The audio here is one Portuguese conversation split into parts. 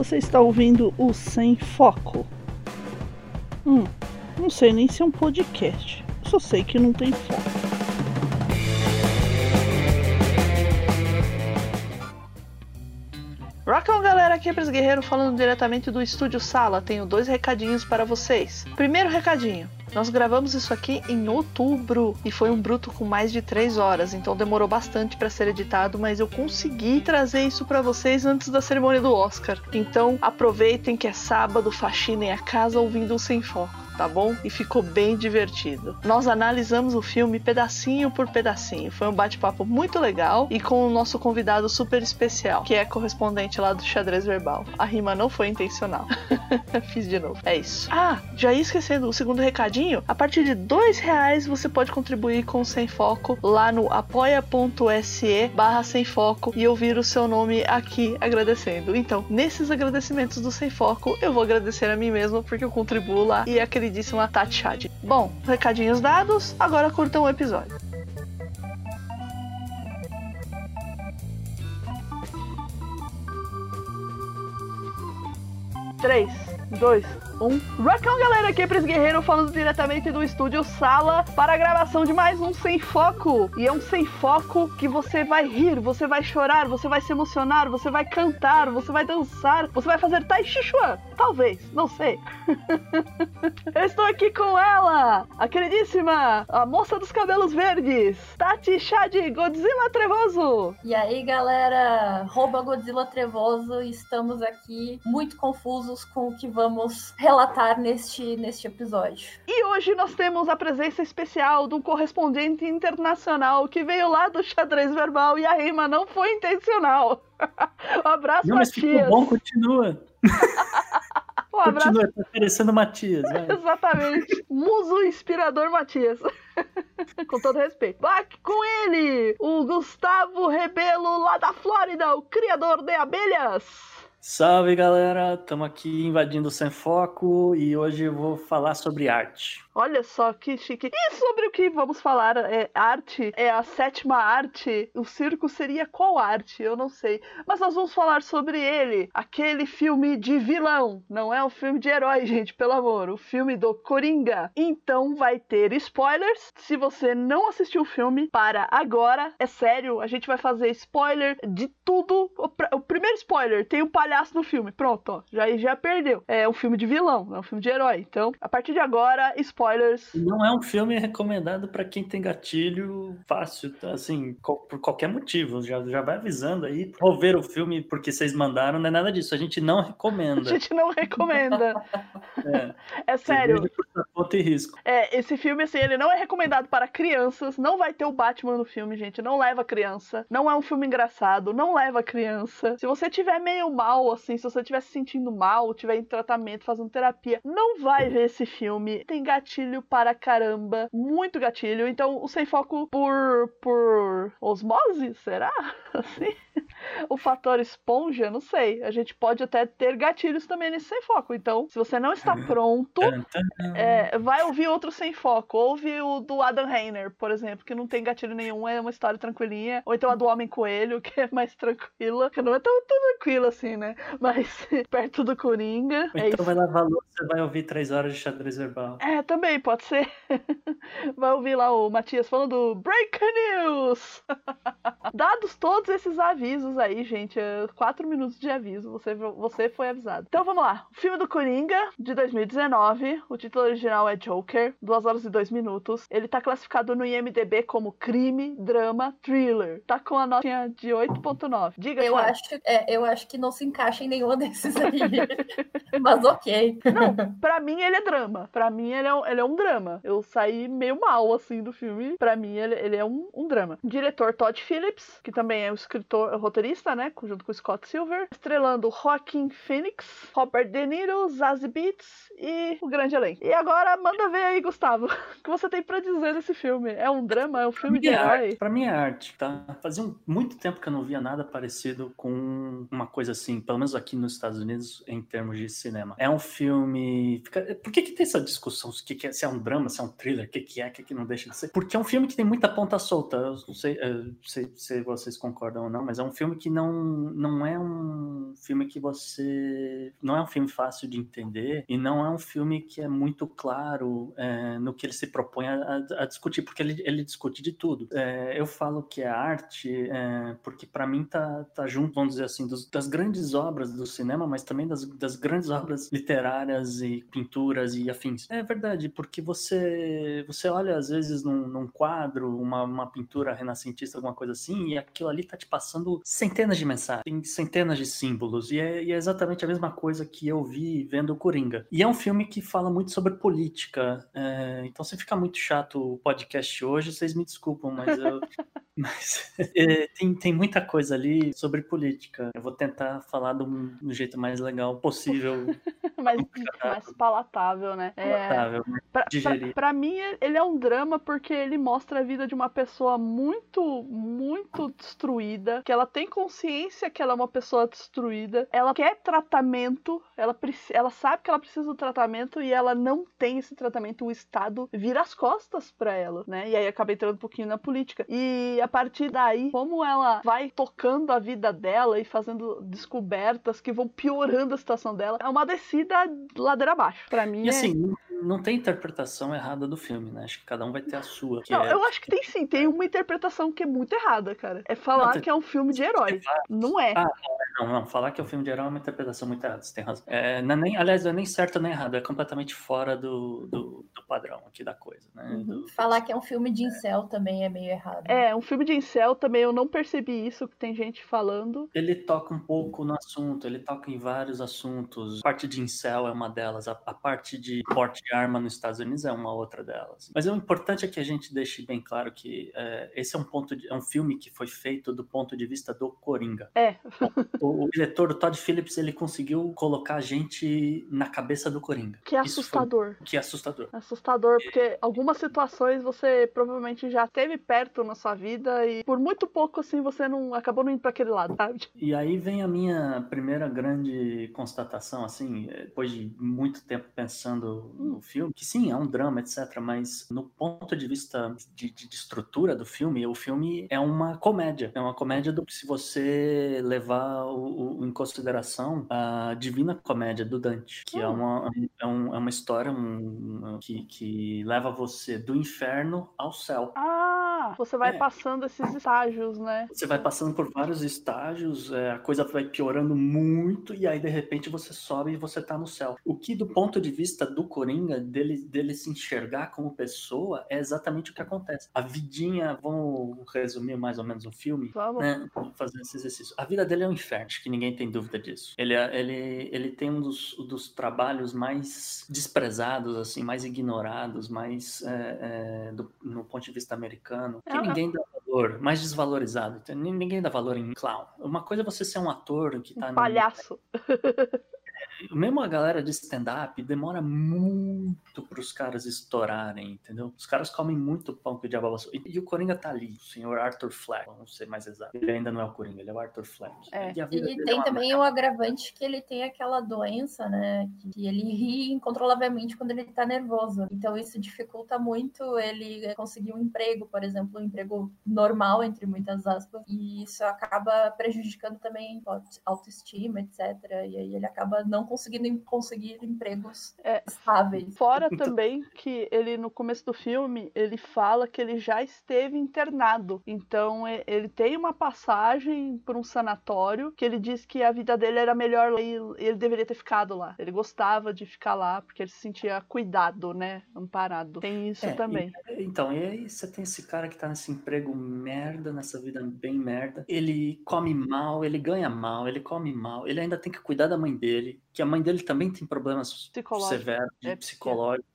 Você está ouvindo o Sem Foco. Hum, não sei nem se é um podcast. Só sei que não tem foco. Rockão galera, aqui é Pres Guerreiro falando diretamente do estúdio Sala. Tenho dois recadinhos para vocês. Primeiro recadinho. Nós gravamos isso aqui em outubro e foi um bruto com mais de 3 horas, então demorou bastante para ser editado, mas eu consegui trazer isso para vocês antes da cerimônia do Oscar. Então aproveitem que é sábado, faxinem a casa ouvindo o Sem Foco tá bom? E ficou bem divertido. Nós analisamos o filme pedacinho por pedacinho. Foi um bate-papo muito legal e com o nosso convidado super especial, que é correspondente lá do xadrez verbal. A rima não foi intencional. Fiz de novo. É isso. Ah, já ia esquecendo o segundo recadinho. A partir de dois reais você pode contribuir com o Sem Foco lá no apoia.se barra Sem Foco e ouvir o seu nome aqui agradecendo. Então, nesses agradecimentos do Sem Foco, eu vou agradecer a mim mesmo porque eu contribuo lá e acredito queridíssima Tati Chad. Bom, recadinhos dados, agora curtam o episódio. Três, dois, um. Rockão, galera, aqui é Pris Guerreiro falando diretamente do estúdio Sala para a gravação de mais um Sem Foco. E é um Sem Foco que você vai rir, você vai chorar, você vai se emocionar, você vai cantar, você vai dançar, você vai fazer Tai Chi Chuan. Talvez, não sei. Eu estou aqui com ela, a queridíssima, a moça dos cabelos verdes, Tati Chad, Godzilla Trevoso. E aí, galera, rouba Godzilla Trevoso, estamos aqui muito confusos com o que vamos relatar neste, neste episódio. E hoje nós temos a presença especial de um correspondente internacional que veio lá do xadrez verbal e a rima não foi intencional. um abraço, não, Matias. bom, continua. um abraço. Continua, tá parecendo Matias. Vai. Exatamente. Muso inspirador Matias. com todo respeito. Back com ele, o Gustavo Rebelo lá da Flórida, o criador de abelhas. Salve galera, estamos aqui invadindo o Sem Foco e hoje eu vou falar sobre arte. Olha só que chique. E sobre o que vamos falar? É arte? É a sétima arte? O circo seria qual arte? Eu não sei. Mas nós vamos falar sobre ele. Aquele filme de vilão. Não é um filme de herói, gente, pelo amor. O filme do Coringa. Então vai ter spoilers. Se você não assistiu o filme, para agora. É sério, a gente vai fazer spoiler de tudo. O, pr o primeiro spoiler: tem um palhaço no filme. Pronto, ó. Já, já perdeu. É um filme de vilão, não é um filme de herói. Então, a partir de agora, spoiler spoilers. Não é um filme recomendado para quem tem gatilho fácil, tá? assim, por qualquer motivo. Já, já vai avisando aí. Ou ver o filme porque vocês mandaram, não é nada disso. A gente não recomenda. A gente não recomenda. é, é sério. E risco. É, esse filme, assim, ele não é recomendado para crianças. Não vai ter o Batman no filme, gente. Não leva criança. Não é um filme engraçado. Não leva criança. Se você tiver meio mal, assim, se você estiver se sentindo mal, tiver em tratamento, fazendo terapia, não vai ver esse filme. Tem gatilho gatilho para caramba. Muito gatilho. Então, o sem foco por, por osmose, será? Assim? O fator esponja, não sei. A gente pode até ter gatilhos também nesse sem foco. Então, se você não está pronto, é, vai ouvir outro sem foco. Ouve o do Adam Reiner, por exemplo, que não tem gatilho nenhum, é uma história tranquilinha. Ou então a do Homem Coelho, que é mais tranquila, que não é tão, tão tranquila assim, né? Mas perto do Coringa. É então vai lavar louça, você vai ouvir três horas de xadrez verbal. É, também, pode ser. vai ouvir lá o Matias falando Break News! Dados todos esses avisos aí, gente, é quatro minutos de aviso, você, você foi avisado. Então vamos lá. O filme do Coringa, de 2019, o título original é Joker, 2 horas e 2 minutos. Ele tá classificado no IMDB como crime, drama, thriller. Tá com a nota de 8.9. Diga, eu acho, é, eu acho que não se encaixa em nenhum desses aí. Mas ok. Não, pra mim ele é drama. Pra mim ele é, um, ele é um drama. Eu saí meio mal, assim, do filme. Pra mim ele, ele é um, um drama. Diretor Todd Phillips, que também é o escritor, roteirista, né? Junto com Scott Silver. Estrelando Joaquin Phoenix, Robert De Niro, Zazie Beetz e o grande elenco. E agora manda ver aí, Gustavo, o que você tem para dizer desse filme? É um drama? É um filme de é herói? Pra mim é arte, tá? Fazia muito tempo que eu não via nada parecido com uma coisa assim, pelo menos aqui nos Estados Unidos, em termos de cinema. É um filme. Por que, que tem essa discussão se, que é, se é um drama, se é um thriller, o que, que é, o que, que não deixa de ser? Porque é um filme que tem muita ponta solta. Eu não sei, eu sei se vocês concordam ou não, mas é um filme que não não, é um filme que você. Não é um filme fácil de entender e não é um filme que é muito claro é, no que ele se propõe a, a discutir, porque ele, ele discute de tudo. É, eu falo que é arte é, porque para mim tá, tá junto, vamos dizer assim, dos, das grandes obras do cinema, mas também das, das grandes obras literárias e pinturas e afins. É verdade, porque você você olha às vezes num, num quadro, uma, uma pintura renascentista, alguma coisa assim, e aquilo ali tá te passando centenas de mensagens, centenas de símbolos, e é, e é exatamente a mesma coisa que eu vi vendo o Coringa. E é um filme que fala muito sobre política, é, então se ficar muito chato o podcast hoje, vocês me desculpam, mas eu... Mas é, tem, tem muita coisa ali sobre política. Eu vou tentar falar do, jeito mais legal possível. mais, mais palatável, né? É, palatável, é, pra, pra, pra, mim, ele é um drama porque ele mostra a vida de uma pessoa muito, muito destruída, que ela tem consciência que ela é uma pessoa destruída, ela quer tratamento, ela, ela sabe que ela precisa do tratamento e ela não tem esse tratamento, o Estado vira as costas para ela, né? E aí acaba entrando um pouquinho na política. E a partir daí, como ela vai tocando a vida dela e fazendo descobertas que vão piorando a situação dela, é uma descida ladeira abaixo. Para mim. E é... assim, não tem interpretação errada do filme, né? Acho que cada um vai ter a sua. Não, é... eu acho que tem sim. Tem uma interpretação que é muito errada, cara. É falar não, tem... que é um filme de herói. Não é. Ah, não, não. Falar que é um filme de herói é uma interpretação muito errada. Você tem razão. É, não é nem, aliás, não é nem certo nem errado. É completamente fora do, do, do padrão aqui da coisa, né? Uhum. Do... Falar que é um filme de incel também é meio errado. É, um filme de incel também. Eu não percebi isso que tem gente falando. Ele toca um pouco no assunto. Ele toca em vários assuntos. A parte de incel é uma delas. A, a parte de porte de arma nos Estados Unidos é uma outra delas. Mas o importante é que a gente deixe bem claro que é, esse é um ponto de, é um filme que foi feito do ponto de vista do Coringa. É. O, o diretor, o Todd Phillips, ele conseguiu colocar a gente na cabeça do Coringa. Que é assustador. Foi, que é assustador. Assustador, porque algumas situações você provavelmente já teve perto na sua vida e por muito pouco assim você não acabou não indo para aquele lado, sabe? E aí vem a minha primeira grande constatação, assim, depois de muito tempo pensando no hum. filme, que sim, é um drama, etc. Mas no ponto de vista de, de, de, estrutura do filme, o filme é uma comédia. É uma comédia do se você levar o, o, em consideração a Divina Comédia do Dante, que é, hum. uma, é, um, é uma história um, que, que leva você do inferno ao céu. Ah, você vai é. passando esses estágios, né? Você vai passando por vários estágios, é, a coisa vai piorando muito, e aí de repente você sobe e você tá no céu. O que, do ponto de vista do Coringa, dele, dele se enxergar como pessoa, é exatamente o que acontece. A vidinha, vamos resumir mais ou menos o filme, vamos. né? Fazer esse exercício. A vida dele é um inferno, acho que ninguém tem dúvida disso. Ele, é, ele, ele tem um dos, dos trabalhos mais desprezados, assim, mais ignorados, mais é, é, do, no ponto de vista americano, que é, ninguém dá valor, mais desvalorizado. Ninguém dá valor em clown. Uma coisa é você ser um ator que tá. Um palhaço. No... mesmo a galera de stand-up demora muito para os caras estourarem, entendeu? Os caras comem muito pão que o diabo. E, e, o Coringa tá ali, o senhor Arthur Fleck, vamos ser mais exato. Ele ainda não é o Coringa, ele é o Arthur Fleck. É. E, e tem é também o agravante que ele tem aquela doença, né? Que ele ri incontrolavelmente quando ele tá nervoso. Então isso dificulta muito ele conseguir um emprego, por exemplo, um emprego normal, entre muitas aspas. E isso acaba prejudicando também a autoestima, etc. E aí ele acaba não conseguindo conseguir empregos é, estáveis. Fora também que ele, no começo do filme, ele fala que ele já esteve internado. Então ele tem uma passagem por um sanatório que ele diz que a vida dele era melhor e ele deveria ter ficado lá. Ele gostava de ficar lá porque ele se sentia cuidado, né? Amparado. Tem isso é, também. E, então, e aí você tem esse cara que tá nesse emprego merda, nessa vida bem merda. Ele come mal, ele ganha mal, ele come mal, ele ainda tem que cuidar da mãe dele que a mãe dele também tem problemas severos de é psicológicos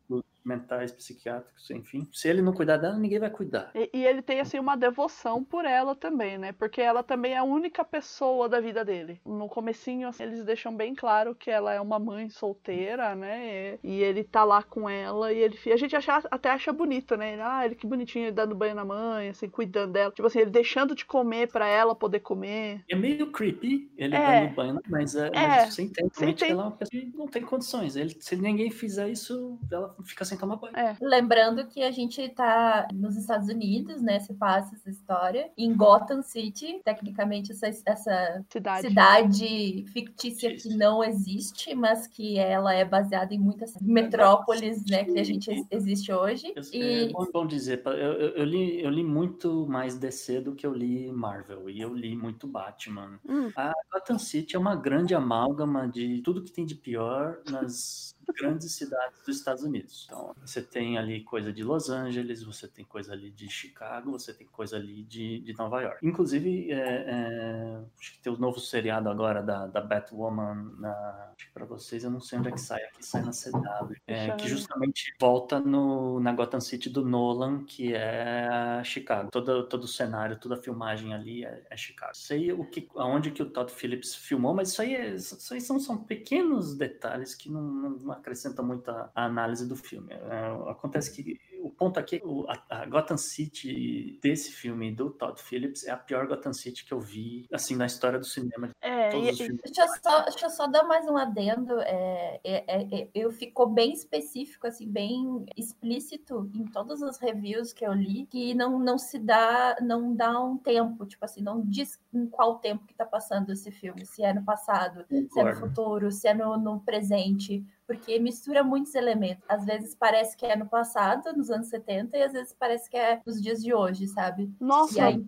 mentais, psiquiátricos, enfim. Se ele não cuidar dela, ninguém vai cuidar. E, e, ele tem, assim, uma devoção por ela também, né? Porque ela também é a única pessoa da vida dele. No comecinho, assim, eles deixam bem claro que ela é uma mãe solteira, né? E, ele tá lá com ela e ele... A gente acha, até acha bonito, né? Ah, ele que bonitinho, ele dando banho na mãe, assim, cuidando dela. Tipo assim, ele deixando de comer para ela poder comer. É meio creepy ele é. dando banho, mas, é, é. mas você entende, entende. que ela é uma pessoa que não tem condições. Ele, se ninguém fizer isso, ela fica sem tomar banho. É. Lembrando que a gente tá nos Estados Unidos, né? Se passa essa história. Em Gotham City, tecnicamente, essa, essa Cidade. cidade fictícia que não existe, mas que ela é baseada em muitas metrópoles, né? Que a gente ex- existe hoje. Eu- E É bom, bom dizer, eu, eu, eu li, eu li muito mais DC do que eu li Marvel, e eu li muito Batman. Hum. A Gotham City é uma grande amálgama de tudo que tem de pior nas grandes cidades dos Estados Unidos. Então, você tem ali coisa de Los Angeles, você tem coisa ali de Chicago, você tem coisa ali de, de Nova York. Inclusive, é, é, acho que tem o novo seriado agora da, da Batwoman na. Acho que pra vocês, eu não sei onde é que sai, aqui sai na CW. É, que justamente volta no, na Gotham City do Nolan, que é Chicago. Todo, todo o cenário, toda a filmagem ali é, é Chicago. Sei o que, aonde que o Todd Phillips filmou, mas isso aí, é- isso aí são, são pequenos detalhes que não, não acrescentam muito a, a análise do filme. É, acontece que o ponto aqui, o- a, a Gotham City desse filme do Todd Phillips é a pior Gotham City que eu vi, assim, na história do cinema. É, e-. Deixa eu, só, deixa eu só dar mais um adendo. É, é, é, é, eu ficou bem específico, assim, bem explícito em todas as reviews que eu li, que não, não se dá, não dá um tempo, tipo assim, não diz em qual tempo que tá passando esse filme, se é no passado, se é no futuro, se é no, no presente, porque mistura muitos elementos. Às vezes parece que é no passado, nos anos 70, e às vezes parece que é nos dias de hoje, sabe? E Nossa, aí,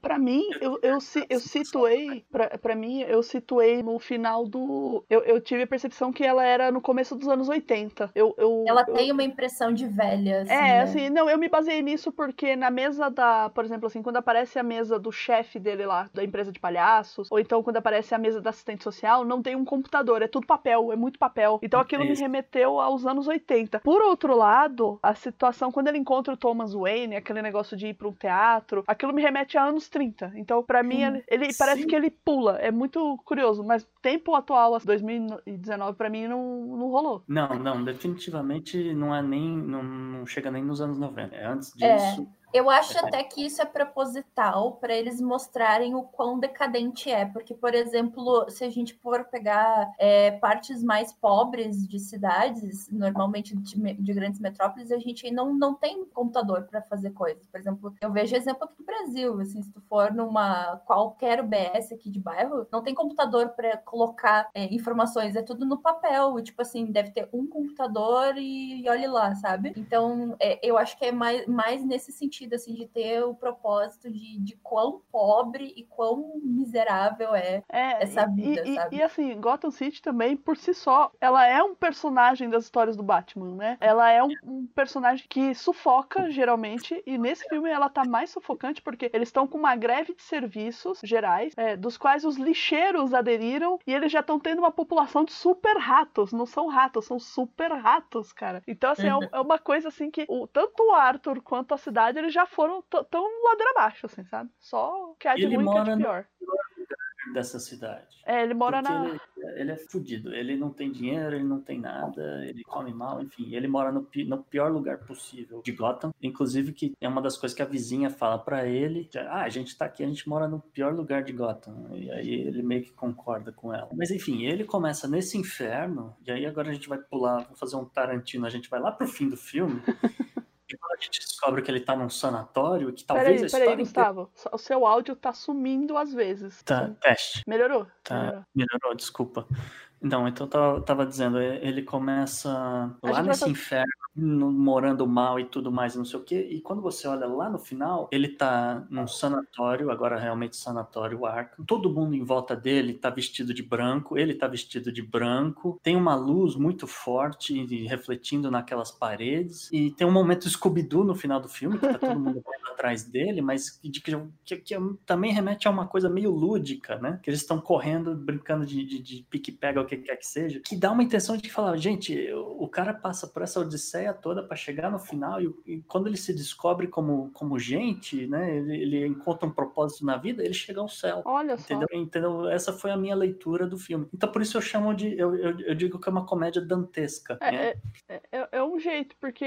pra mim, eu, eu, eu situei. Pra, pra mim, eu situei no final do. Eu, eu tive a percepção que ela era no começo dos anos 80. Eu, eu, ela eu- tem uma impressão de velha, assim, É, né? assim, não, eu me baseei nisso porque na mesa da, por exemplo, assim, quando aparece a mesa do chefe dele lá, da empresa de palhaços, ou então quando aparece a mesa da assistente social, não tem um computador, é tudo papel, é muito papel. Então aquilo me Isso. remeteu aos anos 80. Por outro lado, a situação, quando ele encontra o Thomas Wayne, aquele negócio de ir pra um teatro, aquilo me remete a anos 30. Então, pra mim, ele, ele parece que ele pula, é muito curioso, mas tempo atual, 2019, pra mim, não, não rolou. Não, não, definitivamente não é nem. Não, não chega nem nos anos 90. É antes É. Eu acho até que isso é proposital para eles mostrarem o quão decadente é, porque, por exemplo, se a gente for pegar é, partes mais pobres de cidades, normalmente de, de grandes metrópoles, a gente não, não tem computador para fazer coisas. Por exemplo, eu vejo exemplo aqui no Brasil, assim, se tu for numa qualquer UBS aqui de bairro, não tem computador para colocar é, informações, é tudo no papel, tipo assim, deve ter um computador e, e olhe lá, sabe? Então, é, eu acho que é mais, mais nesse sentido, assim, de ter o propósito de, de quão pobre e quão miserável é. É, essa e- vida, e, e- sabe? E, assim, Gotham City também, por si só, ela é um personagem das histórias do Batman, né? Ela é um, um personagem que sufoca, geralmente, e nesse filme ela tá mais sufocante porque eles estão com uma greve de serviços gerais, é, dos quais os lixeiros aderiram, e eles já estão tendo uma população de super ratos. Não são ratos, são super ratos, cara. Então, assim, é, um- é uma coisa assim que o, tanto o Arthur quanto a cidade, eles já foram tão ladeira abaixo, assim, sabe? Só que há de Ele ruim que há de pior. dessa cidade. É, ele mora Porque na. ele, ele é fudido. Ele não tem dinheiro, ele não tem nada, ele come mal, enfim. Ele mora no, pi- no pior lugar possível de Gotham. Inclusive, que é uma das coisas que a vizinha fala pra ele: Ah, a gente tá aqui, a gente mora no pior lugar de Gotham. E aí ele meio que concorda com ela. Mas enfim, ele começa nesse inferno, e aí agora a gente vai pular, vou fazer um Tarantino, a gente vai lá pro fim do filme. E quando a gente descobre que ele tá num sanatório, que talvez a Peraí, história peraí, Gustavo. O seu áudio tá sumindo às vezes. Tá, teste. Melhorou? Tá, Melhorou. melhorou, desculpa. Não, então eu tava, tava dizendo, é, ele começa lá nesse fa- inferno, no- morando mal e tudo mais, não sei o quê, e quando você olha lá no final, ele tá num sanatório, agora realmente sanatório Arkham, todo mundo em volta dele tá vestido de branco, ele tá vestido de branco, tem uma luz muito forte e refletindo naquelas paredes, e tem um momento Scooby-Doo no final do filme, que tá todo mundo atrás dele, mas que, que, que- que também remete a uma coisa meio lúdica, né? Que eles estão correndo, brincando de, de, de pique-pega, o que quer que seja, que dá uma intenção de falar, gente, o cara passa por essa odisseia toda para chegar no final e, e quando ele se descobre como, como gente, né? Ele, ele encontra um propósito na vida, ele chega ao céu. Olha só. Entendeu? Entendeu? Essa foi a minha leitura do filme. Então, por isso eu chamo de. Eu, eu, eu digo que é uma comédia dantesca. né? É, é, é- é um jeito, porque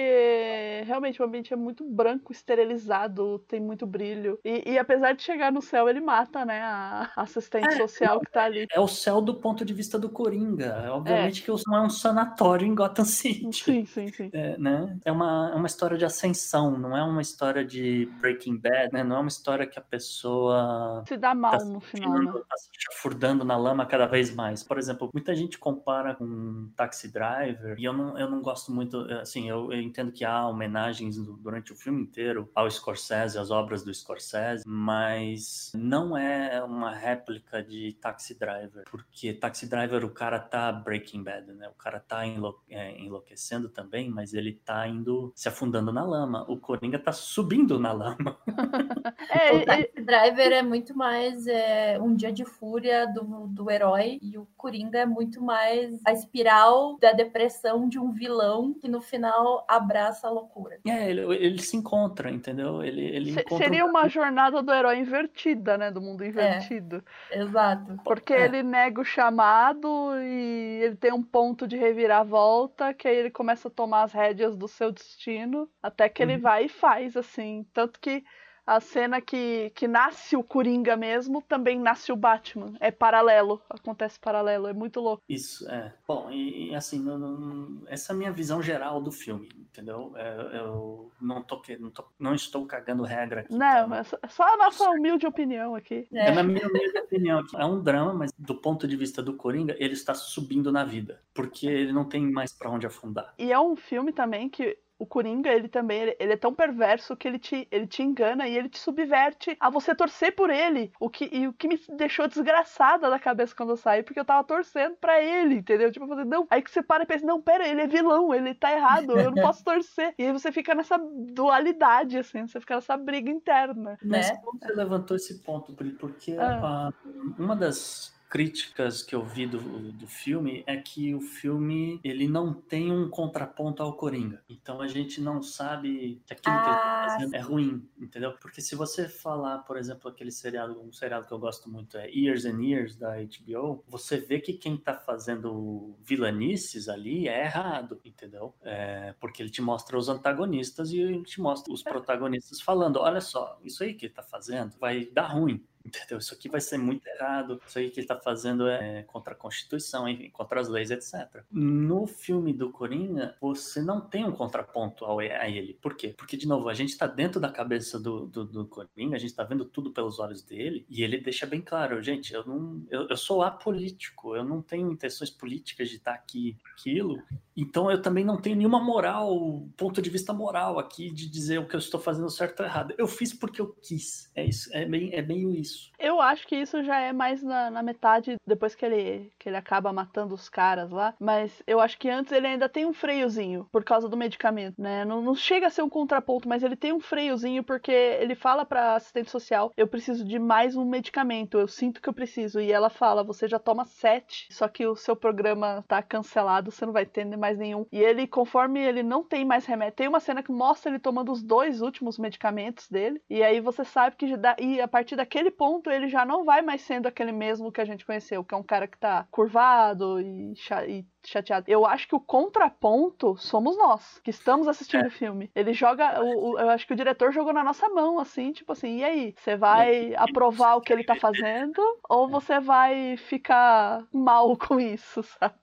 realmente o ambiente é muito branco, esterilizado, tem muito brilho. E, e apesar de chegar no céu, ele mata, né, a assistente social que tá ali. É o céu do ponto de vista do Coringa. Coringa. Obviamente é. que não é um sanatório em Gotham City. Sim, sim, sim. É, né? é, uma, é uma história de ascensão, não é uma história de Breaking Bad, né? Não é uma história que a pessoa se dá mal tá no final, né? Tá se chafurdando na lama cada vez mais. Por exemplo, muita gente compara com Taxi Driver e eu não, eu não gosto muito, assim, eu, eu entendo que há homenagens durante o filme inteiro ao Scorsese, às obras do Scorsese, mas não é uma réplica de Taxi Driver, porque Taxi Driver o cara tá Breaking Bad, né? O cara tá enlou é, enlouquecendo também, mas ele tá indo se afundando na lama. O Coringa tá subindo na lama. é, o Taxi Driver é muito mais é, um dia de fúria do, do herói e o Coringa é muito mais a espiral da depressão de um vilão que no final abraça a loucura. É, ele, ele se encontra, entendeu? Ele, ele Se, encontra seria uma jornada do herói invertida, né? Do mundo invertido. É, exato. Porque é. ele nega o chamado e ele tem um ponto de reviravolta que aí ele começa a tomar as rédeas do seu destino até que ele uhum. vai e faz, assim. Tanto que a cena que, que nasce o Coringa mesmo, também nasce o Batman. É paralelo, acontece paralelo, é muito louco. Isso, é. Bom, e, e assim, não, não, essa é a minha visão geral do filme, entendeu? É, eu não, tô, não, tô, não estou cagando regra aqui. Não, tá? é só a nossa humilde opinião aqui. É, é na minha humilde opinião. É um drama, mas do ponto de vista do Coringa, ele está subindo na vida, porque ele não tem mais para onde afundar. E é um filme também que o Coringa, ele também, ele, ele, é tão perverso que ele te, ele te engana e ele te subverte a você torcer por ele. O que, e o que me deixou desgraçada da cabeça quando eu saí, porque eu tava torcendo pra ele, entendeu? Tipo, fazer, não. Aí que você para e pensa, não, pera, ele é vilão, ele tá errado, eu não posso torcer. E aí você fica nessa dualidade, assim, você fica nessa briga interna. Mas né? como você levantou esse ponto, porque ah. uma das críticas que eu vi do, do filme é que o filme ele não tem um contraponto ao Coringa. Então a gente não sabe que aquilo ah, que ele tá ah, fazendo é ruim, entendeu? Porque se você falar, por exemplo, aquele seriado, um seriado que eu gosto muito é Years and Years da HBO, você vê que quem tá fazendo vilanices ali é errado, entendeu? É, porque ele te mostra os antagonistas e ele te mostra os protagonistas falando, olha só, isso aí que ele tá fazendo vai dar ruim, entendeu? Isso aqui vai ser muito errado, isso aí que ele está fazendo é contra a Constituição, enfim, contra as leis, etc. No filme do Coringa, você não tem um contraponto ao, a ele. Por quê? Porque, de novo, a gente está dentro da cabeça do, do, do Coringa, a gente está vendo tudo pelos olhos dele, e ele deixa bem claro, gente, eu não eu, eu sou apolítico, eu não tenho intenções políticas de estar tá aqui, aquilo, então eu também não tenho nenhuma moral, ponto de vista moral aqui de dizer o que eu estou fazendo certo ou errado. Eu fiz porque eu quis. É isso, é bem, é meio isso. Eu acho que isso já é mais na, na metade depois que ele, que ele acaba matando os caras lá. Mas eu acho que antes ele ainda tem um freiozinho por causa do medicamento, né? Não, não chega a ser um contraponto, mas ele tem um freiozinho porque ele fala pra assistente social: eu preciso de mais um medicamento, eu sinto que eu preciso. E ela fala: você já toma sete, só que o seu programa tá cancelado, você não vai ter mais mais nenhum. E ele, conforme ele não tem mais remédio, tem uma cena que mostra ele tomando os dois últimos medicamentos dele. E aí você sabe que dá, e a partir daquele ponto ele já não vai mais sendo aquele mesmo que a gente conheceu, que é um cara que tá curvado e, e chateado. Eu acho que o contraponto somos nós, que estamos assistindo é. o filme. Ele joga, o, o, eu acho que o diretor jogou na nossa mão, assim, tipo assim, e aí? Você vai aprovar o que ele tá fazendo ou você vai ficar mal com isso, sabe?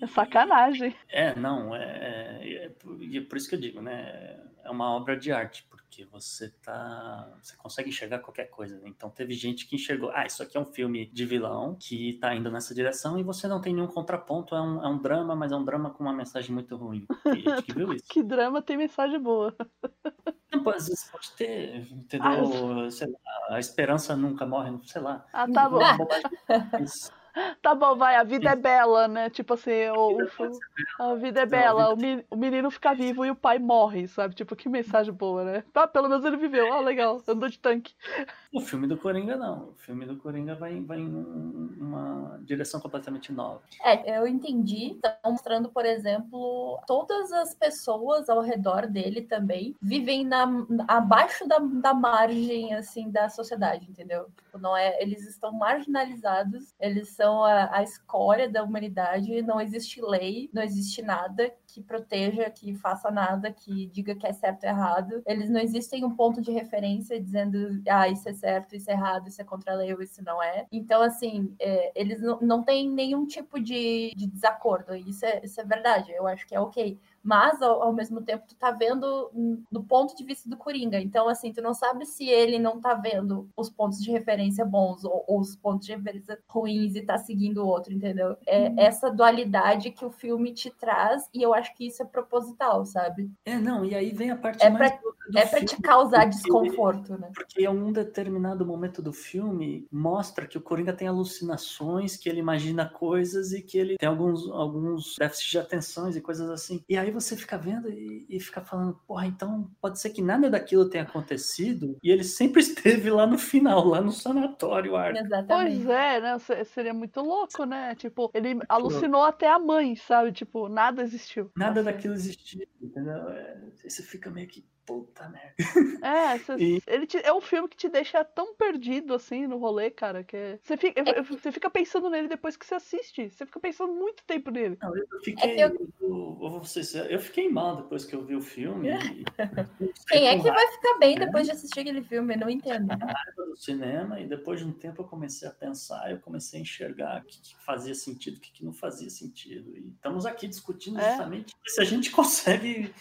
É sacanagem. É, não, é, é, é, é, por isso que eu digo, né? É uma obra de arte, porque você tá. Você consegue enxergar qualquer coisa. Né? Então teve gente que enxergou, ah, isso aqui é um filme de vilão que tá indo nessa direção e você não tem nenhum contraponto, é um, é um drama, mas é um drama com uma mensagem muito ruim. Tem gente que viu isso. que drama tem mensagem boa. Não, às vezes pode ter, entendeu? Ah, sei lá, a esperança nunca morre, sei lá. Ah, tá bom. Tá bom, vai, a vida é bela, né? Tipo assim, o, a vida é bela, o menino fica vivo e o pai morre, sabe? Tipo, que mensagem boa, né? Ah, pelo menos ele viveu, ah, legal, andou de tanque. O filme do Coringa não, o filme do Coringa vai, vai em uma direção completamente nova. É, eu entendi, estão mostrando, por exemplo, todas as pessoas ao redor dele também vivem na, abaixo da, da margem, assim, da sociedade, entendeu? Tipo, não é, eles estão marginalizados, eles são a, a, a escória da humanidade, não existe lei, não existe nada que proteja, que faça nada, que diga que é certo ou errado. Eles não existem um ponto de referência dizendo, ah, isso é certo, isso é errado, isso é contra a lei ou isso não é. Então, assim, é, eles não, não têm nenhum tipo de, de desacordo. Isso é, isso é verdade, eu acho que é ok mas ao, ao, mesmo tempo tu tá vendo do ponto de vista do Coringa. Então, assim, tu não sabe se ele não tá vendo os pontos de referência bons ou, ou os pontos de referência ruins e tá seguindo o outro, entendeu? É hum. essa dualidade que o filme te traz e eu acho que isso é proposital, sabe? É, não, e aí vem a parte é mais pra, do, do É pra te causar porque, desconforto, né? Porque em um determinado momento do filme mostra que o Coringa tem alucinações, que ele imagina coisas e que ele tem alguns, alguns déficits de atenções e coisas assim. E aí você fica vendo e, e, fica falando, porra, então pode ser que nada daquilo tenha acontecido e ele sempre esteve lá no final, lá no sanatório, Arthur. Exatamente. Pois é, né? Seria muito louco, né? Tipo, ele muito alucinou louco. até a mãe, sabe? Tipo, nada existiu. Nada daquilo existiu, entendeu? É, você fica meio que puta merda. É, cê, e... ele te, é um filme que te deixa tão perdido assim no rolê, cara, que você fica, é... você fica pensando nele depois que você assiste. Você fica pensando muito tempo nele. Não, eu fiquei. É eu... Eu, eu, fiquei mal depois que eu vi o filme. Quem é que vai ficar bem depois de assistir aquele filme? Eu não entendo. raiva do cinema, e depois de um tempo eu comecei a pensar, eu comecei a enxergar o que, que fazia sentido, o que, que não fazia sentido. E estamos aqui discutindo é. justamente se a gente consegue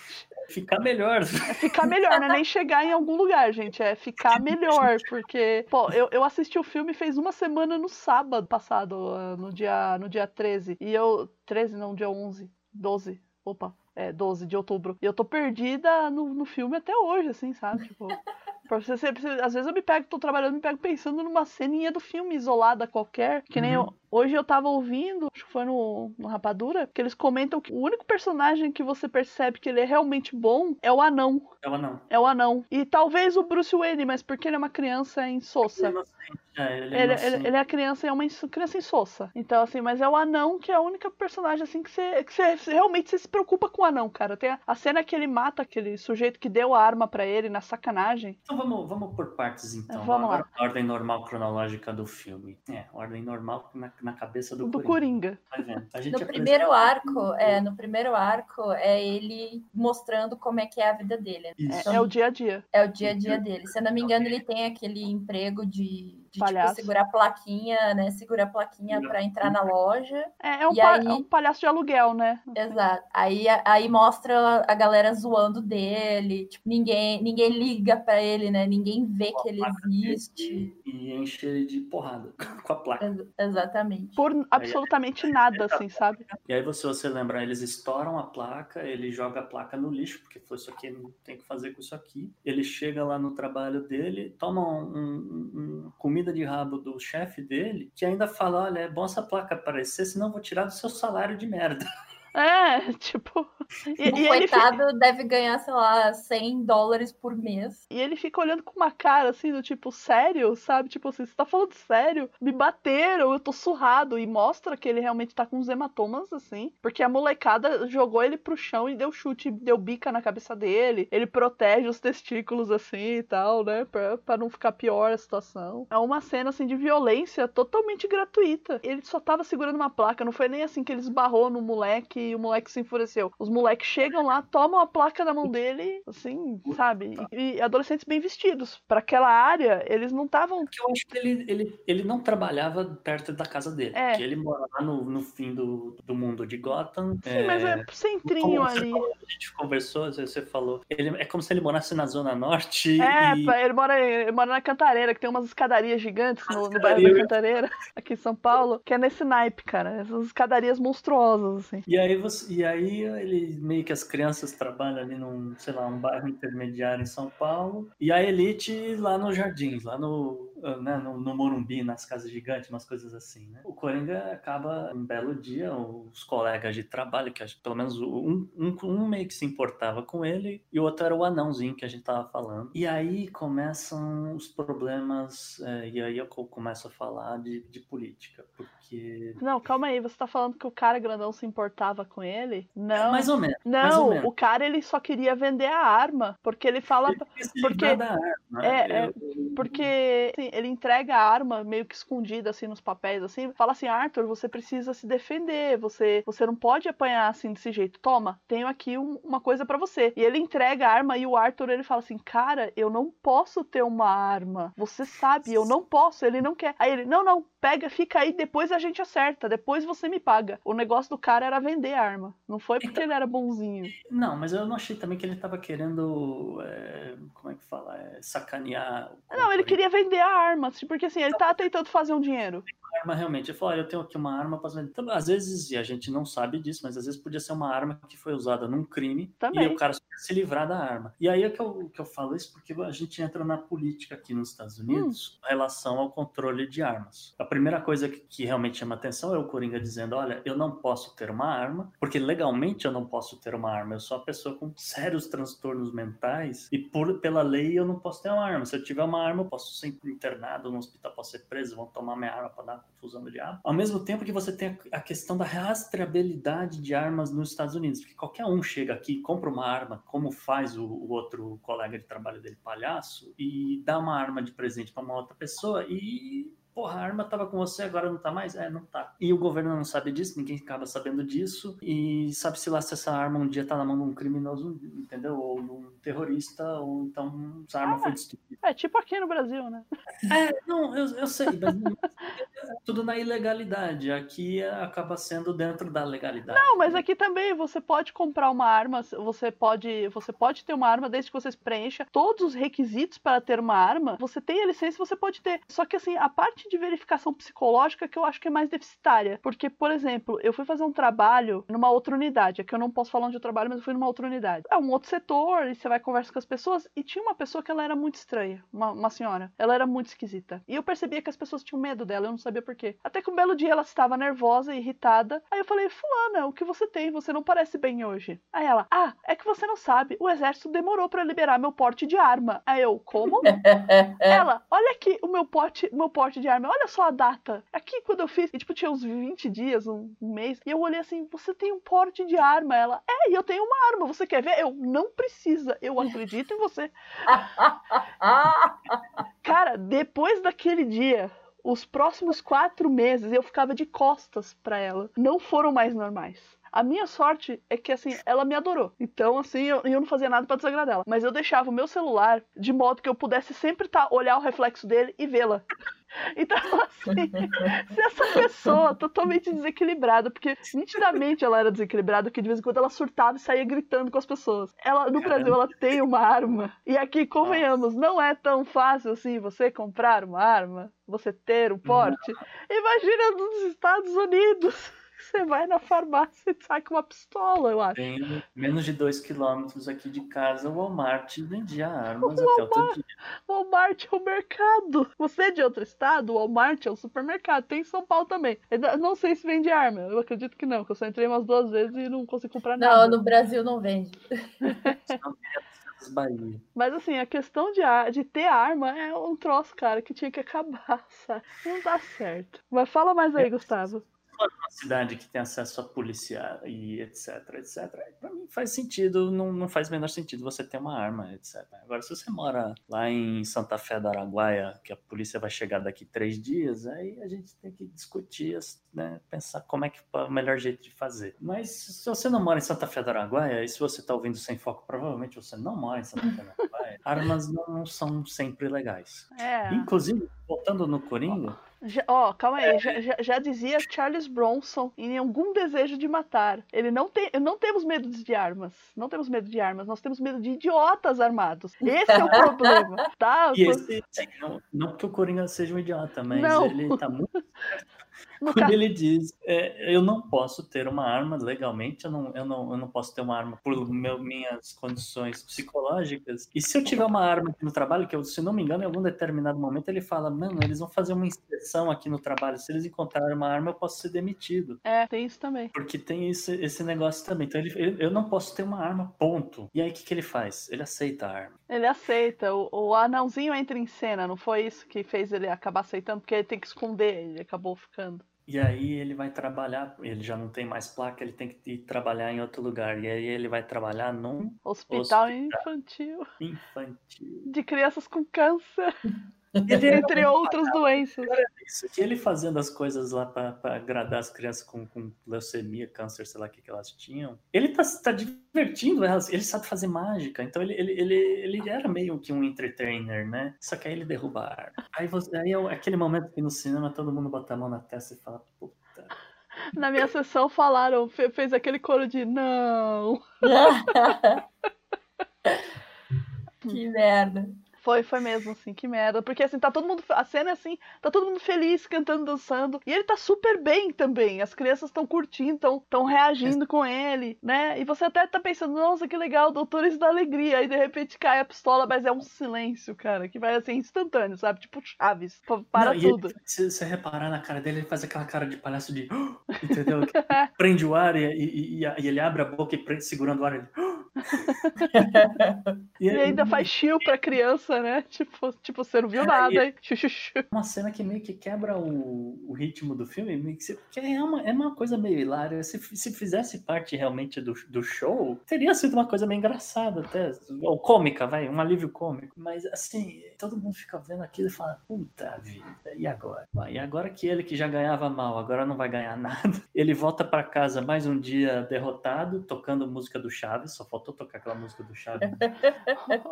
ficar melhor. É ficar melhor, não é nem chegar em algum lugar, gente. É ficar melhor. Porque, pô, eu, eu assisti o filme fez uma semana no sábado passado, ah, no dia, no dia 13. E eu. 13, não, dia 11. 12. Opa, é, 12 de outubro. E eu tô perdida no, no filme até hoje, assim, sabe? Tipo. Você, você, às vezes eu me pego, tô trabalhando, me pego pensando numa ceninha do filme isolada qualquer, que nem uhum. eu, Hoje eu tava ouvindo, acho que foi no, no Rapadura, que eles comentam que o único personagem que você percebe que ele é realmente bom é o anão. É o anão. É o anão. E talvez o Bruce Wayne, mas porque ele é uma criança insossa. É, ele, é ele, ele, ele, é a criança, é uma criança insossa. Então, assim, mas é o anão que é a única personagem, assim, que você, que você realmente você se preocupa com o anão, cara. Tem a, a cena que ele mata aquele sujeito que deu a arma para ele na sacanagem. Então vamos, vamos por partes, então. Vamos Agora, lá. ordem normal cronológica do filme. É, ordem normal na, na cabeça do, do Coringa. Coringa. Tá no primeiro arco, é, no primeiro arco é ele mostrando como é que é a vida dele. Né? É, é, o dia a dia. É o dia a dia dele. Se eu não me engano, ele tem aquele emprego de de tipo, segurar plaquinha, né? Segurar plaquinha para entrar na loja. É, é um, pa aí... é um, palhaço de aluguel, né? Exato. Aí, aí mostra a galera zoando dele, tipo, ninguém, ninguém liga para ele, né? Ninguém vê que ele existe. E enche ele de porrada com a placa. Ex exatamente. Por absolutamente aí, nada, assim, sabe? E aí, se você lembrar, eles estouram a placa, ele joga a placa no lixo, porque foi isso aqui, não tem que fazer com isso aqui. Ele chega lá no trabalho dele, toma um, um, um comida de rabo do chefe dele, que ainda fala: olha, é bom essa placa aparecer, senão eu vou tirar do seu salário de merda. É, tipo. E, o e coitado fica... deve ganhar, sei lá, 100 dólares por mês. E ele fica olhando com uma cara assim, do tipo, sério, sabe? Tipo assim, você tá falando sério? Me bateram, eu tô surrado. E mostra que ele realmente tá com uns hematomas, assim. Porque a molecada jogou ele pro chão e deu chute, deu bica na cabeça dele. Ele protege os testículos, assim e tal, né? Pra, pra não ficar pior a situação. É uma cena, assim, de violência totalmente gratuita. Ele só tava segurando uma placa, não foi nem assim que ele esbarrou no moleque e o moleque se enfureceu. Os moleques chegam lá, tomam a placa da mão dele, assim, sabe? E, e adolescentes bem vestidos. para aquela área, eles não estavam. Eu acho que ele, ele, ele não trabalhava perto da casa dele. É. ele mora lá no, no fim do, do mundo de Gotham. Sim, é... mas é centrinho ali. Falou, a gente conversou, você falou. Ele, é como se ele morasse na Zona Norte. É, e... ele, mora, ele mora na Cantareira, que tem umas escadarias gigantes no, no bairro da Cantareira, aqui em São Paulo, que é nesse naipe, cara. Essas escadarias monstruosas, assim. E aí você, e aí ele meio que as crianças trabalham ali num, sei lá, um bairro intermediário em São Paulo, e a elite lá nos jardins, lá no, né, no, no, Morumbi, nas casas gigantes, umas coisas assim, né? O Coringa acaba, um belo dia, os colegas de trabalho, que pelo menos um, um, um, meio que se importava com ele, e o outro era o anãozinho que a gente tava falando. E aí começam os problemas, é, e aí eu começo a falar de, de política, porque. Não, calma aí, você tá falando que o cara grandão se importava com ele? Não. É, mais ou menos. Não, ou menos. o cara ele só queria vender a arma, porque ele fala Ele porque- da arma. é, é, Eu- porque assim, ele entrega a arma meio que escondida assim nos papéis assim, fala assim: "Arthur, você precisa se defender, você você não pode apanhar assim desse jeito. Toma, tenho aqui um- uma coisa pra você". E ele entrega a arma e o Arthur ele fala assim: "Cara, eu não posso ter uma arma. Você sabe, eu não posso". Ele não quer. Aí ele: "Não, não, pega, fica aí, depois a gente acerta, depois você me paga". O negócio do cara era vender a arma. Não foi porque ele era bonzinho. Não, mas eu não achei também que ele tava querendo. é, como é que fala? É, sacanear. Não, ele queria vender a assim, porque assim, ele tava tentando fazer um dinheiro. Arma realmente. Ele falou: olha, eu tenho aqui uma arma, vender. Então, às vezes, e a gente não sabe disso, mas às vezes podia ser uma arma que foi usada num crime Também. e o cara se livrar da arma. E aí é que eu, que eu falo isso porque a gente entra na política aqui nos Estados Unidos em relação ao controle de armas. A primeira coisa que, que realmente chama atenção é o Coringa dizendo: olha, eu não posso ter uma arma, porque legalmente eu não posso ter uma arma. Eu sou uma pessoa com sérios transtornos mentais e por, pela lei eu não posso ter uma arma. Se eu tiver uma arma, eu posso ser internado no hospital, posso ser preso, vão tomar minha arma para dar uma confusão do diabo. Ao mesmo tempo que você tem a questão da rastreabilidade de armas nos Estados Unidos, porque qualquer um chega aqui compra uma arma, como faz o, o outro colega de trabalho dele, palhaço, e dá uma arma de presente para uma outra pessoa e porra, a arma tava com você, agora não tá mais? É, não tá. E o governo não sabe disso, ninguém acaba sabendo disso, e sabe-se lá se essa arma um dia tá na mão de um criminoso, entendeu? Ou de um terrorista, ou então essa arma Ah. foi destruída. É tipo aqui no Brasil, né? É, não, eu, eu sei, mas é tudo na ilegalidade. Aqui acaba sendo dentro da legalidade. Não, mas aqui também você pode comprar uma arma, você pode, você pode ter uma arma desde que você preencha todos os requisitos para ter uma arma. Você tem a licença, você pode ter. Só que assim, a parte de verificação psicológica que eu acho que é mais deficitária, porque por exemplo, eu fui fazer um trabalho numa outra unidade, aqui eu não posso falar onde eu trabalho, mas eu fui numa outra unidade. É um outro setor e você vai conversar com as pessoas e tinha uma pessoa que ela era muito estranha, uma, uma senhora. Ela era muito esquisita. E eu percebia que as pessoas tinham medo dela, eu não sabia por quê. Até que um belo dia ela estava nervosa e irritada. Aí eu falei: "Fulana, o que você tem? Você não parece bem hoje". Aí ela: "Ah, é que você não sabe, o exército demorou para liberar meu porte de arma". Aí eu: "Como?" Ela, olha aqui o meu porte, meu porte de arma, olha só a data. Aqui quando eu fiz, e, tipo, tinha uns 20 dias, um, um mês, e eu olhei assim, você tem um porte de arma. Ela, é, e eu tenho uma arma, você quer ver? Eu, não precisa, eu acredito em você. Cara, depois daquele dia, os próximos quatro meses eu ficava de costas pra ela. Não foram mais normais. A minha sorte é que, assim, ela me adorou. Então, assim, eu, eu não fazia nada pra desagradar ela. Mas eu deixava o meu celular de modo que eu pudesse sempre tá, olhar o reflexo dele e vê-la. Então, assim, se essa pessoa totalmente desequilibrada, porque nitidamente ela era desequilibrada, porque de vez em quando ela surtava e saía gritando com as pessoas. Ela, no Brasil, ela tem uma arma. E aqui, convenhamos, não é tão fácil assim você comprar uma arma, você ter um porte. Imagina nos Estados Unidos. Você vai na farmácia e sai com uma pistola, eu acho. Tem menos de dois quilômetros aqui de casa, o Walmart vendia armas até outro dia. Walmart é o mercado. Você é de outro estado, o Walmart é o supermercado. Tem em São Paulo também. Eu não- não sei se vende arma. Eu acredito que não, que eu só entrei umas duas vezes e não consegui comprar Não, nada. no Brasil não vende. Bahia. Mas assim, a questão de, de ter arma é um troço, cara, que tinha que acabar, sabe? Não dá certo. Mas fala mais aí, Gustavo. Uma cidade que tem acesso a polícia e etc, etc. Pra mim faz sentido, não, não faz o menor sentido você ter uma arma, etc. Agora, se você mora lá em Santa Fé do Araguaia, que a polícia vai chegar daqui três dias, aí a gente tem que discutir, né, pensar como é que é o melhor jeito de fazer. Mas se você não mora em Santa Fé do Araguaia, e se você tá ouvindo sem foco, provavelmente você não mora em Santa Fé do Araguaia, armas não são sempre legais. É. Inclusive, voltando no Coringa, Já- Ó, calma É. aí. Já, já- já dizia Charles Bronson em algum desejo de matar. Ele não tem. Não temos medo de armas. Não temos medo de armas. Nós temos medo de idiotas armados. Esse é o problema, tá? E esse, sim, não, não que o Coringa seja um idiota, mas Não. ele tá muito. No Quando ca- ele diz, é, eu não posso ter uma arma legalmente, eu não, eu não, eu não posso ter uma arma por meu, minhas condições psicológicas. E se eu tiver uma arma aqui no trabalho, que eu, se não me engano, em algum determinado momento ele fala, mano, eles vão fazer uma inspeção aqui no trabalho, se eles encontrarem uma arma, eu posso ser demitido. É, tem isso também. Porque tem esse, esse negócio também. Então ele, ele- eu não posso ter uma arma, ponto. E aí o que, que ele faz? Ele aceita a arma. Ele aceita. O, o anãozinho entra em cena. Não foi isso que fez ele acabar aceitando? Porque ele tem que esconder. Ele acabou ficando. E aí ele vai trabalhar, ele já não tem mais placa, ele tem que ir trabalhar em outro lugar. E aí ele vai trabalhar num Hospital, Hospital. infantil infantil. de crianças com câncer, entre outras doenças. Isso, que ele fazendo as coisas lá pra pra agradar as crianças com, com leucemia, câncer, sei lá o que, que elas tinham. Ele tá, tá divertindo elas, ele sabe fazer mágica, então ele, ele, ele, ele era meio que um entertainer, né? Só que aí ele derruba a arma. Aí, você, aí é aquele momento que no cinema todo mundo bota a mão na testa e fala, puta. Na minha sessão falaram, fe- fez aquele coro de não. que merda. Foi, foi mesmo, assim, que merda. Porque assim, tá todo mundo. A cena é assim, tá todo mundo feliz, cantando, dançando. E ele tá super bem também. As crianças estão curtindo, estão tão reagindo com ele, né? E você até tá pensando, nossa, que legal, doutores da alegria. Aí de repente cai a pistola, mas é um silêncio, cara, que vai assim, instantâneo, sabe? Tipo Chaves. pa- Para Não, e ele- tudo. se você reparar na cara dele, ele faz aquela cara de palhaço de. Entendeu? Que prende o ar e, e- e- e ele abre a boca e prende, segurando o ar. Ele, E ainda faz chill pra criança, né? Tipo, tipo você não viu nada, e- hein? Uma cena que meio que quebra o, o ritmo do filme, meio que porque é uma, é uma coisa meio hilária. Se, se fizesse parte realmente do, do show, teria sido uma coisa meio engraçada até, ou cômica, vai, um alívio cômico. Mas assim, todo mundo fica vendo aquilo e fala, puta vida, e agora? E agora que ele que já ganhava mal, agora não vai ganhar nada. Ele volta pra casa mais um dia derrotado, tocando música do Chaves, só faltou tocar aquela música do Chaves.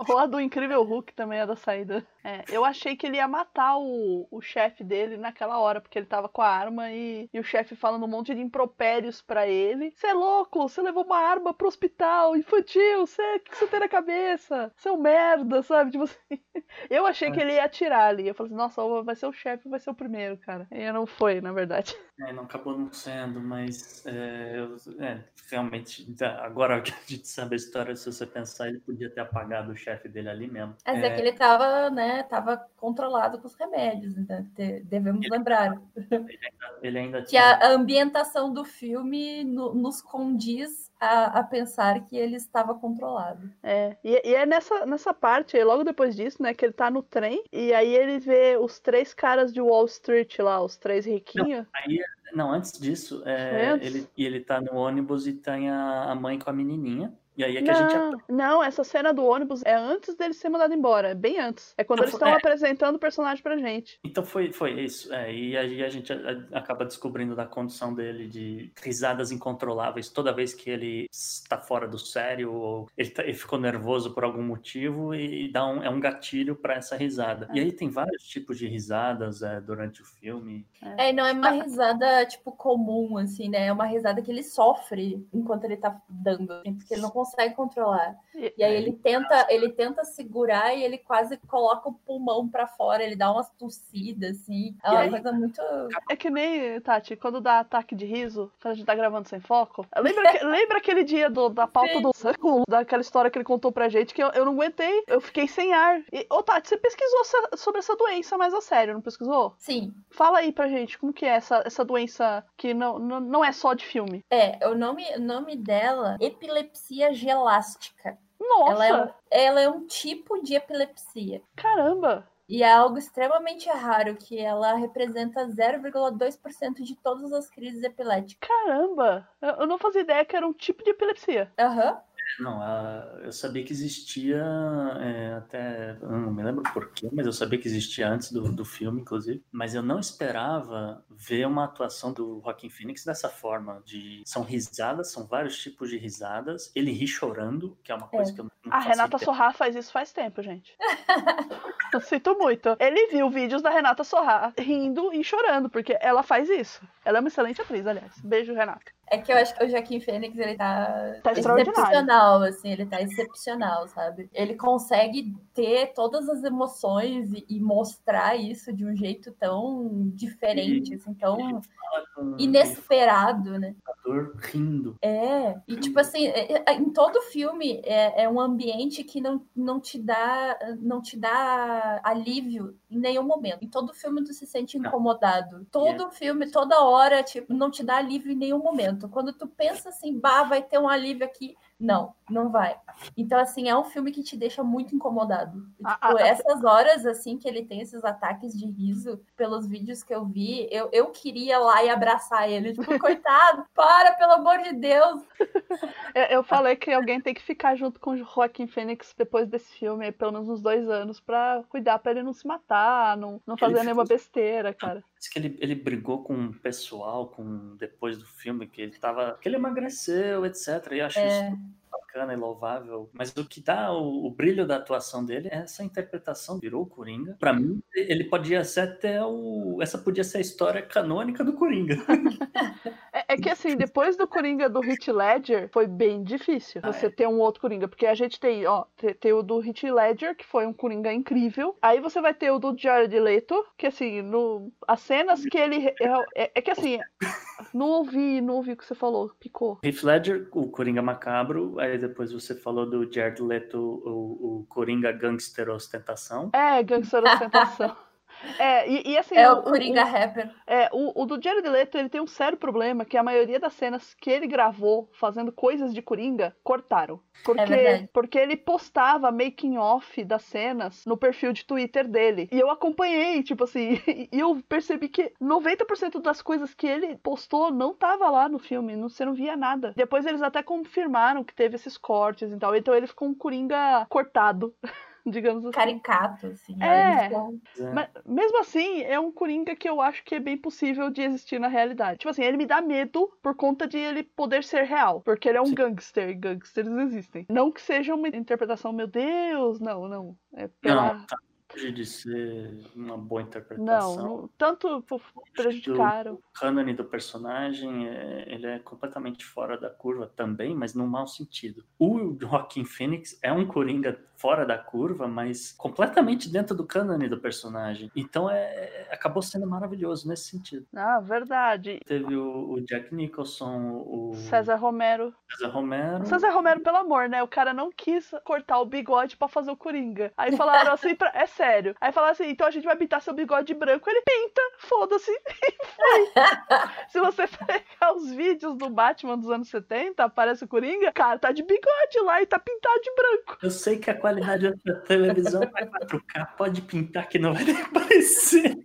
Ou a do Incrível Hulk também é da saída. É, eu achei que ele ia matar o, o chefe dele naquela hora, porque ele tava com a arma e, e o chefe falando um monte de impropérios pra ele. Você é louco, você levou uma arma pro hospital infantil, você, o que você tem na cabeça? Você é um merda, sabe? Tipo assim. Eu achei que ele ia atirar ali. Eu falei assim, nossa, vai ser o chefe, vai ser o primeiro, cara. E não foi, na verdade. É, não acabou não sendo, mas é, eu- é, realmente, agora que a gente sabe a história, se você pensar, ele podia ter apagado o chefe dele ali mesmo. Mas é, que ele tava, né, tava controlado com os remédios, então te- devemos lembrar Ele ainda que tinha. a ambientação do filme no- nos condiz a, a pensar que ele estava controlado. É, e, e é nessa, nessa parte, aí, logo depois disso, né, que ele tá no trem, e aí ele vê os três caras de Wall Street lá, os três riquinhos. Aí, não, antes disso, é, ele, e ele tá no ônibus e tem a, a mãe com a menininha. E aí é que a gente. Não, não, essa cena do ônibus é antes dele ser mandado embora, é bem antes. É quando Não, eles estão é. apresentando o personagem pra gente. Então foi, foi isso. É, e aí a gente acaba descobrindo da condição dele de risadas incontroláveis toda vez que ele está fora do sério ou ele, tá- ele ficou nervoso por algum motivo e dá um, é um gatilho para essa risada. E aí tem vários tipos de risadas é, durante o filme. É, e não é uma risada, tipo, comum, assim, né? É uma risada que ele sofre enquanto ele tá dando, assim, porque ele não consegue controlar. E- aí ele tenta, ele tenta segurar e ele quase coloca o pulmão pra fora, ele dá umas tossidas, assim. É uma aí- coisa muito. É que nem, Tati, quando dá ataque de riso, quando a gente tá gravando sem foco. Lembra, que- lembra aquele dia do- da pauta Sim. do Saco, daquela história que ele contou pra gente, que eu, eu não aguentei, eu fiquei sem ar. E, ô, Tati, você pesquisou sobre essa doença mais a sério, não pesquisou? Sim. Fala aí pra gente, como que é essa, essa doença que não, não, não é só de filme? É, o nome, o nome dela, epilepsia gelástica. Nossa, Ela é, um, ela é um tipo de epilepsia. caramba! E é algo extremamente raro, que ela representa 0,2% de todas as crises epiléticas. Caramba! Eu, não fazia ideia que era um tipo de epilepsia. Aham. Não, a- eu sabia que existia é, até. eu Não me lembro porquê, mas eu sabia que existia antes do, do filme, inclusive. Mas eu não esperava ver uma atuação do Joaquin Phoenix dessa forma. De, são risadas, são vários tipos de risadas. Ele ri chorando, que é uma coisa É. que eu não, A Renata ideia. Faz isso faz tempo, gente. eu sinto muito. Ele viu vídeos da Renata Sorra rindo e chorando, porque ela faz isso. Ela é uma excelente atriz, aliás. Beijo, Renata. É que eu acho que o Joaquim Fênix, ele tá, Tá excepcional, assim, ele tá excepcional, sabe? Ele consegue ter todas as emoções e, e mostrar isso de um jeito tão diferente, assim, tão Fala inesperado, né? o ator rindo. É, e tipo assim, é- é- em todo filme é, é um ambiente que não, não te dá não te dá alívio em nenhum momento. Em todo filme tu se sente incomodado. Todo filme, toda hora, tipo, não te dá alívio em nenhum momento. Quando tu pensa assim, bah, vai ter um alívio aqui, Não, não vai. Então, assim, é um filme que te deixa muito incomodado. Ah, tipo, ah, ah. essas horas, assim, que ele tem esses ataques de riso, pelos vídeos que eu vi, eu, eu queria lá e abraçar ele. Tipo, coitado, para, pelo amor de Deus. Eu, eu falei que alguém tem que ficar junto com o Joaquim Fênix depois desse filme, pelo menos uns dois anos, pra cuidar pra ele não se matar, não, não fazer Ele nenhuma ficou- besteira, cara. Diz que ele, ele brigou com o pessoal com, depois do filme, que ele tava. que ele emagreceu, etc. E eu acho É. isso bacana e louvável. Mas o que dá o, o brilho da atuação dele é essa interpretação. Virou o Coringa. Pra mim, ele podia ser até o. Essa podia ser a história canônica do Coringa. É, é que assim, depois do Coringa do Heath Ledger, foi bem difícil Ah, você é. ter um outro Coringa. Porque a gente tem, ó, tem, tem o do Heath Ledger, que foi um Coringa incrível. Aí você vai ter o do Jared Leto, que assim, no, as cenas que ele. É, é que assim, não ouvi, não ouvi o que você falou, picou. Heath Ledger, o Coringa macabro. Aí depois você falou do Jared Leto, o, o Coringa gangster ostentação. É, Gangster Ostentação. É, e, e assim. É o- o Coringa Rapper. É, o, o do Jared Leto, ele tem um sério problema, que a maioria das cenas que ele gravou fazendo coisas de Coringa, cortaram. Porque, É porque ele postava making off das cenas no perfil de Twitter dele. E eu acompanhei, tipo assim, e eu percebi que 90% das coisas que ele postou não tava lá no filme, não, você não via nada. Depois eles até confirmaram que teve esses cortes e tal, então ele ficou um Coringa cortado, digamos assim. Caricato, assim. É. ficou- É. Mas, mesmo assim, é um Coringa que eu acho que é bem possível de existir na realidade. Tipo assim, ele me dá medo por conta de ele poder ser real. Porque ele é um Sim. gangster, e gangsters existem. Não que seja uma interpretação, meu Deus, não, não. É pela. Não, tá longe de ser uma boa interpretação. não- tanto prejudicaram. O cânone do personagem, é- ele é completamente fora da curva também, mas num mau sentido. O Joaquin Phoenix é um Coringa fora da curva, mas completamente dentro do cânone do personagem. Então é, acabou sendo maravilhoso nesse sentido. Ah, verdade. Teve o, o Jack Nicholson, o César Romero. César Romero. César Romero, pelo amor, né? O cara não quis cortar o bigode pra fazer o Coringa. Aí falaram assim, pra- é sério. Aí falaram assim, então a gente vai pintar seu bigode branco. Ele pinta, foda-se. Se você pegar os vídeos do Batman dos anos 70, aparece o Coringa, cara, tá de bigode lá e tá pintado de branco. Eu sei que a qualidade da televisão é 4K, pode pintar que não vai aparecer.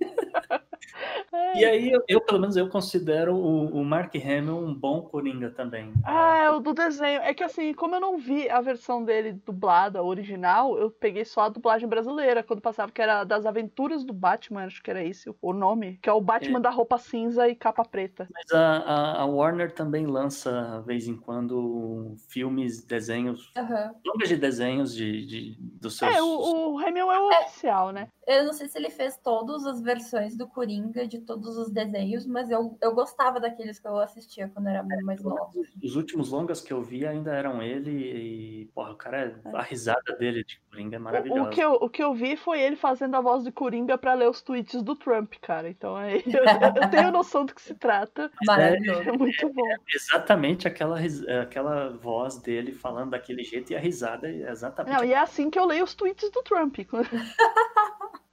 E aí, eu, eu, pelo menos, eu considero o, o Mark Hamill um bom Coringa também. Ah, é o do desenho. É que assim, como eu não vi a versão dele dublada, original, eu peguei só a dublagem brasileira, quando passava, que era das aventuras do Batman, acho que era esse o nome. Que é o Batman É. da roupa cinza e capa preta. Mas a, a- a Warner também lança, de vez em quando, filmes, desenhos, Aham. longas de desenhos de, de- dos seus... É, o, o Hamill é o oficial, né? Eu não sei se ele fez todas as versões do Coringa, de todos os desenhos, mas eu, eu gostava daqueles que eu assistia quando era mais nova. Os últimos longas que eu vi ainda eram ele e, porra, o cara, a risada dele de Coringa é O, maravilhosa. o que eu, o que eu vi foi ele fazendo a voz de Coringa pra ler os tweets do Trump, cara. Então é, eu, eu tenho noção do que se trata. Maravilhoso. É muito bom. Exatamente aquela, aquela voz dele falando daquele jeito e a risada é exatamente Não, e é assim que eu leio os tweets do Trump.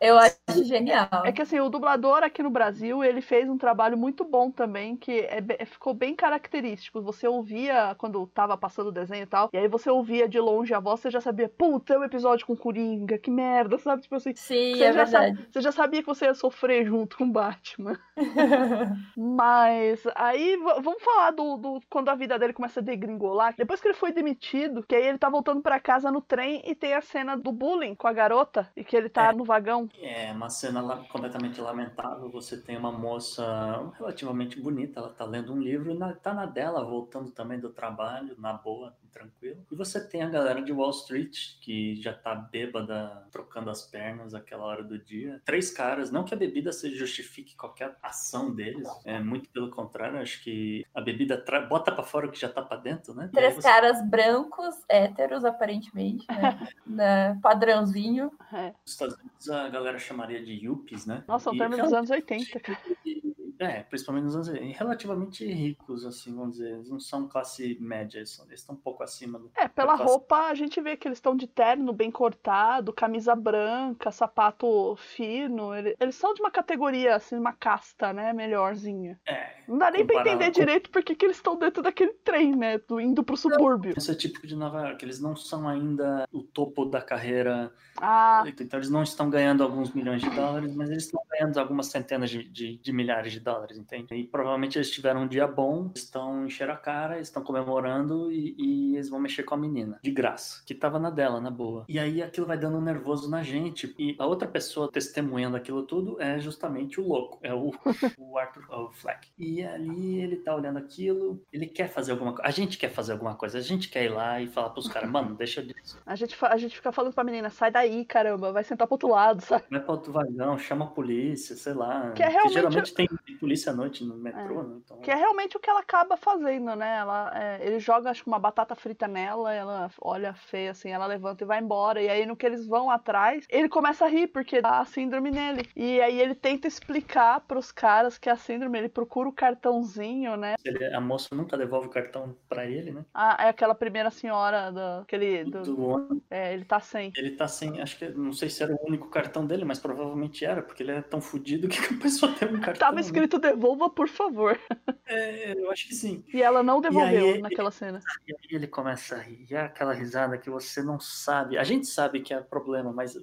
Eu acho genial. É que assim, o dublador aqui no Brasil, ele fez um trabalho muito bom também, que é be- ficou bem característico. Você ouvia quando tava passando o desenho e tal, e aí você ouvia de longe a voz, você já sabia, puta, é um episódio com Coringa, que merda, sabe? Tipo assim, Sim, você, é já verdade. sabe- você já sabia que você ia sofrer junto com o Batman. Mas aí vamos falar do, do- quando a vida dele começa a degringolar. Depois que ele foi demitido, que aí ele tá voltando pra casa no trem e tem a cena do bullying com a garota e que ele tá É. no vagão. É uma cena completamente lamentável. Você tem uma moça relativamente bonita, ela tá lendo um livro e na, tá na dela, voltando também do trabalho, na boa, tranquilo. E você tem a galera de Wall Street, que já tá bêbada, trocando as pernas aquela hora do dia. Três caras, não que a bebida se justifique qualquer ação deles, é muito pelo contrário, acho que a bebida tra- bota pra fora o que já tá pra dentro, né? Três você- caras brancos, héteros, aparentemente, né? Na- padrãozinho. É. Estados Unidos a galera chamaria de yuppies, né? Nossa, é um termo dos anos 80, cara. E- É, principalmente nos anos relativamente ricos, assim, vamos dizer. Eles não são classe média, eles, são, eles estão um pouco acima do. É, pela classe... roupa a gente vê que eles estão de terno bem cortado, camisa branca, sapato fino. Eles, eles são de uma categoria, assim, uma casta, né? Melhorzinha. É. Não dá nem pra entender com... direito porque que eles estão dentro daquele trem, né? Do, indo pro subúrbio. Esse é típico de Nova York. Eles não são ainda o topo da carreira. Ah. Então eles não estão ganhando alguns milhões de dólares, mas eles estão ganhando algumas centenas de, de, de milhares de dólares, entende? E provavelmente eles tiveram um dia bom, estão enchendo a cara, estão comemorando e, e, eles vão mexer com a menina, de graça, que tava na dela, na boa. E aí aquilo vai dando um nervoso na gente. E a outra pessoa testemunhando aquilo tudo é justamente o louco, é o, o Arthur o Fleck. E ali ele tá olhando aquilo, ele quer fazer alguma coisa. A gente quer fazer alguma coisa, a gente quer ir lá e falar pros caras, mano, deixa disso. A gente, a gente fica falando pra menina, sai daí, caramba, vai sentar pro outro lado, sabe? Vai pra outro vagão, chama a polícia, sei lá. Que é realmente... geralmente tem polícia à noite no metrô, é. né? Então... Que é realmente o que ela acaba fazendo, né? Ela, é, ele joga, acho que uma batata frita nela, ela olha feia assim, ela levanta e vai embora. E aí, no que eles vão atrás, ele começa a rir, porque dá a síndrome nele. E aí ele tenta explicar pros caras que a síndrome, ele procura o cartãozinho, né? Ele, a moça nunca devolve o cartão para ele, né? Ah, é aquela primeira senhora do, aquele, do, do... É, ele tá sem. Ele tá sem, acho que, não sei se era o único cartão dele, mas provavelmente era, porque ele é tão fodido que a pessoa tem um cartão. Tava né? Escrito devolva, por favor. É, eu acho que sim. E ela não devolveu aí, naquela cena. E aí ele começa a rir. E é aquela risada que você não sabe. A gente sabe que é problema, mas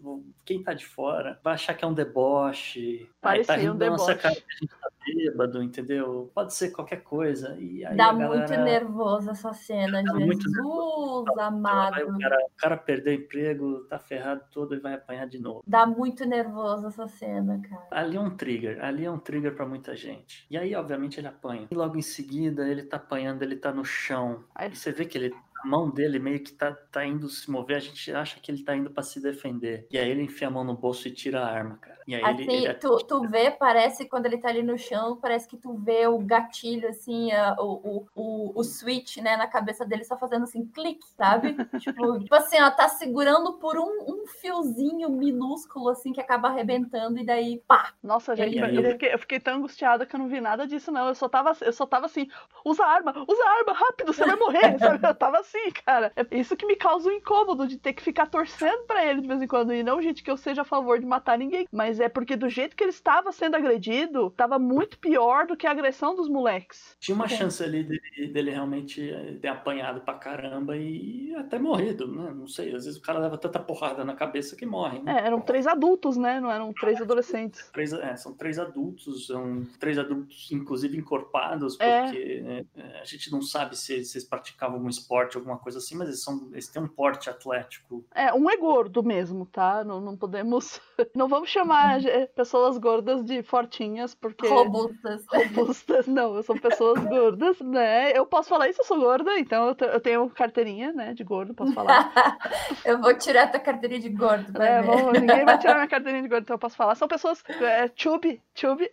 quem tá de fora vai achar que é um deboche. Parecia tá um deboche. Cara, a gente tá bêbado, entendeu? Pode ser qualquer coisa. E aí Dá galera... muito nervoso essa cena, Dá Jesus amado. o, cara, o cara perdeu o emprego, tá ferrado todo e vai apanhar de novo. Dá muito nervoso essa cena, cara. Ali é um trigger, ali é um trigger para muita gente. E aí, obviamente, ele apanha. E logo em seguida, ele tá apanhando, ele tá no chão. Aí você vê que ele a mão dele meio que tá, tá indo se mover, a gente acha que ele tá indo para se defender. E aí ele enfia a mão no bolso e tira a arma, cara. E aí assim, ele, ele... Tu, tu vê, parece, quando ele tá ali no chão, parece que tu vê o gatilho, assim, a, o, o, o, switch, né, na cabeça dele só fazendo assim, clique, sabe? tipo, tipo assim, ó, tá segurando por um, um fiozinho minúsculo, assim, que acaba arrebentando e daí, pá! Nossa, gente, ele... eu, fiquei, eu fiquei tão angustiada que eu não vi nada disso, não. Eu só tava, eu só tava assim, usa arma, usa arma, rápido, você vai morrer, sabe? Eu tava assim, cara. É isso que me causa um incômodo de ter que ficar torcendo para ele de vez em quando. E não, gente, que eu seja a favor de matar ninguém. Mas é porque do jeito que ele estava sendo agredido, tava muito pior do que a agressão dos moleques. Tinha uma chance ali dele, dele, realmente eh, ter apanhado pra caramba e até morrido, né? Não sei, às vezes o cara leva tanta porrada na cabeça que morre. Né? É, eram três adultos, né? Não eram três adolescentes. Três, é, são três adultos, são três adultos, inclusive encorpados, é. porque é. a gente não sabe se, se eles praticavam algum esporte, alguma coisa assim, mas eles, são, eles têm um porte atlético. É, um é gordo mesmo, tá? Não, não podemos. Não vamos chamar pessoas gordas de fortinhas, porque. Robustas. Robustas, não, são pessoas gordas, né? Eu posso falar isso, eu sou gorda, então eu, tenho carteirinha, né, de gordo, posso falar. eu vou tirar tua carteirinha de gordo, é, Ninguém vai tirar minha carteirinha de gordo, então eu posso falar. São pessoas. É, chubby, chubby.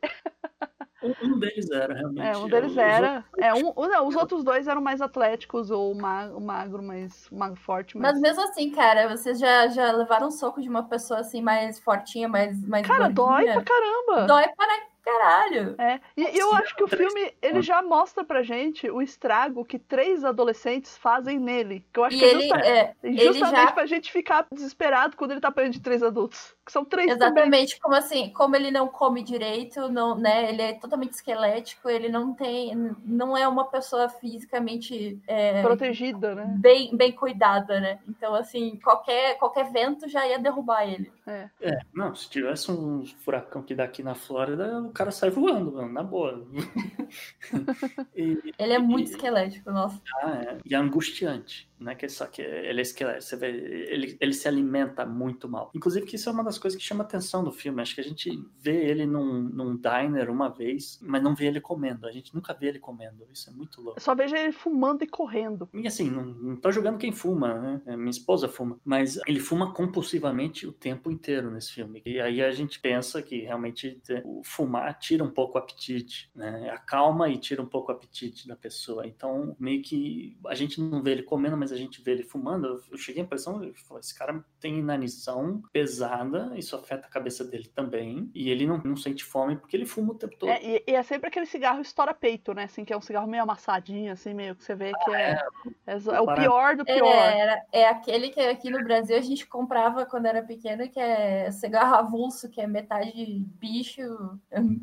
Um deles era, realmente. É, um deles era. É, um, não, os outros dois eram mais atléticos, ou o magro, mais magro forte. Mas... mas mesmo assim, cara, vocês já, já levaram um soco de uma pessoa assim mais fortinha, mais. mais cara, gordinha? dói pra caramba. Dói para caralho. É, e eu acho que o filme, ele já mostra pra gente o estrago que três adolescentes fazem nele. Que eu acho e que ele, é, justa, é justamente já... pra gente ficar desesperado quando ele tá apanhando de três adultos. Que são três Exatamente, também. como assim, como ele não come direito, não, né, ele é totalmente esquelético, ele não tem, não é uma pessoa fisicamente... É, Protegida, né? Bem, bem cuidada, né? Então, assim, qualquer, qualquer vento já ia derrubar ele. É. é, não, se tivesse um furacão que daqui na Flórida, o cara sai voando, mano, na boa. e, ele é muito e, esquelético, nossa. Ah, é. E é angustiante. Não é que só que ele é esqueleto, você vê, ele, ele se alimenta muito mal. Inclusive que isso é uma das coisas que chama atenção do filme. Acho que a gente vê ele num, num diner uma vez, mas não vê ele comendo. A gente nunca vê ele comendo. Isso é muito louco. Eu só vejo ele fumando e correndo. E assim, não, não tô jogando quem fuma, né? É, minha esposa fuma. Mas ele fuma compulsivamente o tempo inteiro nesse filme. E aí a gente pensa que realmente o fumar tira um pouco o apetite, né? Acalma e tira um pouco o apetite da pessoa. Então, meio que a gente não vê ele comendo, mas depois a gente vê ele fumando, eu cheguei a impressão, eu falei, esse cara tem inanição pesada, isso afeta a cabeça dele também, e ele não, não sente fome porque ele fuma o tempo todo. É, e, e é sempre aquele cigarro estoura peito, né? Assim, que é um cigarro meio amassadinho, assim, meio que você vê que é, é, é o pior do pior. É, era- é aquele que aqui no Brasil a gente comprava quando era pequeno, que é cigarro avulso, que é metade bicho,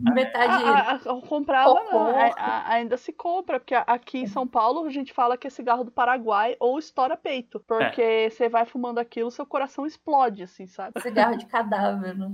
metade. A- a- a- eu comprava, não, cocô. a- a- ainda se compra, porque aqui em São Paulo a gente fala que é cigarro do Paraguai ou estoura peito, porque você vai fumando aquilo, seu coração explode, assim, sabe? Cigarro de cadáver, né?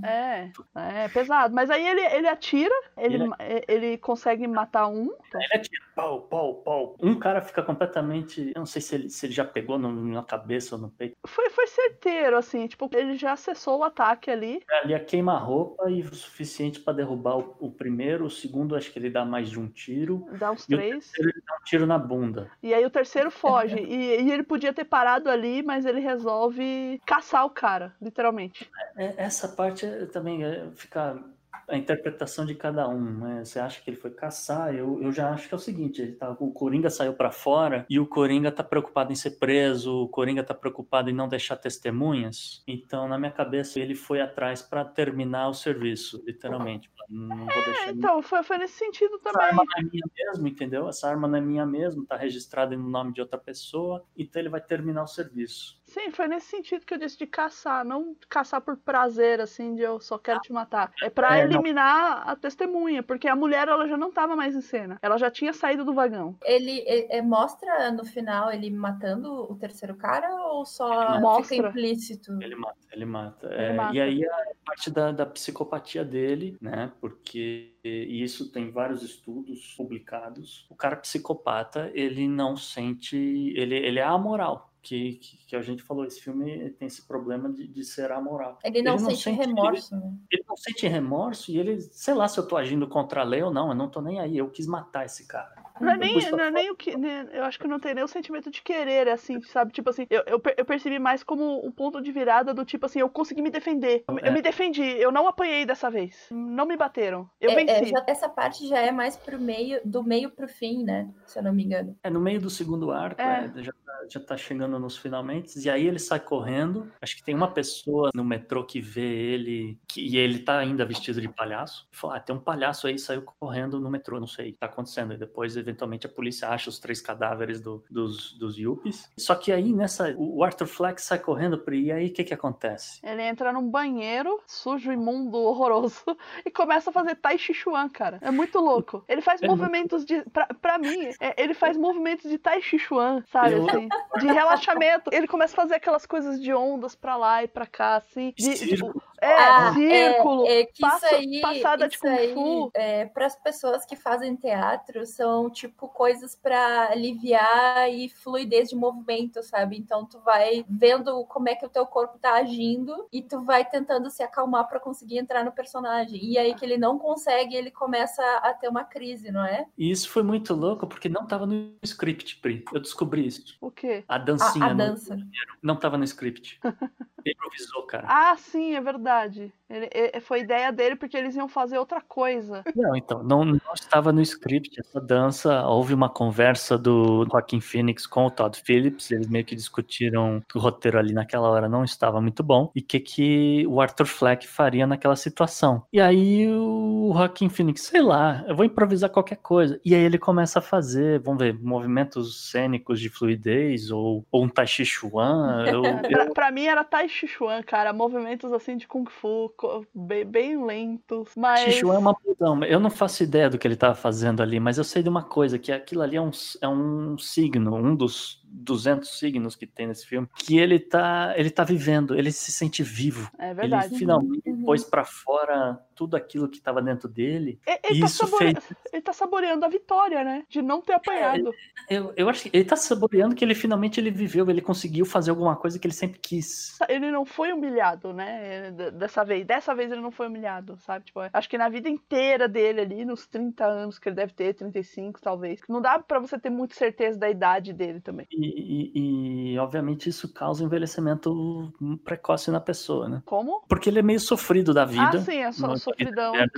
É, é pesado. Mas aí ele, ele atira, ele, Ele- ele consegue matar um. então- Ele atira, pau, pau, pau. Um cara fica completamente. Eu não sei se ele, se ele já pegou no- na cabeça ou no peito. Foi, foi certeiro, assim, tipo, ele já acessou o ataque ali. Ali a queima-roupa e o suficiente para derrubar o, o primeiro. O segundo, acho que ele dá mais de um tiro. Dá uns E o três. terceiro, ele dá um tiro na bunda. E aí o terceiro foge. e, e ele podia ter parado ali, mas ele resolve caçar o cara, literalmente. É, essa parte também é, fica a interpretação de cada um. Né? Você acha que ele foi caçar? Eu, eu já acho que é o seguinte: ele tá, o Coringa saiu para fora e o Coringa tá preocupado em ser preso, o Coringa tá preocupado em não deixar testemunhas. Então, na minha cabeça, ele foi atrás para terminar o serviço, literalmente. Não vou deixar É, então, foi, foi nesse sentido essa também. arma não é minha mesmo, entendeu? Essa arma não é minha mesmo, tá registrada no nome de outra pessoa, então ele vai terminar o serviço. Sim, foi nesse sentido que eu disse de caçar, não caçar por prazer, assim, de eu só quero te matar. É pra É, não. eliminar a testemunha, porque a mulher, ela já não tava mais em cena. Ela já tinha saído do vagão. Ele, ele- é, mostra no final ele matando o terceiro cara ou só Mostra. fica implícito? Ele mata, ele mata. Ele É, mata. E aí a parte da, da psicopatia dele, né? Porque e isso tem vários estudos publicados. O cara psicopata, ele não sente. Ele, ele é amoral. Que, que, a gente falou, esse filme tem esse problema de, de ser amoral. Ele não Ele não sente sente- remorso, né? Ele não sente remorso e ele, sei lá se eu tô agindo contra a lei ou não, eu não tô nem aí, eu quis matar esse cara. Não é nem, não é nem o que. né, eu acho que não tem nem o sentimento de querer, assim, sabe? Tipo assim, eu, eu, eu percebi mais como um ponto de virada do tipo assim, eu consegui me defender. Eu, É. eu me defendi, eu não apanhei dessa vez. Não me bateram. Eu É- é, venci. já- essa parte já é mais pro meio, do meio pro fim, né? Se eu não me engano. É, no meio do segundo arco, É. é, já, tá, já tá chegando nos finalmente, e aí ele sai correndo. Acho que tem uma pessoa no metrô que vê ele, que, e ele tá ainda vestido de palhaço. E fala, ah, tem um palhaço aí, saiu correndo no metrô, não sei o que tá acontecendo. E depois, eventualmente, a polícia acha os três cadáveres do- dos, dos Yuppies. Só que aí, nessa, o Arthur Fleck sai correndo, Pri, e aí o que que acontece? Ele entra num banheiro, sujo, imundo, horroroso, e começa a fazer Tai Chi Chuan, cara. É muito louco. Ele faz É movimentos de. Pra, pra mim, é, ele faz movimentos de Tai Chi Chuan, sabe? Eu- Assim, de relaxamento. Ele começa a fazer aquelas coisas de ondas pra lá e pra cá, assim. De, Círculo. tipo, é, Ah, círculo. É, é que passa- isso aí, passada de isso Kung aí, Fu. é, para as pessoas que fazem teatro, são tipo coisas para aliviar e fluidez de movimento, sabe? Então tu vai vendo como é que o teu corpo tá agindo e tu vai tentando se acalmar para conseguir entrar no personagem. E aí que ele não consegue, ele começa a ter uma crise, não é? E isso foi muito louco, porque não tava no script, Pri. Eu descobri isso. O quê? A A, dancinha a no- dança. não tava no script. Ele improvisou, cara. Ah, sim, é verdade. Ele, é- foi ideia dele porque eles iam fazer outra coisa. Não, então, não, não estava no script essa dança. Houve uma conversa do Joaquin Phoenix com o Todd Phillips. Eles meio que discutiram que o roteiro ali naquela hora não estava muito bom e o que, que o Arthur Fleck faria naquela situação. E aí o Joaquin Phoenix, sei lá, eu vou improvisar qualquer coisa. E aí ele começa a fazer, vamos ver, movimentos cênicos de fluidez ou, ou um Tai Chi Chuan. Eu, eu- Pra, mim era Tai Chi Chuan, cara. Movimentos assim de Kung Fu, bem, bem lentos. Mas. Chi Chuan é uma pudão. Eu não faço ideia do que ele estava fazendo ali, mas eu sei de uma coisa, que aquilo ali é um, é um signo, um dos 200 signos que tem nesse filme, que ele tá, ele tá vivendo, ele se sente vivo. É verdade. Ele finalmente Uhum. pôs pra fora tudo aquilo que estava dentro dele. E- Ele, tá Isso sabore- fez. ele tá saboreando a vitória, né? De não ter apanhado. Eu, eu acho que ele tá saboreando que ele finalmente ele viveu, ele conseguiu fazer alguma coisa que ele sempre quis. Ele não foi humilhado, né? Dessa vez. Dessa vez ele não foi humilhado, sabe? Tipo, acho que na vida inteira dele ali, nos 30 anos que ele deve ter, 35 talvez. Não dá pra você ter muita certeza da idade dele também. E, e- e, obviamente isso causa envelhecimento precoce na pessoa, né? Como? Porque ele é meio sofrido da vida. ah, sim, a so no-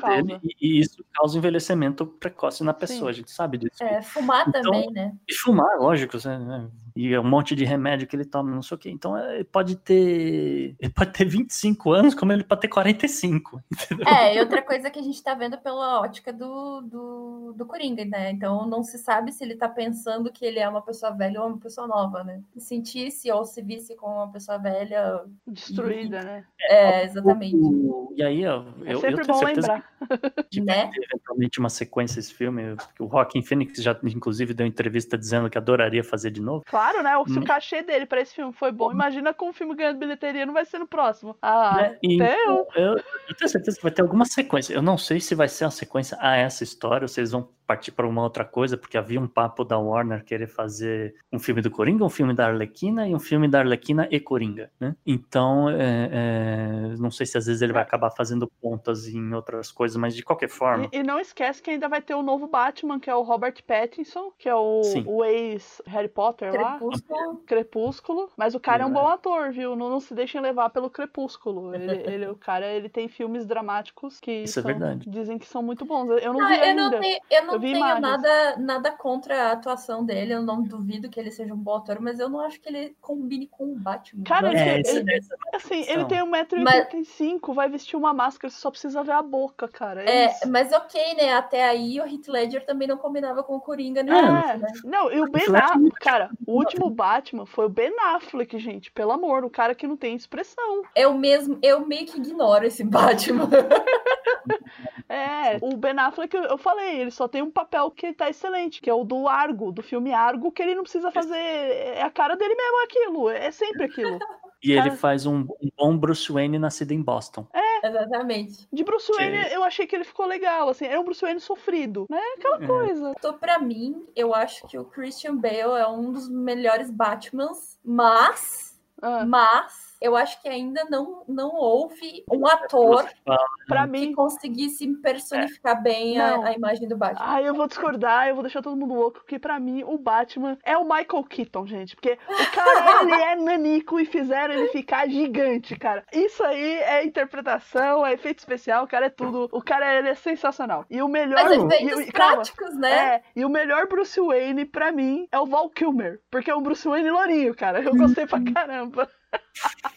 causa. dele, e, isso causa envelhecimento precoce na pessoa, a gente sabe disso. É, fumar Então- também, né? E fumar, lógico, né? E é um monte de remédio que ele toma, não sei o quê. Então é, ele pode ter. Ele pode ter 25 anos, como ele pode ter 45. Entendeu? É, e outra coisa que a gente tá vendo pela ótica do, do, do Coringa, né? Então não se sabe se ele tá pensando que ele é uma pessoa velha ou uma pessoa nova, né? Se sentisse ou se visse como uma pessoa velha. Destruída, né? É, exatamente. O- E aí, ó, É eu, eu sempre tenho bom certeza lembrar. que Né? eventualmente uma sequência esse filme. porque O Joaquin Phoenix já, inclusive, deu entrevista dizendo que adoraria fazer de novo. Claro, né? Se Hum. o cachê dele pra esse filme foi bom, imagina como o filme ganhando bilheteria não vai ser no próximo. Ah, até eu. eu, eu tenho certeza que vai ter alguma sequência. Eu não sei se vai ser uma sequência a essa história, ou se eles vão partir para uma outra coisa, porque havia um papo da Warner querer fazer um filme do Coringa, um filme da Arlequina e um filme da Arlequina e Coringa, né? Então, é, é, não sei se às vezes ele vai acabar fazendo pontas em outras coisas, mas de qualquer forma. E, e não esquece que ainda vai ter o novo Batman, que é o Robert Pattinson, que é o, o ex-Harry Potter lá. Crepúsculo. Crepúsculo, mas o cara é um É. bom ator, viu? Não, não se deixem levar pelo Crepúsculo. Ele, ele- o cara, ele tem filmes dramáticos que Isso é são- verdade. dizem que são muito bons. Eu, eu não Não, vi eu ainda. não tenho, eu não Eu vi tenho imagens. nada, nada contra a atuação dele, eu não duvido que ele seja um bom ator, mas eu não acho que ele combine com o Batman. Cara, Não ele- É, ele- é Assim, ele tem 1,85m, vai vestir uma máscara, você só precisa ver a boca, cara. É, É, mas ok, né? Até aí o Heath Ledger também não combinava com o Coringa no É, início, né? não, e o Ben Affleck, cara, o último Batman foi o Ben Affleck, gente, pelo amor, o cara que não tem expressão. Eu mesmo, eu meio que ignoro esse Batman. É, o Ben Affleck, eu- falei, ele só tem um papel que tá excelente, que é o do Argo, do filme Argo, que ele não precisa fazer, é a cara dele mesmo aquilo, é sempre aquilo. E ele faz um, um bom Bruce Wayne nascido em Boston. Exatamente. De Bruce Que- Wayne, eu achei que ele ficou legal, assim, é um Bruce Wayne sofrido, né? Aquela É. coisa. Então, pra mim, eu acho que o Christian Bale é um dos melhores Batmans, mas, Ah, mas, eu acho que ainda não, não houve um ator que mim, conseguisse personificar bem a, a imagem do Batman. Ah, eu vou discordar, eu vou deixar todo mundo louco, porque pra mim o Batman é o Michael Keaton, gente. Porque o cara, ele é nanico e fizeram ele ficar gigante, cara. Isso aí é interpretação, é efeito especial, o cara é tudo. O cara, ele é sensacional. E o melhor... Mas efeitos e- calma, práticos, né? É, e o melhor Bruce Wayne, pra mim, é o Val Kilmer. Porque é um Bruce Wayne lourinho, cara. Eu gostei pra caramba.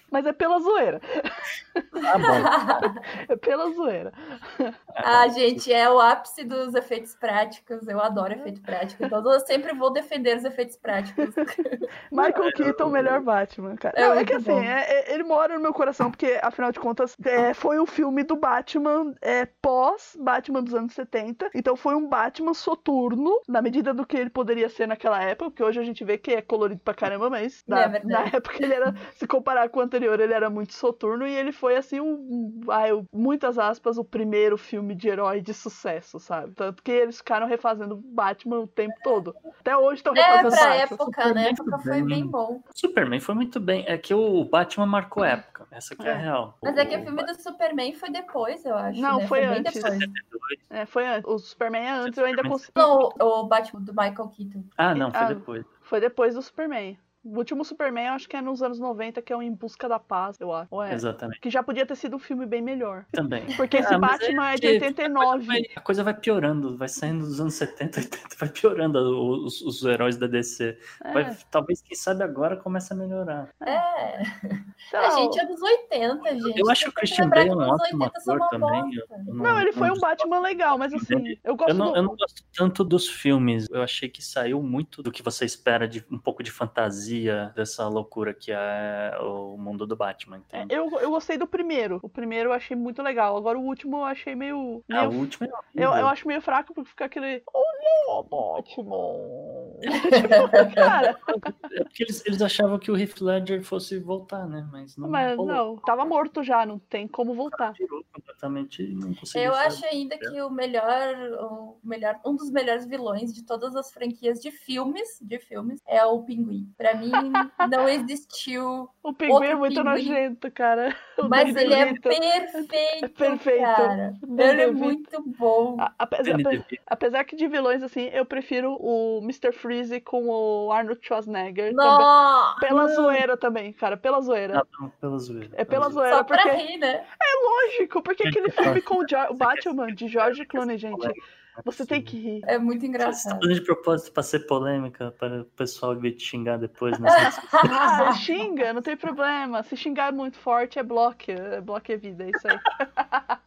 Mas é pela zoeira. Bom. É pela zoeira. Ah, gente, é o ápice dos efeitos práticos. Eu adoro efeito prático. Então eu sempre vou defender os efeitos práticos. Michael Keaton, melhor Batman, cara. É Não, é que assim, é- é- ele mora no meu coração, porque, afinal de contas, é, foi o filme do Batman é, pós-Batman dos anos 70. Então foi um Batman soturno, na medida do que ele poderia ser naquela época, porque hoje a gente vê que é colorido pra caramba, mas É na, na época ele era, se comparar com o anterior, ele era muito soturno e ele foi, assim, um, ai, muitas aspas, o primeiro filme de herói de sucesso, sabe? Tanto que eles ficaram refazendo Batman o tempo todo. Até hoje estão É, refazendo pra Batman. época, na Superman época foi também. bem bom. Superman foi muito bem. É que o Batman marcou época. Essa que é, a É. real. Mas é que o filme do Superman foi depois, eu acho. Não, né? foi bem antes. É, foi antes. O Superman é antes, eu ainda Superman. consigo. Não, o Batman do Michael Keaton. Ah, não, foi Ah, depois. Foi depois do Superman. O último Superman, eu acho que é nos anos 90, que é o Em Busca da Paz, eu acho. Ou é? Exatamente. Que já podia ter sido um filme bem melhor. Também. Porque esse Ah, Batman é, de que- 89. Vai- A coisa vai piorando, vai saindo dos anos 70, 80, vai piorando os, os heróis da DC. É, Vai- talvez, quem sabe agora comece a melhorar. É, sei a gente é dos 80, gente. Eu acho que o Christian Bale é que um ótimo 80 são ator também. Eu Não, ele foi um Batman legal, mas assim, eu gosto Eu não, do... eu não gosto tanto dos filmes. Eu achei que saiu muito do que você espera de um pouco de fantasia dessa loucura que é o mundo do Batman. É, Entende? eu, eu gostei do primeiro. O primeiro eu achei muito legal. Agora o último eu achei meio. Ah, meio o último é eu, eu acho meio fraco porque fica aquele. Olha, Batman. tipo, cara, É porque eles, eles achavam que o Heath Ledger fosse voltar, né? Mas não mas rolou. não, tava morto já, não tem como voltar. Virou completamente não conseguiu. Eu acho ainda que o melhor, o melhor, um dos melhores vilões de todas as franquias de filmes, de filmes, é o Pinguim. Pra mim, não existiu, O pinguim é muito pinguim. nojento, cara. O mas Danny ele é DeVito. perfeito, perfeito. cara. Ele é DeVito. muito bom. A- Apesar, apesar que de vilões, assim, eu prefiro o Mr. Freeze com o Arnold Schwarzenegger. também. Nossa! Pela zoeira também, cara, pela zoeira. Ah, não, pela zoeira. É pela zoeira, Só pra porque rir, né? lógico, porque aquele filme com o, Jo- o Batman de George Clooney, gente. Você tem que rir. É muito Você tá engraçado. fazendo de propósito pra ser polêmica, para o pessoal vir te xingar depois nas redes Ah, xinga, não tem problema. Se xingar muito forte é bloque. É bloque é vida, é isso aí.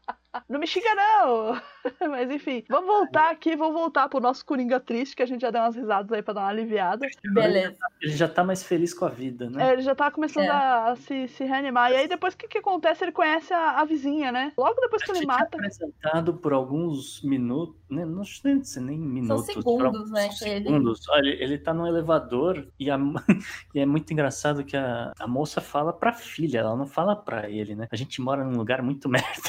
Não me xinga, não! Mas enfim, vamos voltar aqui, vamos voltar pro nosso Coringa triste, que a gente já deu umas risadas aí pra dar uma aliviada. Beleza. Ele já tá mais feliz com a vida, né? É, ele já tá começando É. a se, se reanimar. E aí depois o que, que acontece? Ele conhece a, a vizinha, né? Logo depois que A ele gente é mata. apresentado por alguns minutos, né? não sei se nem minutos, por segundos, né, ele- Segundos. Olha, ele tá no elevador e, a, e é muito engraçado que a, a moça fala pra filha, ela não fala pra ele, né? A gente mora num lugar muito merda.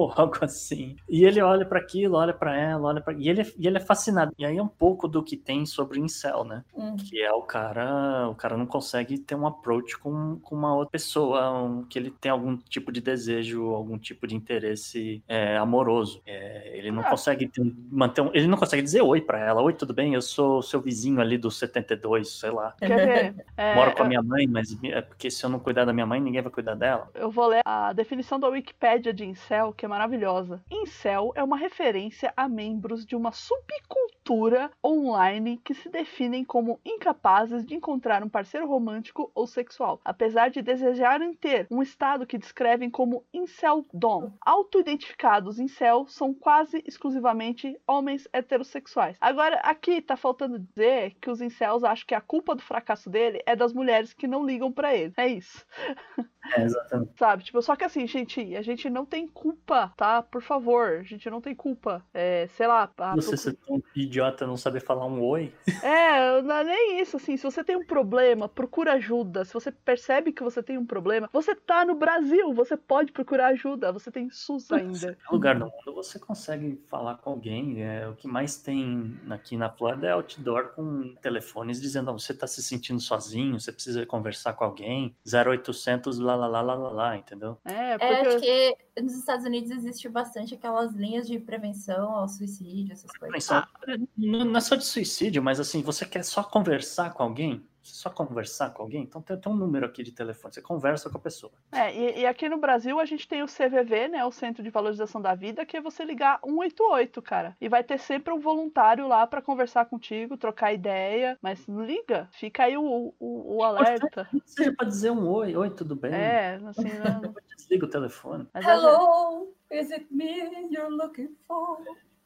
Ou algo assim. E ele olha pra aquilo, olha pra ela, olha para e ele, é- e ele é fascinado. E aí é um pouco do que tem sobre incel, né? Hum. Que é o cara, o cara não consegue ter um approach com, com uma outra pessoa, um- que ele tem algum tipo de desejo, algum tipo de interesse é, amoroso. É, ele não Ah. consegue ter manter um, ele não consegue dizer oi pra ela, oi, tudo bem? Eu sou seu vizinho ali do 72, sei lá. Quer ver? É, Moro com a minha mãe, mas é porque se eu não cuidar da minha mãe, ninguém vai cuidar dela. Eu vou ler a definição da Wikipédia de incel, que é maravilhosa. Incel é uma referência a membros de uma subcultura online que se definem como incapazes de encontrar um parceiro romântico ou sexual, apesar de desejarem ter um estado que descrevem como inceldom. Auto-identificados incel são quase exclusivamente homens heterossexuais. Agora, aqui tá faltando dizer que os incels acham que a culpa do fracasso dele é das mulheres que não ligam pra ele. É isso. É, exatamente. Sabe? Tipo, só que assim, gente, a gente não tem culpa, tá? Por favor, a gente não tem culpa. É, sei lá. a- Você ser tão idiota não saber falar um oi. É, não é nem isso, assim. Se você tem um problema, procura ajuda. Se você percebe que você tem um problema, você tá no Brasil, você pode procurar ajuda. Você tem SUS ainda. Qualquer lugar do mundo você consegue falar com alguém. É, o que mais tem aqui na Flórida é outdoor com telefones dizendo: "Ó, você está se sentindo sozinho, você precisa conversar com alguém. 0800 lá lá lá lá lá, lá entendeu? É, É, acho porque. que nos Estados Unidos existe bastante aquelas linhas de prevenção ao suicídio, essas coisas. Prevenção- Não não é só de suicídio, mas assim, você quer só conversar com alguém? Só conversar com alguém? Então tem, tem um número aqui de telefone, você conversa com a pessoa. É, e, e aqui no Brasil a gente tem o CVV, né? O Centro de Valorização da Vida, que é você ligar 188, cara. E vai ter sempre um voluntário lá pra conversar contigo, trocar ideia. Mas não liga, fica aí o, o, o alerta. Nem que Seja para dizer um oi, oi, tudo bem? É, assim, não. Desliga o telefone. Mas a gente- Hello, is it me you're looking for?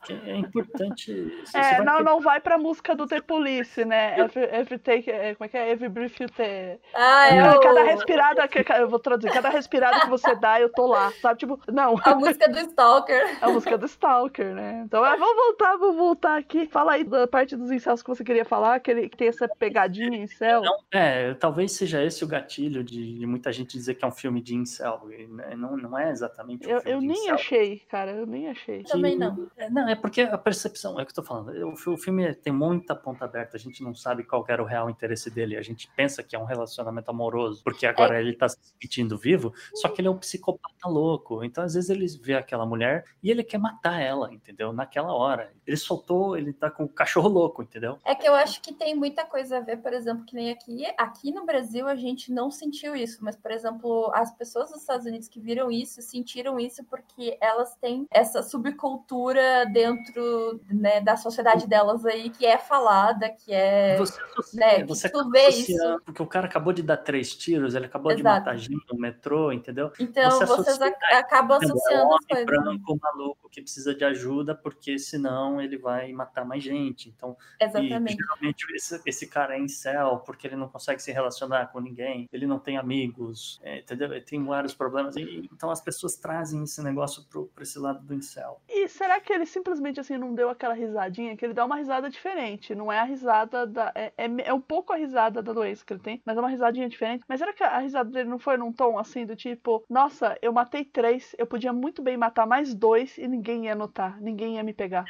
Que É importante. você É, vai não, ter- não vai pra música do The Police, né? Every, every take, é, como é que é? Every breath you take. Ah, é Cada, o- cada respirada, que, eu vou traduzir, cada respirada que você dá, eu tô lá, sabe? Tipo, não, a música do Stalker. é a música do Stalker, né? Então, é, vamos voltar, vamos voltar aqui. Fala aí da parte dos incels que você queria falar, que, ele, que tem essa pegadinha em céu. Não, é, talvez seja esse o gatilho de, de muita gente dizer que é um filme de incel. né, Não, não é exatamente um Eu, filme eu de nem incel. achei, cara, eu nem achei. que- Também não. é, não, é porque a percepção, é o que eu tô falando. O, o filme tem muita ponta aberta, a gente não sabe qual era o real interesse dele. A gente pensa que é um relacionamento amoroso, porque agora ele tá se sentindo vivo, só que ele é um psicopata louco. Então, às vezes, ele vê aquela mulher e ele quer matar ela, entendeu? Naquela hora. Ele soltou, ele tá com o cachorro louco, entendeu? É que eu acho que tem muita coisa a ver, por exemplo, que nem aqui. Aqui no Brasil a gente não sentiu isso, mas, por exemplo, as pessoas dos Estados Unidos que viram isso sentiram isso porque elas têm essa subcultura dentro né, da sociedade delas aí que é falada, que é. Você, associa- né, que você tu acaba vê associando, Porque o cara acabou de dar três tiros, ele acabou de Exato. matar gente no metrô, entendeu? Então você vocês associa- ac- acabam É um associando as homem coisas. branco maluco que precisa de ajuda, porque senão ele vai matar mais gente. Então, e Exatamente. geralmente esse, esse cara é incel, porque ele não consegue se relacionar com ninguém, ele não tem amigos, é, entendeu? Ele tem vários problemas. E, então as pessoas trazem esse negócio pro, pra esse lado do incel. E será que ele simplesmente assim não deu aquela risadinha? Que ele dá uma risada diferente. Não é a risada da. É, é, é um pouco a risada da doença que ele tem, mas é uma risadinha diferente. Mas será que a risada dele não foi num tom assim do tipo: Nossa, eu matei três, eu podia muito bem matar mais dois e ninguém ia notar, ninguém ia me pegar.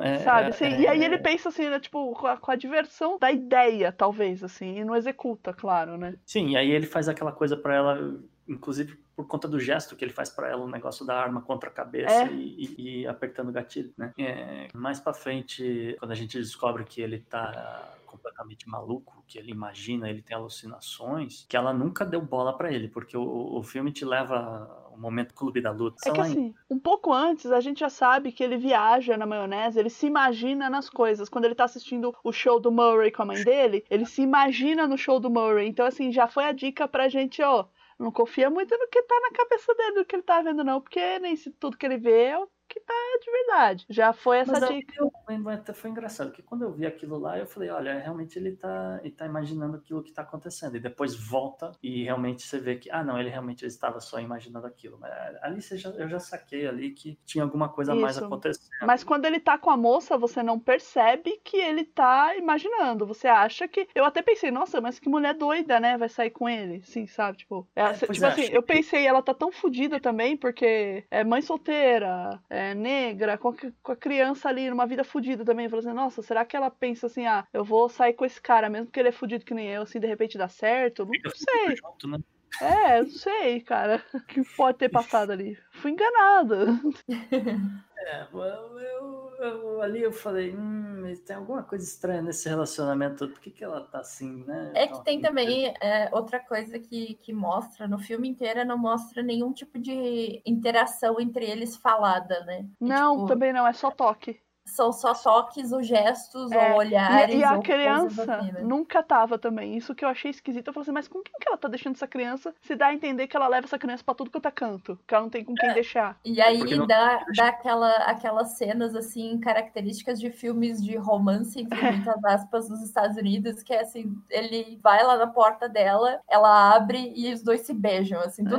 É, Sabe? Assim, é- E aí ele pensa assim, né? Tipo, com a, com a diversão da ideia, talvez, assim, e não executa, claro, né? Sim, e aí ele faz aquela coisa pra ela, inclusive por conta do gesto que ele faz pra ela, o negócio da arma contra a cabeça É. e, e- apertando o gatilho, né? É, mais pra frente, quando a gente descobre que ele tá com completamente maluco, que ele imagina, ele tem alucinações, que ela nunca deu bola para ele, porque o, o filme te leva o momento clube da luta. É que assim, um pouco antes a gente já sabe que ele viaja na maionese, ele se imagina nas coisas. Quando ele tá assistindo o show do Murray com a mãe dele, ele se imagina no show do Murray. Então, assim, já foi a dica pra gente, ó. Não confia muito no que tá na cabeça dele, do que ele tá vendo, não, porque nem se tudo que ele vê é que tá de verdade. Já foi essa Mas dica. Eu, até foi engraçado, porque quando eu vi aquilo lá, eu falei, olha, realmente ele tá, ele tá imaginando aquilo que tá acontecendo. E depois volta e realmente você vê que, ah, não, ele realmente estava só imaginando aquilo. Mas ali você já, eu já saquei ali que tinha alguma coisa Isso. mais acontecendo. Mas quando ele tá com a moça, você não percebe que ele tá imaginando. Você acha que. Eu até pensei, nossa, mas que mulher doida, né? Vai sair com ele. Sim, sabe? Tipo, é, É, tipo é, assim, eu que- pensei, ela tá tão fodida também, porque é mãe solteira, é negra, com a, com a criança ali numa vida fodida também. Falei assim, nossa, será que ela pensa assim, ah, eu vou sair com esse cara, mesmo que ele é fudido que nem eu, assim, de repente dá certo? Não Fica sei. junto, né? É, eu não sei, cara. O que pode ter passado ali? Fui enganada. É, eu, eu- eu- ali eu falei, hum, mas tem alguma coisa estranha nesse relacionamento. Por que, que ela tá assim, né? É que tem assim, também é, outra coisa que, que mostra, no filme inteiro não mostra nenhum tipo de interação entre eles falada, né? É, Não, tipo, também não, é só toque. São só toques ou gestos É, ou olhares. E, e a criança nunca tava também. Isso que eu achei esquisito. Eu falei assim, mas com quem que ela tá deixando essa criança? Se dá a entender que ela leva essa criança pra tudo quanto é canto. Que ela não tem com quem deixar. E aí Porque não- dá, dá aquela, aquelas cenas assim, características de filmes de romance, entre muitas aspas, dos Estados Unidos, que é assim, ele vai lá na porta dela, ela abre e os dois se beijam, assim, do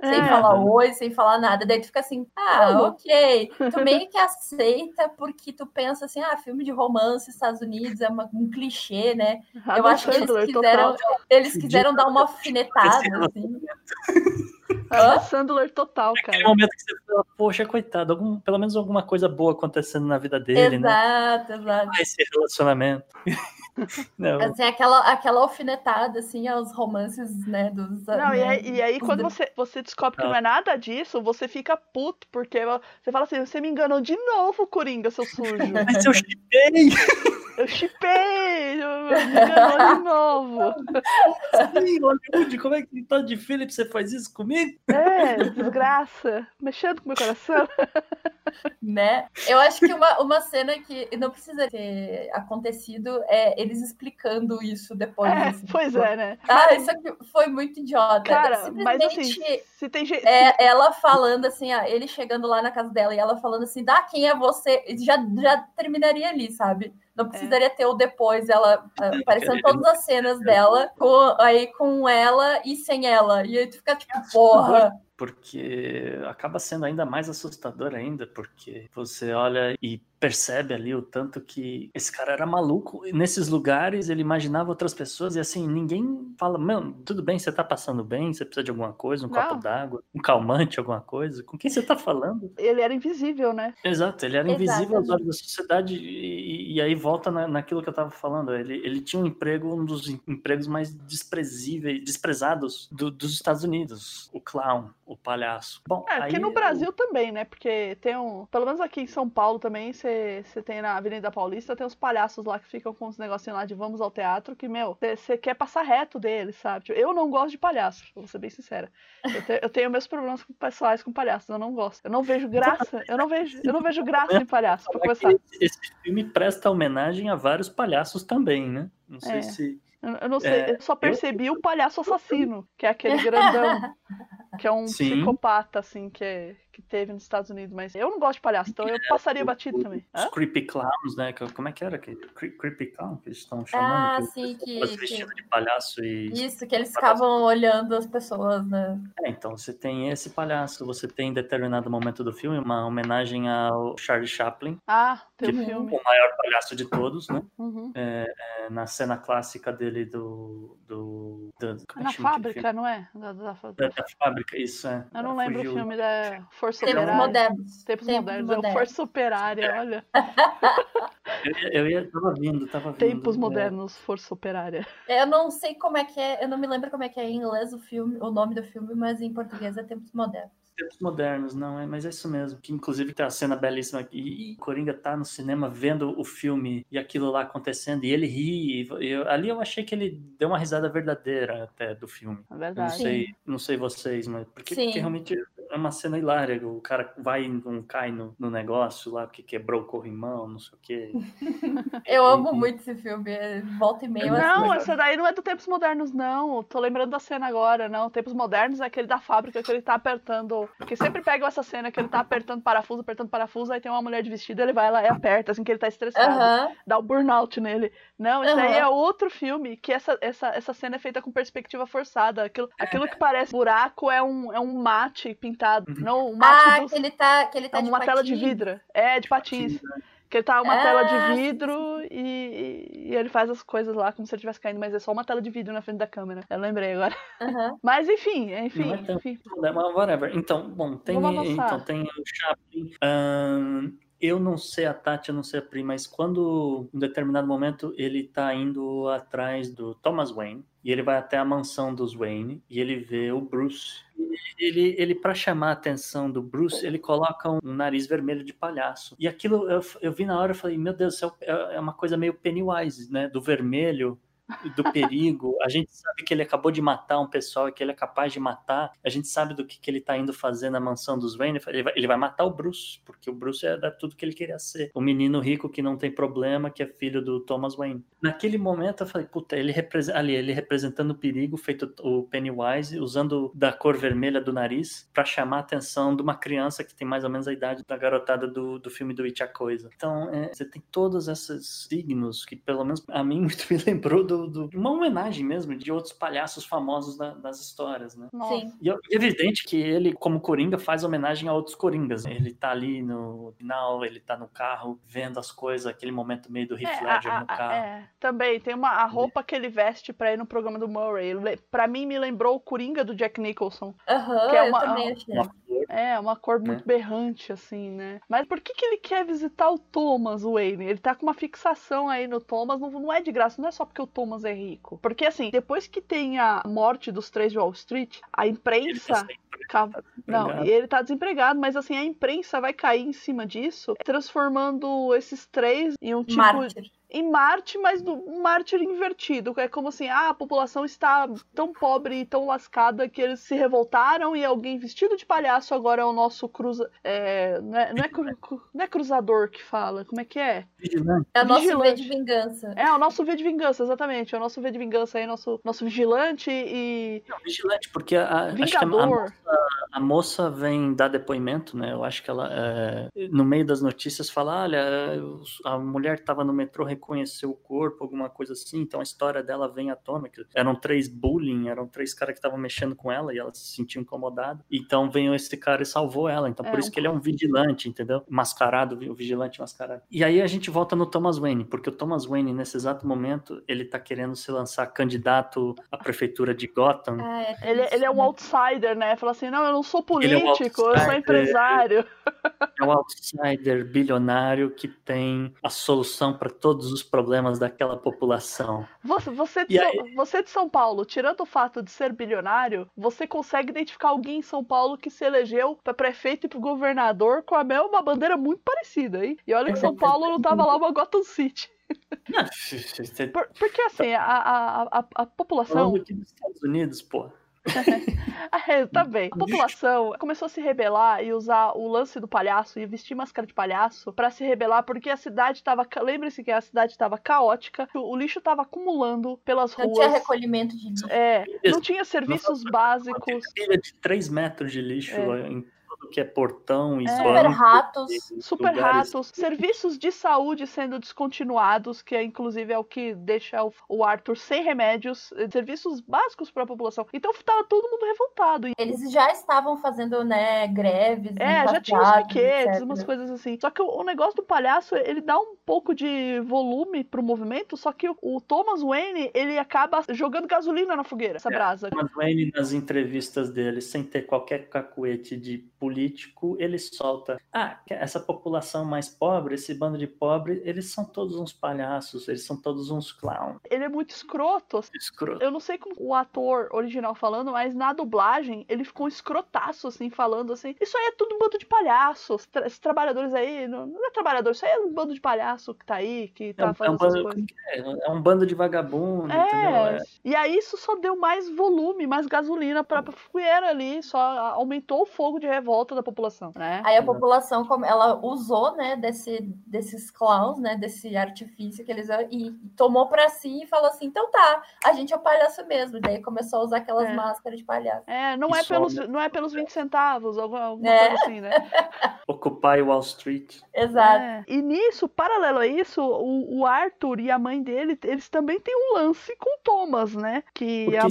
É. Sem falar oi, sem falar nada. Daí tu fica assim, ah, Como? ok. Tu meio que aceita porque tu pensa assim, ah, filme de romance, Estados Unidos, é uma- um clichê, né? Eu Adam acho que eles quiseram, total. eles quiseram dar uma alfinetada, assim. Adam Sandler total, Aquele cara. momento que você fala, poxa, coitado, algum- pelo menos alguma coisa boa acontecendo na vida dele, né? Exato, exato. Ah, Esse relacionamento. Não, Assim, aquela, aquela alfinetada, assim, aos romances, né, dos... Não, e né, aí, e aí dos quando você, você descobre que Ah. não é nada disso, você fica puto, porque você fala assim, você me enganou de novo, Coringa, seu sujo. mas eu chipei! Eu chipei, me enganou de novo. Sim, Hollywood, como é que Todd Phillips você faz isso comigo? É, desgraça. Mexendo com meu coração. Né? Eu acho que uma, uma cena que não precisa ter acontecido é eles explicando isso depois. É, assim, pois tipo, é, né? Ah, isso aqui foi muito idiota. Cara, mas assim, Simplesmente, se tem jeito. É, ela falando assim, ah, ele chegando lá na casa dela e ela falando assim, dá quem é você? Já, já terminaria ali, sabe? Não precisaria ter o depois, ela ah, aparecendo todas as cenas dela, com, aí com ela e sem ela. E aí tu fica tipo, porra. Porque acaba sendo ainda mais assustador ainda, porque você olha e percebe ali o tanto que esse cara era maluco. E nesses lugares ele imaginava outras pessoas e assim, ninguém fala, mano, tudo bem, você tá passando bem, você precisa de alguma coisa, um Não. copo d'água, um calmante, alguma coisa. Com quem você tá falando? Ele era invisível, né? Exato, ele era invisível aos olhos da sociedade e, e aí volta na, naquilo que eu tava falando. Ele, ele tinha um emprego, um dos em- empregos mais desprezíveis, desprezados do- dos Estados Unidos, o clown, o palhaço. Bom, É, aí no eu- Brasil também, né? Porque tem um. Pelo menos aqui em São Paulo também, você tem na Avenida Paulista, tem uns palhaços lá que ficam com uns negocinhos lá de vamos ao teatro, que, meu, você quer passar reto deles, sabe? Tipo, eu não gosto de palhaço, vou ser bem sincera. Eu, te- eu tenho meus problemas com pessoais com palhaços, eu não gosto. Eu não vejo graça, eu não vejo, eu não vejo graça em palhaço, pra começar. esse filme presta homenagem a vários palhaços também, né? Não sei É. se. Eu, eu não sei, É, eu só percebi o palhaço assassino, que é aquele grandão, que é um Sim. psicopata, assim, que, é, que teve nos Estados Unidos. Mas eu não gosto de palhaço, então eu passaria batido também. Os Hã? creepy clowns, né? que- Como é que era? aquele Cre- Creepy clown que eles estão chamando? Ah, que sim, que- vestidas de palhaço e Isso, que eles ficavam olhando as pessoas, né? É, então você tem esse palhaço, você tem em determinado momento do filme uma homenagem ao Charlie Chaplin, Ah, tem filme. o maior palhaço de todos, né? Uhum. É, na cena clássica dele do. do, do é Na que fábrica, não é? Da, da-? Da, da fábrica, isso é. Eu não lembro fugiu. o filme da Força Tempos Operária. modernos. Tempos, Tempos modernos. É o modernos. Força Operária, olha. Eu, ia- eu ia, tava vindo, tava vindo. Tempos é. modernos, Força Operária. Eu não sei como é que é, eu não me lembro como é que é em inglês o filme, o nome do filme, mas em português é Tempos Modernos. Tempos modernos, não é? Mas é isso mesmo. Que inclusive tem a cena belíssima aqui. E Coringa tá no cinema vendo o filme e aquilo lá acontecendo, e ele ri. E eu, ali eu achei que ele deu uma risada verdadeira até do filme. É verdade. Eu não sei, não sei vocês, mas porque, porque realmente é uma cena hilária. O cara vai e não cai no, no negócio lá, porque quebrou o corrimão, não sei o quê. eu amo muito esse filme. É, volta e meia. Não, essa daí não é do Tempos Modernos, não. Tô lembrando da cena agora, não. Tempos Modernos é aquele da fábrica que ele tá apertando. Porque sempre pegam essa cena que ele tá apertando parafuso, apertando parafuso, aí tem uma mulher de vestido, ele vai lá e aperta, assim que ele tá estressado. Dá o um burnout nele. Não, isso daí é outro filme que essa, essa, essa cena é feita com perspectiva forçada. Aquilo, aquilo que parece buraco é um, é um mate pintado. Uhum. Não, mate ah, que ele tá, que ele tá é uma tela de vidro. É, de patins. Patins, né? Que ele tá uma ah, tela de vidro e, e, ele faz as coisas lá como se ele estivesse caindo, mas é só uma tela de vidro na frente da câmera. Eu lembrei agora. Uhum. Mas enfim, enfim. Não é enfim. whatever. Então, bom, tem, então, tem o Chaplin. Um, eu não sei a Tati, eu não sei a Pri, mas quando, em determinado momento, ele tá indo atrás do Thomas Wayne, e ele vai até a mansão dos Wayne, e ele vê o Bruce ele, ele para chamar a atenção do Bruce, ele coloca um nariz vermelho de palhaço. E aquilo eu, eu vi na hora e falei, meu Deus, é, é uma coisa meio Pennywise, né? Do vermelho do perigo, a gente sabe que ele acabou de matar um pessoal e que ele é capaz de matar, a gente sabe do que, que ele tá indo fazer na mansão dos Wayne, ele vai, ele vai matar o Bruce, porque o Bruce é tudo que ele queria ser, o menino rico que não tem problema, que é filho do Thomas Wayne. Naquele momento eu falei, puta, ele ali, ele representando o perigo, feito o Pennywise, usando da cor vermelha do nariz para chamar a atenção de uma criança que tem mais ou menos a idade da garotada do, do filme do It a Coisa. Então, é, você tem todos esses signos que, pelo menos a mim, muito me lembrou do do, uma homenagem mesmo de outros palhaços famosos da, das histórias, né? Sim. E é evidente que ele, como Coringa, faz homenagem a outros Coringas. Ele tá ali no final, ele tá no carro, vendo as coisas, aquele momento meio do Heath é, Ledger a, no carro. É. Também, tem uma, a roupa que ele veste pra ir no programa do Murray. Pra mim, me lembrou o Coringa do Jack Nicholson. Aham, uhum, que é uma, eu também achei. Uma é, uma cor muito é. berrante, assim, né? Mas por que, que ele quer visitar o Thomas Wayne? Ele tá com uma fixação aí no Thomas, não, não é de graça, não é só porque o Thomas é rico. Porque, assim, depois que tem a morte dos três de Wall Street, a imprensa. Tá não, e ele tá desempregado, mas assim, a imprensa vai cair em cima disso, transformando esses três em um tipo. Mártir em Marte, mas um mártir invertido. É como assim, ah, a população está tão pobre e tão lascada que eles se revoltaram e alguém vestido de palhaço agora é o nosso cruza... É, não, é, não, é, não, é, cruzador que fala, como é que é? Vigilante. É o nosso vigilante. V de vingança. É, o nosso V de vingança, exatamente. É o nosso V de vingança aí, nosso, nosso vigilante e... Não, vigilante, porque a, Vingador. acho que a, a, moça, a, moça, vem dar depoimento, né? Eu acho que ela, é, no meio das notícias, fala, olha, a mulher estava no metrô reconheceu o corpo, alguma coisa assim, então a história dela vem à tona. Que eram três bullying, eram três caras que estavam mexendo com ela e ela se sentiu incomodada. Então veio esse cara e salvou ela. Então é, por isso que ele é um vigilante, entendeu? Mascarado, o vigilante mascarado. E aí a gente volta no Thomas Wayne, porque o Thomas Wayne, nesse exato momento, ele tá querendo se lançar candidato à prefeitura de Gotham. É, ele, ele, é um outsider, né? Fala assim: não, eu não sou político, é um eu sou empresário. É um outsider bilionário que tem a solução para todos os problemas daquela população. Você, você, de, aí... você de São Paulo, tirando o fato de ser bilionário, você consegue identificar alguém em São Paulo que se elegeu para prefeito e para governador com a mesma bandeira muito parecida, hein? E olha que São Paulo não tava lá uma Gotham City. Por, porque assim, a, a, a, a população. Falando aqui dos Estados Unidos, pô. é, tá bem. A população começou a se rebelar e usar o lance do palhaço e vestir máscara de palhaço para se rebelar porque a cidade tava. Lembre-se que a cidade estava caótica, o lixo estava acumulando pelas não ruas. Não tinha recolhimento de lixo. É, não tinha serviços básicos. Uma de 3 metros de lixo é. em tudo que é portão e é. Super ratos. Super ratos. Serviços de saúde sendo descontinuados, que é, inclusive é o que deixa o, o Arthur sem remédios. Eh, serviços básicos para a população. Então tava todo mundo revoltado. Eles já estavam fazendo, né, greves. É, já tinha os piquetes, umas coisas assim. Só que o, o, negócio do palhaço, ele dá um pouco de volume pro movimento, só que o, o Thomas Wayne, ele acaba jogando gasolina na fogueira, essa é, brasa. Thomas Wayne, nas entrevistas dele, sem ter qualquer cacuete de política político, ele solta: ah, essa população mais pobre, esse bando de pobre, eles são todos uns palhaços, eles são todos uns clowns. Ele é muito escroto. Escroto. Eu não sei como o ator original falando, mas na dublagem ele ficou um escrotaço, assim, falando assim: Isso aí é tudo um bando de palhaços. Tra esses trabalhadores aí, não, não é trabalhador, isso aí é um bando de palhaço que tá aí, que tá é, fazendo é um essas bando, coisas. É, é um bando de vagabundo, É, entendeu? É. e aí isso só deu mais volume, mais gasolina pra, pra fogueira ali, só aumentou o fogo de revolta da população, né? Aí a população, como ela usou, né, desse, desses clowns, né, desse artifício que eles e tomou pra si e falou assim, então tá, a gente é o palhaço mesmo. Daí começou a usar aquelas É. máscaras de palhaço. É, não E é, pelos, some. não é pelos 20 centavos, alguma, alguma É. coisa assim, né? Occupy Wall Street. Exato. É. E nisso, paralelo a isso, o, o Arthur e a mãe dele, eles também têm um lance com o Thomas, né? Que Porque a-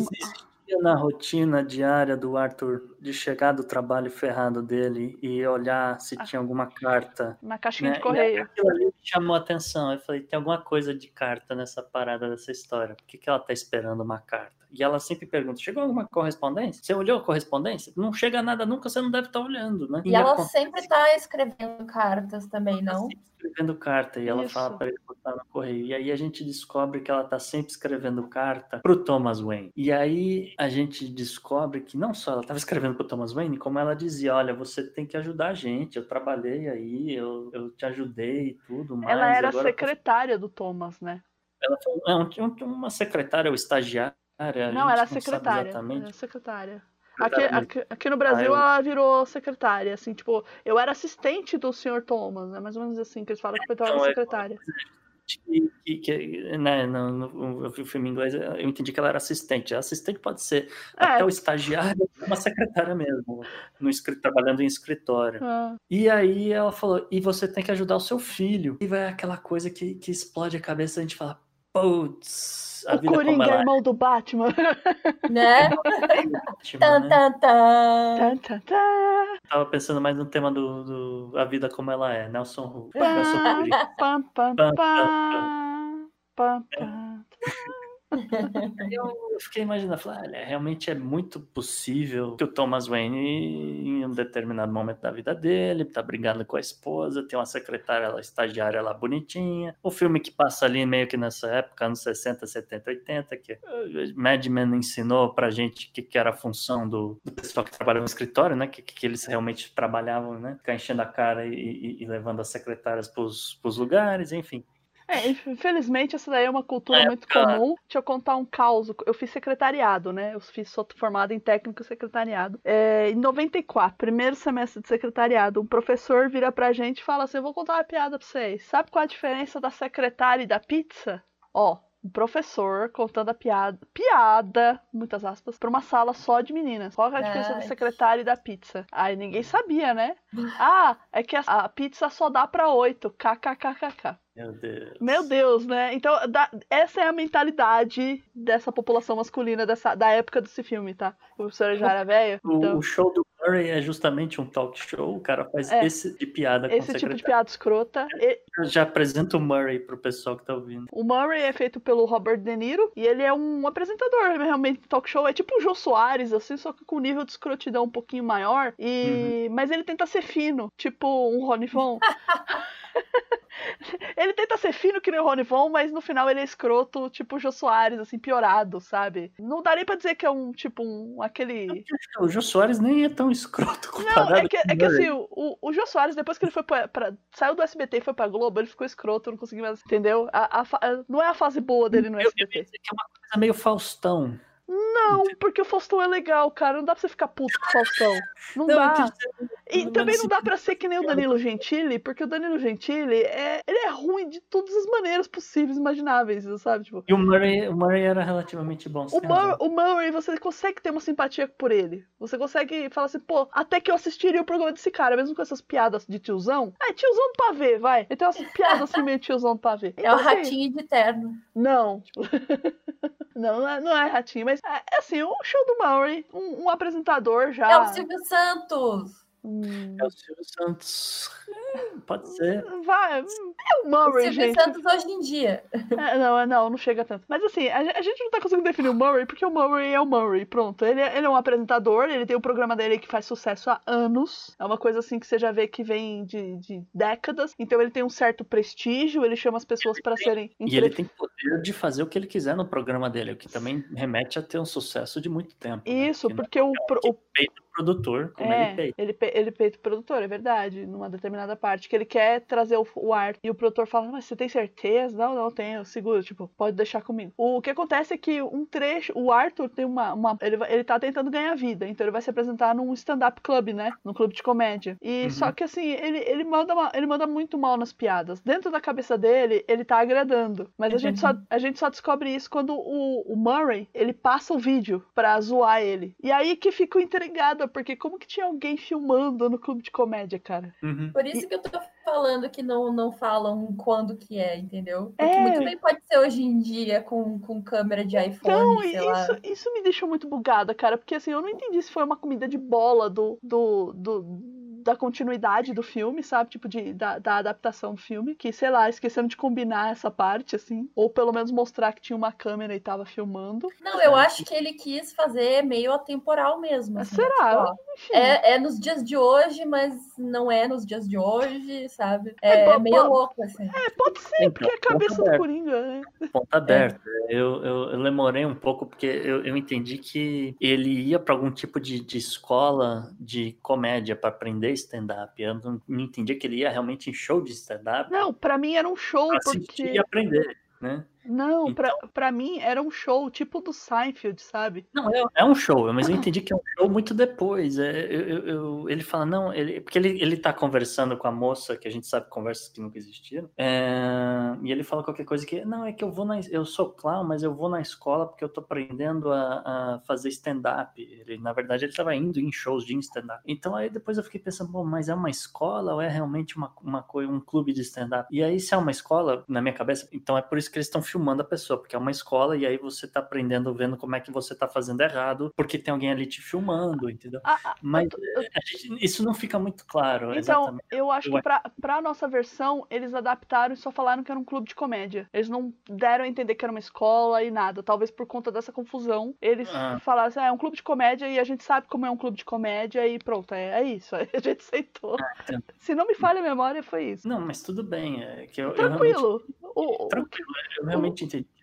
na rotina diária do Arthur de chegar do trabalho ferrado dele e olhar se Ah. tinha alguma carta. na caixinha Né? de correio. Aquilo ali me chamou a atenção. Eu falei, tem alguma coisa de carta nessa parada dessa história. Por que, que ela tá esperando uma carta? E ela sempre pergunta: chegou alguma correspondência? Você olhou a correspondência? Não chega nada nunca, você não deve estar olhando, né? E ela acontece sempre tá escrevendo cartas também, ela tá não? sempre escrevendo carta e ela Isso. fala para ele botar no correio. E aí a gente descobre que ela tá sempre escrevendo carta pro Thomas Wayne. E aí a gente descobre que não só ela estava escrevendo pro Thomas Wayne, como ela dizia: olha, você tem que ajudar a gente. Eu trabalhei aí, eu, eu te ajudei e tudo mais. Ela era eu secretária do Thomas, né? ela foi uma secretária ou estagiária. A Não, era secretária. Era secretária. Aqui, aqui, aqui no Brasil eu- ela virou secretária, assim, tipo, eu era assistente do Sr. Thomas, né? Mais ou menos assim, que eles falam que eu era Então, é- secretária. que, que, que, né, no, no- eu vi o filme em inglês, eu entendi que ela era assistente. A assistente pode ser É. até o estagiário, uma secretária mesmo, no, trabalhando em escritório. Ah, E aí ela falou, e você tem que ajudar o seu filho. E vai aquela coisa que, que explode a cabeça, a gente fala, putz, a o vida Coringa, ela irmão do Batman. Né? é tan, né? tan, tan. Tan, tan, tan. Tava pensando mais no tema do, do A Vida Como Ela É, Nelson Ru. Pam, Nelson Rubens. pam, pam, Pam, pam, pam, pam. Eu fiquei imaginando, falei, olha, realmente é muito possível que o Thomas Wayne, em um determinado momento da vida dele, tá brigando com a esposa, tem uma secretária ela, estagiária lá bonitinha. O filme que passa ali meio que nessa época, anos 60, 70, 80, que eh, Mad Men ensinou pra gente que, que era a função do, do pessoal que trabalha no escritório, né? Que, que eles realmente trabalhavam, né? Ficar enchendo a cara e, e- e levando as secretárias pros, pros lugares, enfim. É, infelizmente essa daí é uma cultura É, muito cara. comum. Deixa eu contar um caos. Eu fiz secretariado, né? Eu fiz, sou formada em técnico secretariado. É, em 94, primeiro semestre de secretariado, um professor vira pra gente e fala assim: Eu vou contar uma piada pra vocês. Sabe qual a diferença da secretária e da pizza? Ó, um professor contando a piada, piada, muitas aspas, pra uma sala só de meninas. Qual que é a diferença da Ai. secretária e da pizza? Aí ninguém sabia, né? Ah, é que a, a pizza só dá pra oito. KKKKK. Meu Deus. Meu Deus, né? Então, da- essa é a mentalidade dessa população masculina dessa, da época desse filme, tá? O professor já era velho. O, Então, o show do Murray é justamente um talk show, o cara faz É. esse tipo de piada com esse tipo de piada escrota. Eu Já apresenta o Murray pro pessoal que tá ouvindo. o Murray é feito pelo Robert De Niro e ele é um apresentador, realmente, talk show. É tipo o Jô Soares, assim, só que com nível de escrotidão um pouquinho maior. E... Mas ele tenta ser fino, tipo um Rony Von. ele tenta ser fino que nem o Rony Von, mas no final ele é escroto, tipo o Jô Soares, assim, piorado, sabe? Não daria pra dizer que é um, tipo, um, aquele... O Jô Soares nem é tão escroto Não, comparado é que, é que assim, o, o, Jô Soares, depois que ele foi pra, pra- saiu do SBT e foi pra Globo, ele ficou escroto, não consegui mais, entendeu? A, a a- não é a fase boa dele no Eu, eu SBT. dizer que é uma coisa meio Faustão. Não, porque o Faustão é legal, cara. Não dá pra você ficar puto com o Faustão. Não, Não, dá. E mas também não assim, dá pra ser que nem o Danilo Gentili, porque o Danilo Gentili é, ele é ruim de todas as maneiras possíveis, imagináveis, sabe? Tipo, E o Murray, o Murray era relativamente bom. o, Mur o Murray, você consegue ter uma simpatia por ele. Você consegue falar assim, pô, até que eu assistiria o programa desse cara, mesmo com essas piadas de tiozão. Ah, é tiozão do pavê, vai. Ele tem umas piadas assim, meio tiozão do pavê. É o Então, assim, ratinho de terno. Não, tipo, não, não é, não é ratinho, mas é, é assim, um show do Murray, um, um apresentador já. É o Silvio Santos. Hum, É o Silvio Santos Pode ser. Vai. É o Murray, Silvio gente. Santos hoje em dia. É, não, não, não chega tanto. Mas assim, a, a gente não tá conseguindo definir o Murray porque o Murray é o Murray. Pronto. Ele, é- ele é um apresentador, ele tem o programa dele que faz sucesso há anos. É uma coisa assim que você já vê que vem de, de décadas. Então ele tem um certo prestígio, ele chama as pessoas pra serem. E ele tem poder de fazer o que ele quiser no programa dele, o que também remete a ter um sucesso de muito tempo. né? Isso, Que não porque o, pro- o peita o produtor, como É, ele peita. ele, pe- ele peita o produtor, é verdade, numa determinada parte, que ele quer trazer o, o ar. E o produtor fala, mas você tem certeza? Não, não tenho, seguro, tipo, pode deixar comigo. O que acontece é que um trecho, o Arthur tem uma. uma ele, ele tá tentando ganhar vida, então ele vai se apresentar num stand-up club, né? Num clube de comédia. E Uhum. só que assim, ele, ele, manda uma- ele manda muito mal nas piadas. Dentro da cabeça dele, ele tá agradando. Mas a gente, só, a gente só descobre isso quando o, o Murray, ele passa o vídeo pra zoar ele. E aí que fico intrigada, porque como que tinha alguém filmando no clube de comédia, cara? Uhum. Por isso que eu tô falando que não, não falam quando que é, entendeu? Porque É. muito bem pode ser hoje em dia com, com câmera de iPhone, Então, sei lá. isso, isso me deixou muito bugada, cara, porque assim, eu não entendi se foi uma comida de bola do, do, do- da continuidade do filme, sabe? Tipo, de, da, da adaptação do filme, que, sei lá, esqueceram de combinar essa parte, assim, ou pelo menos mostrar que tinha uma câmera e tava filmando. Não, eu acho que ele quis fazer meio atemporal mesmo. assim, Será? tipo, é, é nos dias de hoje, mas não é nos dias de hoje, sabe? É, É, meio louco, assim. É, pode ser, Então, porque é a cabeça do. Coringa, né? Ponto aberto. Eu, eu, eu demorei um pouco porque eu, eu entendi que ele ia para algum tipo de, de escola de comédia para aprender stand-up. Eu não, não entendia que ele ia realmente em show de stand-up Não, pra mim era um show, para assistir porque. e aprender, né? Não, pra, Então- pra mim era um show, tipo do Seinfeld, sabe? Não, é, é um show, mas eu entendi que é um show muito depois. É, eu, eu- ele fala, não, ele, porque ele, ele tá conversando com a moça, que a gente sabe conversas que nunca existiram, é, e ele fala qualquer coisa que, não, é que eu vou na, eu sou clown, mas eu vou na escola porque eu tô aprendendo a, a fazer stand-up. Ele, na verdade, ele tava indo em shows de stand-up. Então aí depois eu fiquei pensando, bom, mas é uma escola ou é realmente uma, uma coisa, um clube de stand-up? E aí, se é uma escola, na minha cabeça, então é por isso que eles estão filmando a pessoa, porque é uma escola e aí você tá aprendendo, vendo como é que você tá fazendo errado, porque tem alguém ali te filmando, entendeu? Ah, ah, Mas eu eu- gente- isso não fica muito claro, Então, exatamente. eu acho que pra, pra nossa versão, eles adaptaram e só falaram que era um clube de comédia. Eles não deram a entender que era uma escola e nada. Talvez por conta dessa confusão, eles Ah. falaram assim, ah, é um clube de comédia e a gente sabe como é um clube de comédia e pronto, é, é isso. Aí a gente aceitou. entendo. Se não me falha a memória, foi isso. Não, mas tudo bem, é que eu, eu realmente, Tranquilo. O- Tranquilo. eu realmente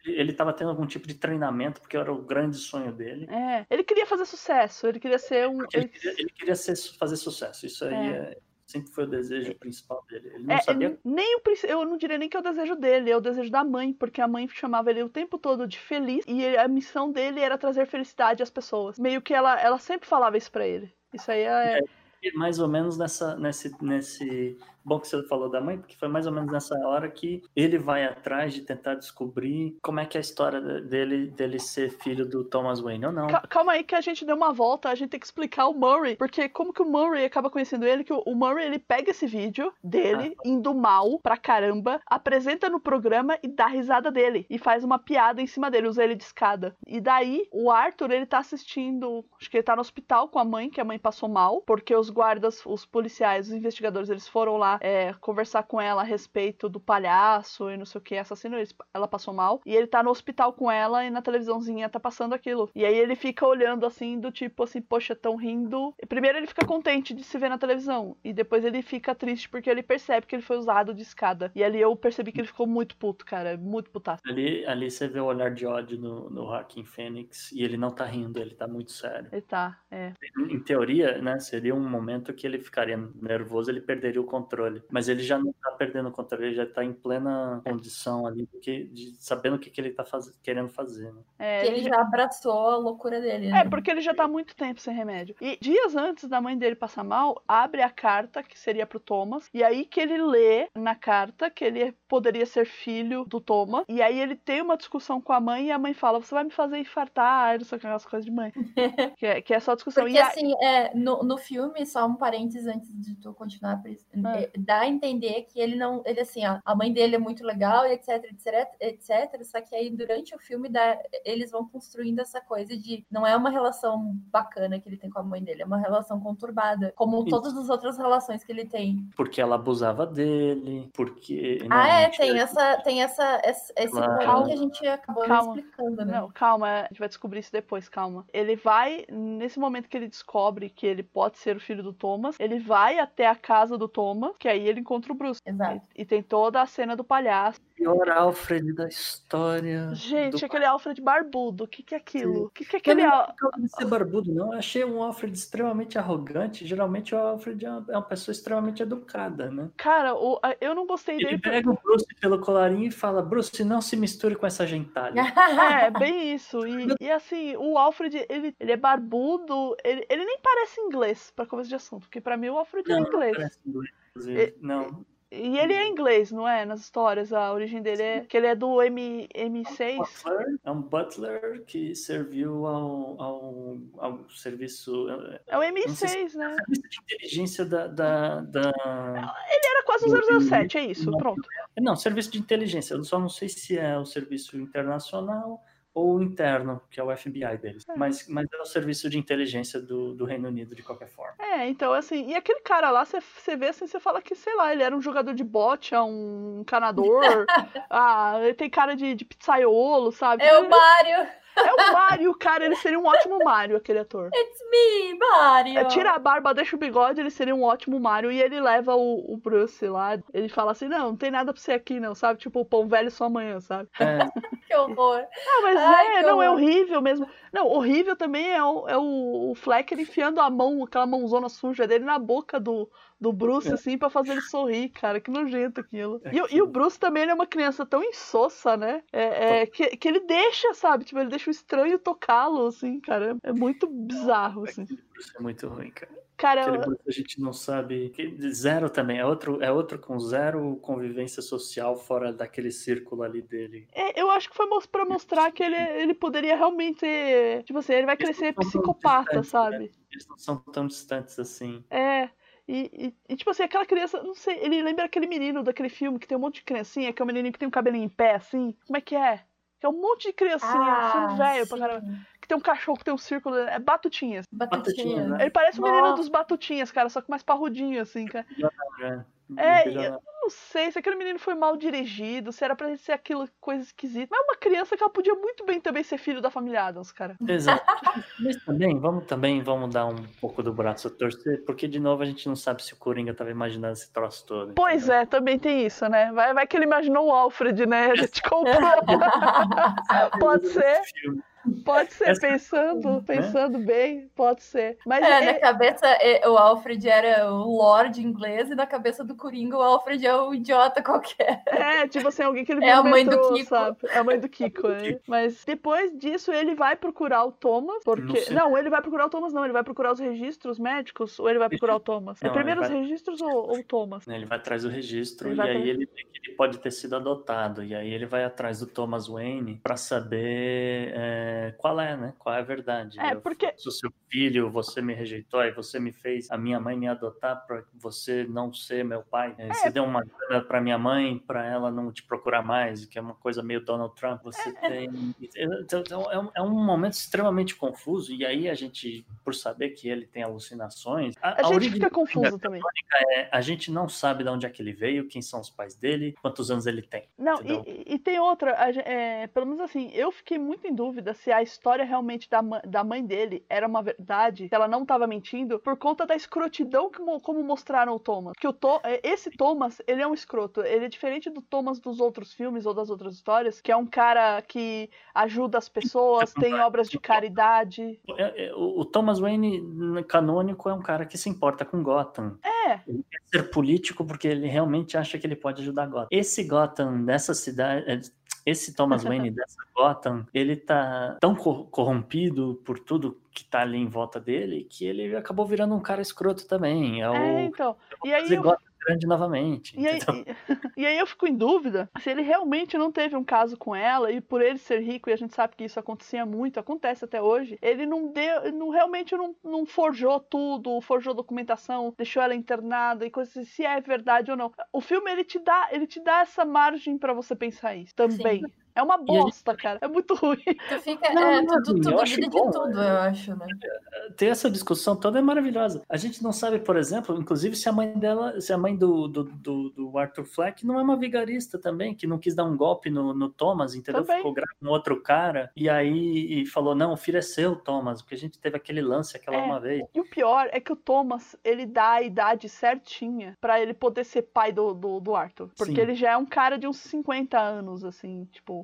Ele estava tendo algum tipo de treinamento, porque era o grande sonho dele. é, ele queria fazer sucesso, ele queria ser um. Ele queria, ele queria ser- fazer sucesso. Isso aí É. é- sempre foi o desejo principal dele. Ele não É, sabia. nem o, eu não diria nem que é o desejo dele, é o desejo da mãe, porque a mãe chamava ele o tempo todo de feliz e a missão dele era trazer felicidade às pessoas. Meio que ela, ela sempre falava isso pra ele. Isso aí é. E mais ou menos nessa, nesse, nesse. Bom que você falou da mãe, porque foi mais ou menos nessa hora que ele vai atrás de tentar descobrir como é que é a história de- dele, dele ser filho do Thomas Wayne ou não. Ca- Calma aí que a gente deu uma volta, a gente tem que explicar o Murray, porque como que o Murray acaba conhecendo ele, que o, o Murray ele pega esse vídeo dele indo mal pra caramba, apresenta no programa e dá risada dele e faz uma piada em cima dele, usa ele de escada. E daí o Arthur, ele tá assistindo, acho que ele tá no hospital com a mãe, que a mãe passou mal, porque os guardas, os policiais, os investigadores, eles foram lá é, conversar com ela a respeito do palhaço e não sei o que, assassino, ela passou mal, e ele tá no hospital com ela e na televisãozinha tá passando aquilo. E aí ele fica olhando assim, do tipo assim, poxa, tão rindo. E primeiro ele fica contente de se ver na televisão, e depois ele fica triste porque ele percebe que ele foi usado de escada. E ali eu percebi que ele ficou muito puto, cara, muito putaço. Ali, ali você vê o olhar de ódio no, no Joaquin Phoenix e ele não tá rindo, ele tá muito sério. Ele tá, é. Em teoria, né, seria um momento que ele ficaria nervoso, ele perderia o controle. Mas ele já não tá perdendo o controle, ele já tá em plena condição ali, porque, de, sabendo o que, que ele tá faz- querendo fazer. Né? É, ele ele já- abraçou a loucura dele, É, né? porque ele já tá há muito tempo sem remédio. E dias antes da mãe dele passar mal, abre a carta, que seria pro Thomas, e aí que ele lê na carta que ele poderia ser filho do Thomas, e aí ele tem uma discussão com a mãe, e a mãe fala, você vai me fazer infartar, não sei o que, aquelas coisas de mãe. que, é, que é só discussão. Porque e a- assim, é, no, no filme, só um parênteses antes de tu continuar, é, dá a entender que ele não, ele assim, ó, a mãe dele é muito legal, etc, etc, etc, só que aí durante o filme dá, eles vão construindo essa coisa de não é uma relação bacana que ele tem com a mãe dele, é uma relação conturbada, como Isso. todas as outras relações que ele tem. Porque ela abusava dele, porque Ah, é, tem essa tem essa esse claro. que a gente acabou calma. explicando, né? Não, calma, a gente vai descobrir isso depois, calma. Ele vai nesse momento que ele descobre que ele pode ser o filho do Thomas, ele vai até a casa do Thomas, que aí ele encontra o Bruce. Exato. E, e tem toda a cena do palhaço. Pior Alfred da história. Gente, do... aquele Alfred barbudo. O que, que é aquilo? O que, que é aquele. Não é ser barbudo, não. Eu achei um Alfred extremamente arrogante. Geralmente o Alfred é uma pessoa extremamente educada, né? Cara, o... eu não gostei ele dele. Ele pega o Bruce pelo colarinho e fala: Bruce, não se misture com essa gentalha. é, bem isso. E, e, assim, o Alfred, ele, ele é barbudo. Ele, ele nem parece inglês, pra começo de assunto. Porque pra mim o Alfred é não, é inglês. Não, parece inglês. Não. E ele é inglês, não é? Nas histórias, a origem dele é que ele é do M, M6. É um butler que serviu ao, ao, ao serviço. É o M6, se, né? Serviço de inteligência da, da, da, Ele era quase o 007, é isso, pronto. Não, serviço de inteligência. Eu só não sei se é o serviço internacional ou interno, que é o FBI deles. É. Mas, mas é o serviço de inteligência do, do Reino Unido, de qualquer forma. É, então, assim, e aquele cara lá, você vê assim, você fala que, sei lá, ele era um jogador de bote, um encanador, ah, ele tem cara de, de pizzaiolo, sabe? É o Mário! É o Mario, cara. Ele seria um ótimo Mario, aquele ator. It's me, Mario. É, tira a barba, deixa o bigode, ele seria um ótimo Mario. E ele leva o, o Bruce lá. Ele fala assim: não, não tem nada pra você aqui, não, sabe? Tipo, o pão velho só amanhã, sabe? É. que horror. Não, mas Ai, é, não, é horror. é horrível mesmo. Não, horrível também é o, é o, o Flecker enfiando a mão, aquela mãozona suja dele na boca do, do Bruce, é. assim, para fazer ele sorrir, cara. Que nojento aquilo. É e, e, o Bruce também é uma criança tão insossa, né? É, é, que, que ele deixa, sabe? Tipo, ele deixa o estranho tocá-lo, assim, cara. É muito bizarro, assim. Bruce é muito ruim, cara. Cara, Aquele Bruce a gente não sabe. Zero também. É outro, é outro com zero convivência social fora daquele círculo ali dele. É, eu acho que foi para mostrar que ele, ele poderia realmente. Tipo assim, ele vai crescer psicopata, sabe? Né? Eles não são tão distantes assim. É. E, e, e, tipo assim, aquela criança, não sei, ele lembra aquele menino daquele filme que tem um monte de criancinha, que é um menininho que tem um cabelinho em pé, assim. Como é que é? Que é um monte de criancinha, ah, filme velho pra caramba. Que tem um cachorro que tem um círculo. É Batutinhas. Batutinhas. Ele parece o menino dos Batutinhas, cara, só que mais parrudinho, assim, cara. É, eu não sei se aquele menino foi mal dirigido, se era pra ser aquilo, coisa esquisita. Mas é uma criança que ela podia muito bem também ser filho da família Adams, cara. Exato. Mas também, vamos também, vamos dar um pouco do braço a torcer, porque de novo a gente não sabe se o Coringa tava imaginando esse troço todo. Pois entendeu? é, também tem isso, né? Vai, vai que ele imaginou o Alfred, né? A gente comprou. Pode ser. Pode ser, Essa... pensando, né? pensando bem, pode ser. Mas é, é... na cabeça é, o Alfred era o Lorde inglês e na cabeça do Coringa o Alfred é o idiota qualquer. É, tipo assim, alguém que ele É a mãe metrô, do Kiko. Sabe? É a mãe do Kiko, né? Mas depois disso ele vai procurar o Thomas, porque... Não, não, ele vai procurar o Thomas não, ele vai procurar os registros médicos ou ele vai procurar o Thomas? Não, é primeiro vai... os registros ou, ou o Thomas? Ele vai atrás do registro ele e aí ele, ele pode ter sido adotado e aí ele vai atrás do Thomas Wayne para saber... É qual é, né? Qual é a verdade. É, porque... Eu sou seu filho, você me rejeitou e você me fez a minha mãe me adotar para você não ser meu pai. É. Você deu uma grana para minha mãe para ela não te procurar mais, que é uma coisa meio Donald Trump. Você é. tem... Então, então, é, um, é um momento extremamente confuso e aí a gente, por saber que ele tem alucinações... A, a, a gente fica confuso também. É, a gente não sabe de onde é que ele veio, quem são os pais dele, quantos anos ele tem. Não, e, e, tem outra, pelo menos assim, eu fiquei muito em dúvida se a história realmente da, da mãe dele era uma verdade, se ela não estava mentindo, por conta da escrotidão que, como mostraram o Thomas. Que o to, é, esse Thomas, ele é um escroto. Ele é diferente do Thomas dos outros filmes ou das outras histórias, que é um cara que ajuda as pessoas, tem obras de caridade. É, é, o Thomas Wayne, canônico, é um cara que se importa com Gotham. É. Ele quer ser político porque ele realmente acha que ele pode ajudar Gotham. Esse Gotham dessa cidade esse Thomas Wayne dessa Gotham, ele tá tão corrompido por tudo que tá ali em volta dele que ele acabou virando um cara escroto também. É, o, é então. E aí eu... Grande novamente. E aí, e, e aí eu fico em dúvida se ele realmente não teve um caso com ela e por ele ser rico, e a gente sabe que isso acontecia muito, acontece até hoje, ele não deu, não, realmente não, não forjou tudo, forjou documentação, deixou ela internada e coisas assim, se é verdade ou não. O filme ele te dá, ele te dá essa margem para você pensar isso também. Sim. É uma bosta, gente... cara. É muito ruim. Tu fica. Não, é, não, tu, tu, tu duvida de tudo, eu acho, né? Ter essa discussão toda é maravilhosa. A gente não sabe, por exemplo, inclusive, se a mãe dela, se a mãe do, do, do, do Arthur Fleck não é uma vigarista também, que não quis dar um golpe no, no Thomas, entendeu? Também. Ficou grávida com outro cara. E aí e falou: não, o filho é seu, Thomas, porque a gente teve aquele lance aquela é, uma vez. E o pior é que o Thomas, ele dá a idade certinha para ele poder ser pai do, do, do Arthur. Porque Sim. ele já é um cara de uns 50 anos, assim, tipo.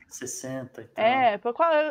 60 e tal. É,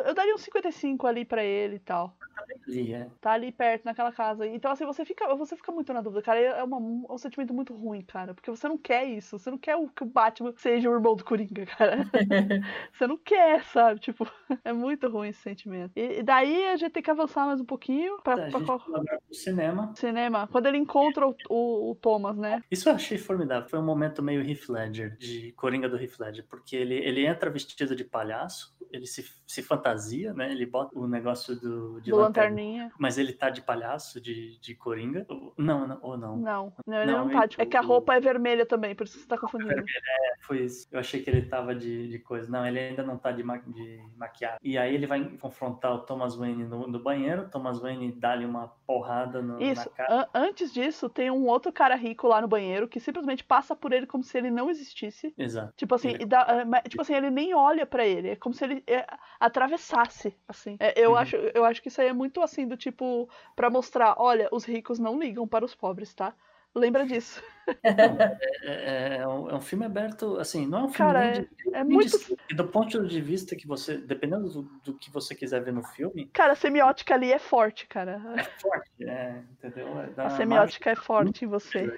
eu daria uns 55 ali para ele e tal. Tá ali, é. Tá ali perto, naquela casa. Então, assim, você fica, você fica muito na dúvida, cara. É, uma, é um sentimento muito ruim, cara. Porque você não quer isso. Você não quer que o Batman seja o irmão do Coringa, cara. você não quer, sabe? Tipo, é muito ruim esse sentimento. E, e daí a gente tem que avançar mais um pouquinho pra, tá, pra qual... pro cinema. Cinema. Quando ele encontra o, o, o, Thomas, né? Isso eu achei formidável. Foi um momento meio Heath Ledger, de Coringa do Heath Ledger. Porque ele, ele entra vestido de palhaço, ele se, se fantasia, né? Ele bota o negócio do, de do lanterninha. Mas ele tá de palhaço, de, de coringa? Não, não, ou não? Não, não ele não, não tá. De... É que a roupa é vermelha também, por isso que você tá confundindo. É, foi isso. Eu achei que ele tava de, de coisa. Não, ele ainda não tá de, ma de maquiagem. E aí ele vai confrontar o Thomas Wayne no, no banheiro. Thomas Wayne dá-lhe uma porrada no, isso. na cara. Antes disso, tem um outro cara rico lá no banheiro que simplesmente passa por ele como se ele não existisse. Exato. Tipo assim, ele... dá, tipo assim, ele nem olha para ele. É como se ele é, atravessasse, assim. É, eu, uhum. acho, eu acho que isso aí é muito assim, do tipo, para mostrar, olha, os ricos não ligam para os pobres, tá? Lembra disso. é, é, é, um, é, um, filme aberto, assim, não é um filme Cara, de, é, muito... De, do ponto de vista que você, dependendo do, do, que você quiser ver no filme... Cara, a semiótica ali é forte, cara. É forte, é, entendeu? a semiótica é forte em você.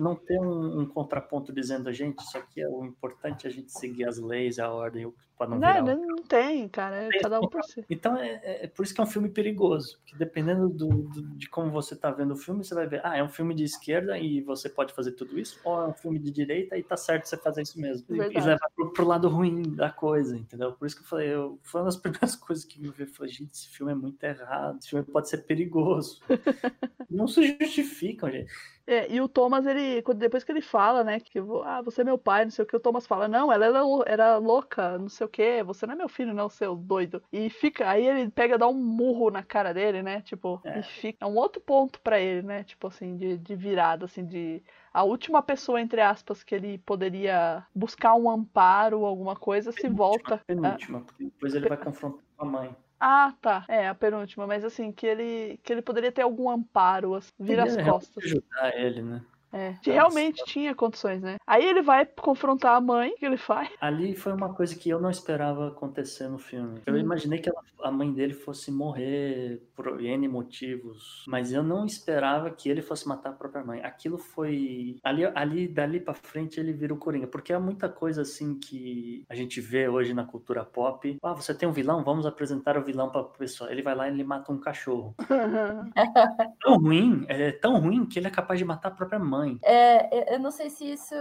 Não ter um, um, contraponto dizendo, gente, isso aqui é o importante, a gente seguir as leis, a ordem, para não, não Não, não tem, cara, é cada um por si. Então é, é, é, por isso que é um filme perigoso, porque dependendo do, do, de como você tá vendo o filme, você vai ver, ah, é um filme de esquerda e você pode fazer tudo isso, ou é um filme de direita e tá certo você fazer isso mesmo. Verdade. E levar pro, pro, lado ruim da coisa, entendeu? Por isso que eu falei, eu, foi uma das primeiras coisas que me vi, falei, gente, esse filme é muito errado, esse filme pode ser perigoso. não se justificam, gente. É, e o Thomas, ele, depois que ele fala, né, que ah, você é meu pai, não sei o que, o Thomas fala, não, ela era, era louca, não sei o que, você não é meu filho, não, seu doido. E fica, aí ele pega, dá um murro na cara dele, né, tipo, é. e fica, é um outro ponto para ele, né, tipo assim, de, de virada, assim, de a última pessoa, entre aspas, que ele poderia buscar um amparo, alguma coisa, penúltima, se volta. Penúltima, porque depois ele vai confrontar com a mãe. Ah, tá. É, a penúltima, mas assim, que ele, que ele poderia ter algum amparo, assim, vira as costas. ajudar ele, né? É, realmente tinha condições, né? Aí ele vai confrontar a mãe, que ele faz. Ali foi uma coisa que eu não esperava acontecer no filme. Eu hum. imaginei que ela, a mãe dele fosse morrer por N motivos, mas eu não esperava que ele fosse matar a própria mãe. Aquilo foi. Ali, ali dali pra frente, ele vira o Coringa, porque é muita coisa assim que a gente vê hoje na cultura pop. Ah, você tem um vilão? Vamos apresentar o vilão pra pessoa. Ele vai lá e ele mata um cachorro. é tão ruim, é tão ruim que ele é capaz de matar a própria mãe mãe. É, eu não sei se isso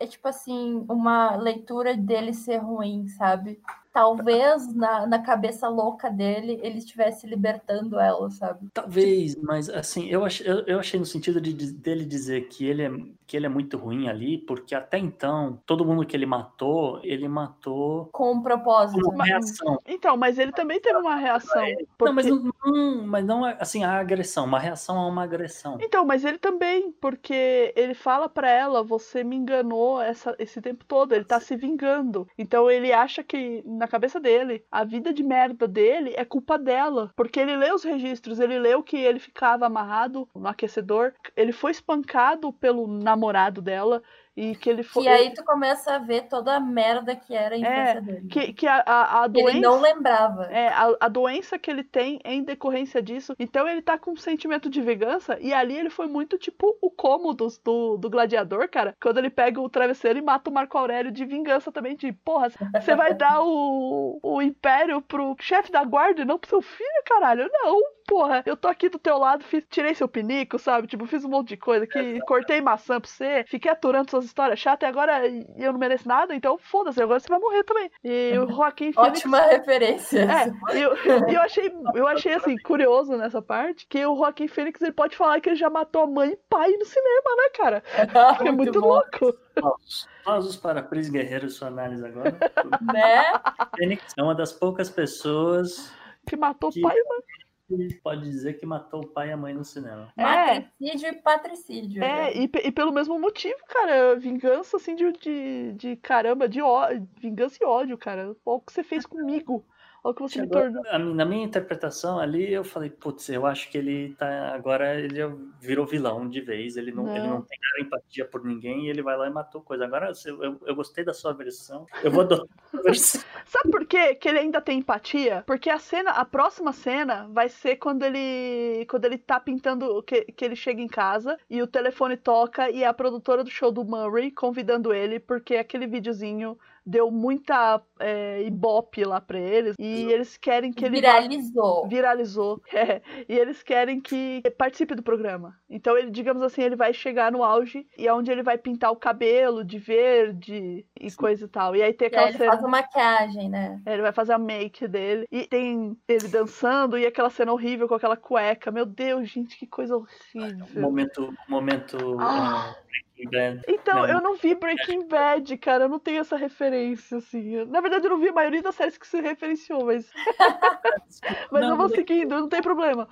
é tipo assim, uma leitura dele ser ruim, sabe? Talvez na, na cabeça louca dele ele estivesse libertando ela, sabe? Talvez, mas assim, eu achei, eu, eu achei no sentido de, de, dele dizer que ele, é, que ele é muito ruim ali, porque até então, todo mundo que ele matou, ele matou com um propósito. Com uma reação. Então, mas ele também teve uma reação. Porque... Não, mas não, mas não é assim, a agressão, uma reação a uma agressão. Então, mas ele também, porque ele fala para ela, você me enganou essa, esse tempo todo, ele tá se vingando. Então ele acha que na cabeça dele. A vida de merda dele é culpa dela. Porque ele lê os registros, ele leu que ele ficava amarrado no aquecedor, ele foi espancado pelo namorado dela. E que ele foi. E aí tu começa a ver toda a merda que era a infância é, dele. Que, que a, a, a doença. Ele não lembrava. É, a, a doença que ele tem é em decorrência disso. Então ele tá com um sentimento de vingança. E ali ele foi muito tipo o cômodos do, do gladiador, cara. Quando ele pega o travesseiro e mata o Marco Aurélio de vingança também. De porra, você vai dar o, o império pro chefe da guarda e não pro seu filho, caralho? Não porra, eu tô aqui do teu lado, fiz, tirei seu pinico, sabe? Tipo, fiz um monte de coisa que cortei maçã pra você, fiquei aturando suas histórias chatas e agora eu não mereço nada, então foda-se, agora você vai morrer também. E o Joaquim Phoenix... Ótima referência. É, eu, eu, achei, eu achei, assim, curioso nessa parte, que o Joaquim Fênix, ele pode falar que ele já matou a mãe e pai no cinema, né, cara? é muito, louco. Aplausos para Cris Guerreiro, sua análise agora. Né? Fênix é uma das poucas pessoas que matou que... pai e mãe pode dizer que matou o pai e a mãe no cinema. É. Matricídio e patricídio. É, e, e, pelo mesmo motivo, cara, vingança assim de, de, de caramba, de ó, vingança e ódio, cara. O que você fez comigo. Que você me tornou. Na minha interpretação ali, eu falei, putz, eu acho que ele tá. Agora ele virou vilão de vez. Ele não, não. Ele não tem empatia por ninguém e ele vai lá e matou coisa. Agora eu, eu, eu gostei da sua versão. Eu vou adotar a versão. Sabe por quê que ele ainda tem empatia? Porque a cena, a próxima cena vai ser quando ele. Quando ele tá pintando. Que, que ele chega em casa e o telefone toca e é a produtora do show do Murray convidando ele, porque aquele videozinho deu muita é, ibope lá pra eles. E eles querem que ele. Viralizou. Vá... Viralizou. É, e eles querem que participe do programa. Então, ele, digamos assim, ele vai chegar no auge e é onde ele vai pintar o cabelo de verde e Sim. coisa e tal. E aí tem aquela e aí ele cena... faz a maquiagem, né? É, ele vai fazer a make dele. E tem ele dançando e aquela cena horrível com aquela cueca. Meu Deus, gente, que coisa horrível. Momento. Momento. Ah. Uh Breaking Bad. Então, não. eu não vi Breaking Bad, cara. Eu não tenho essa referência, assim. Na verdade, eu não vi a maioria das séries que se referenciou, mas. mas não, eu vou seguindo, não tem problema.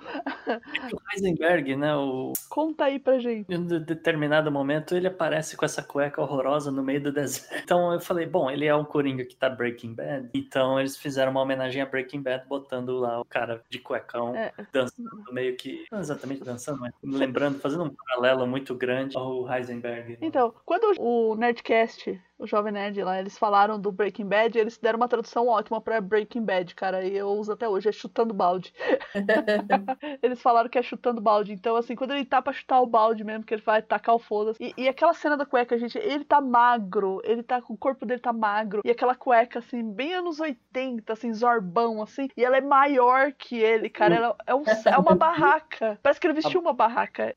É o Heisenberg, né? O... Conta aí pra gente. Em um determinado momento, ele aparece com essa cueca horrorosa no meio do deserto. Então, eu falei, bom, ele é um coringa que tá Breaking Bad. Então, eles fizeram uma homenagem a Breaking Bad, botando lá o cara de cuecão é. dançando, meio que. Não exatamente dançando, mas lembrando, fazendo um paralelo muito grande ao Heisenberg. Então, quando o Nerdcast o Jovem Nerd lá, eles falaram do Breaking Bad e eles deram uma tradução ótima pra Breaking Bad, cara, e eu uso até hoje, é chutando balde. eles falaram que é chutando balde, então assim, quando ele tá pra chutar o balde mesmo, que ele vai tacar o foda-se, e, e, aquela cena da cueca, gente, ele tá magro, ele tá, o corpo dele tá magro, e aquela cueca, assim, bem anos 80, assim, zorbão, assim, e ela é maior que ele, cara, ela é, um, é uma barraca, parece que ele vestiu uma barraca,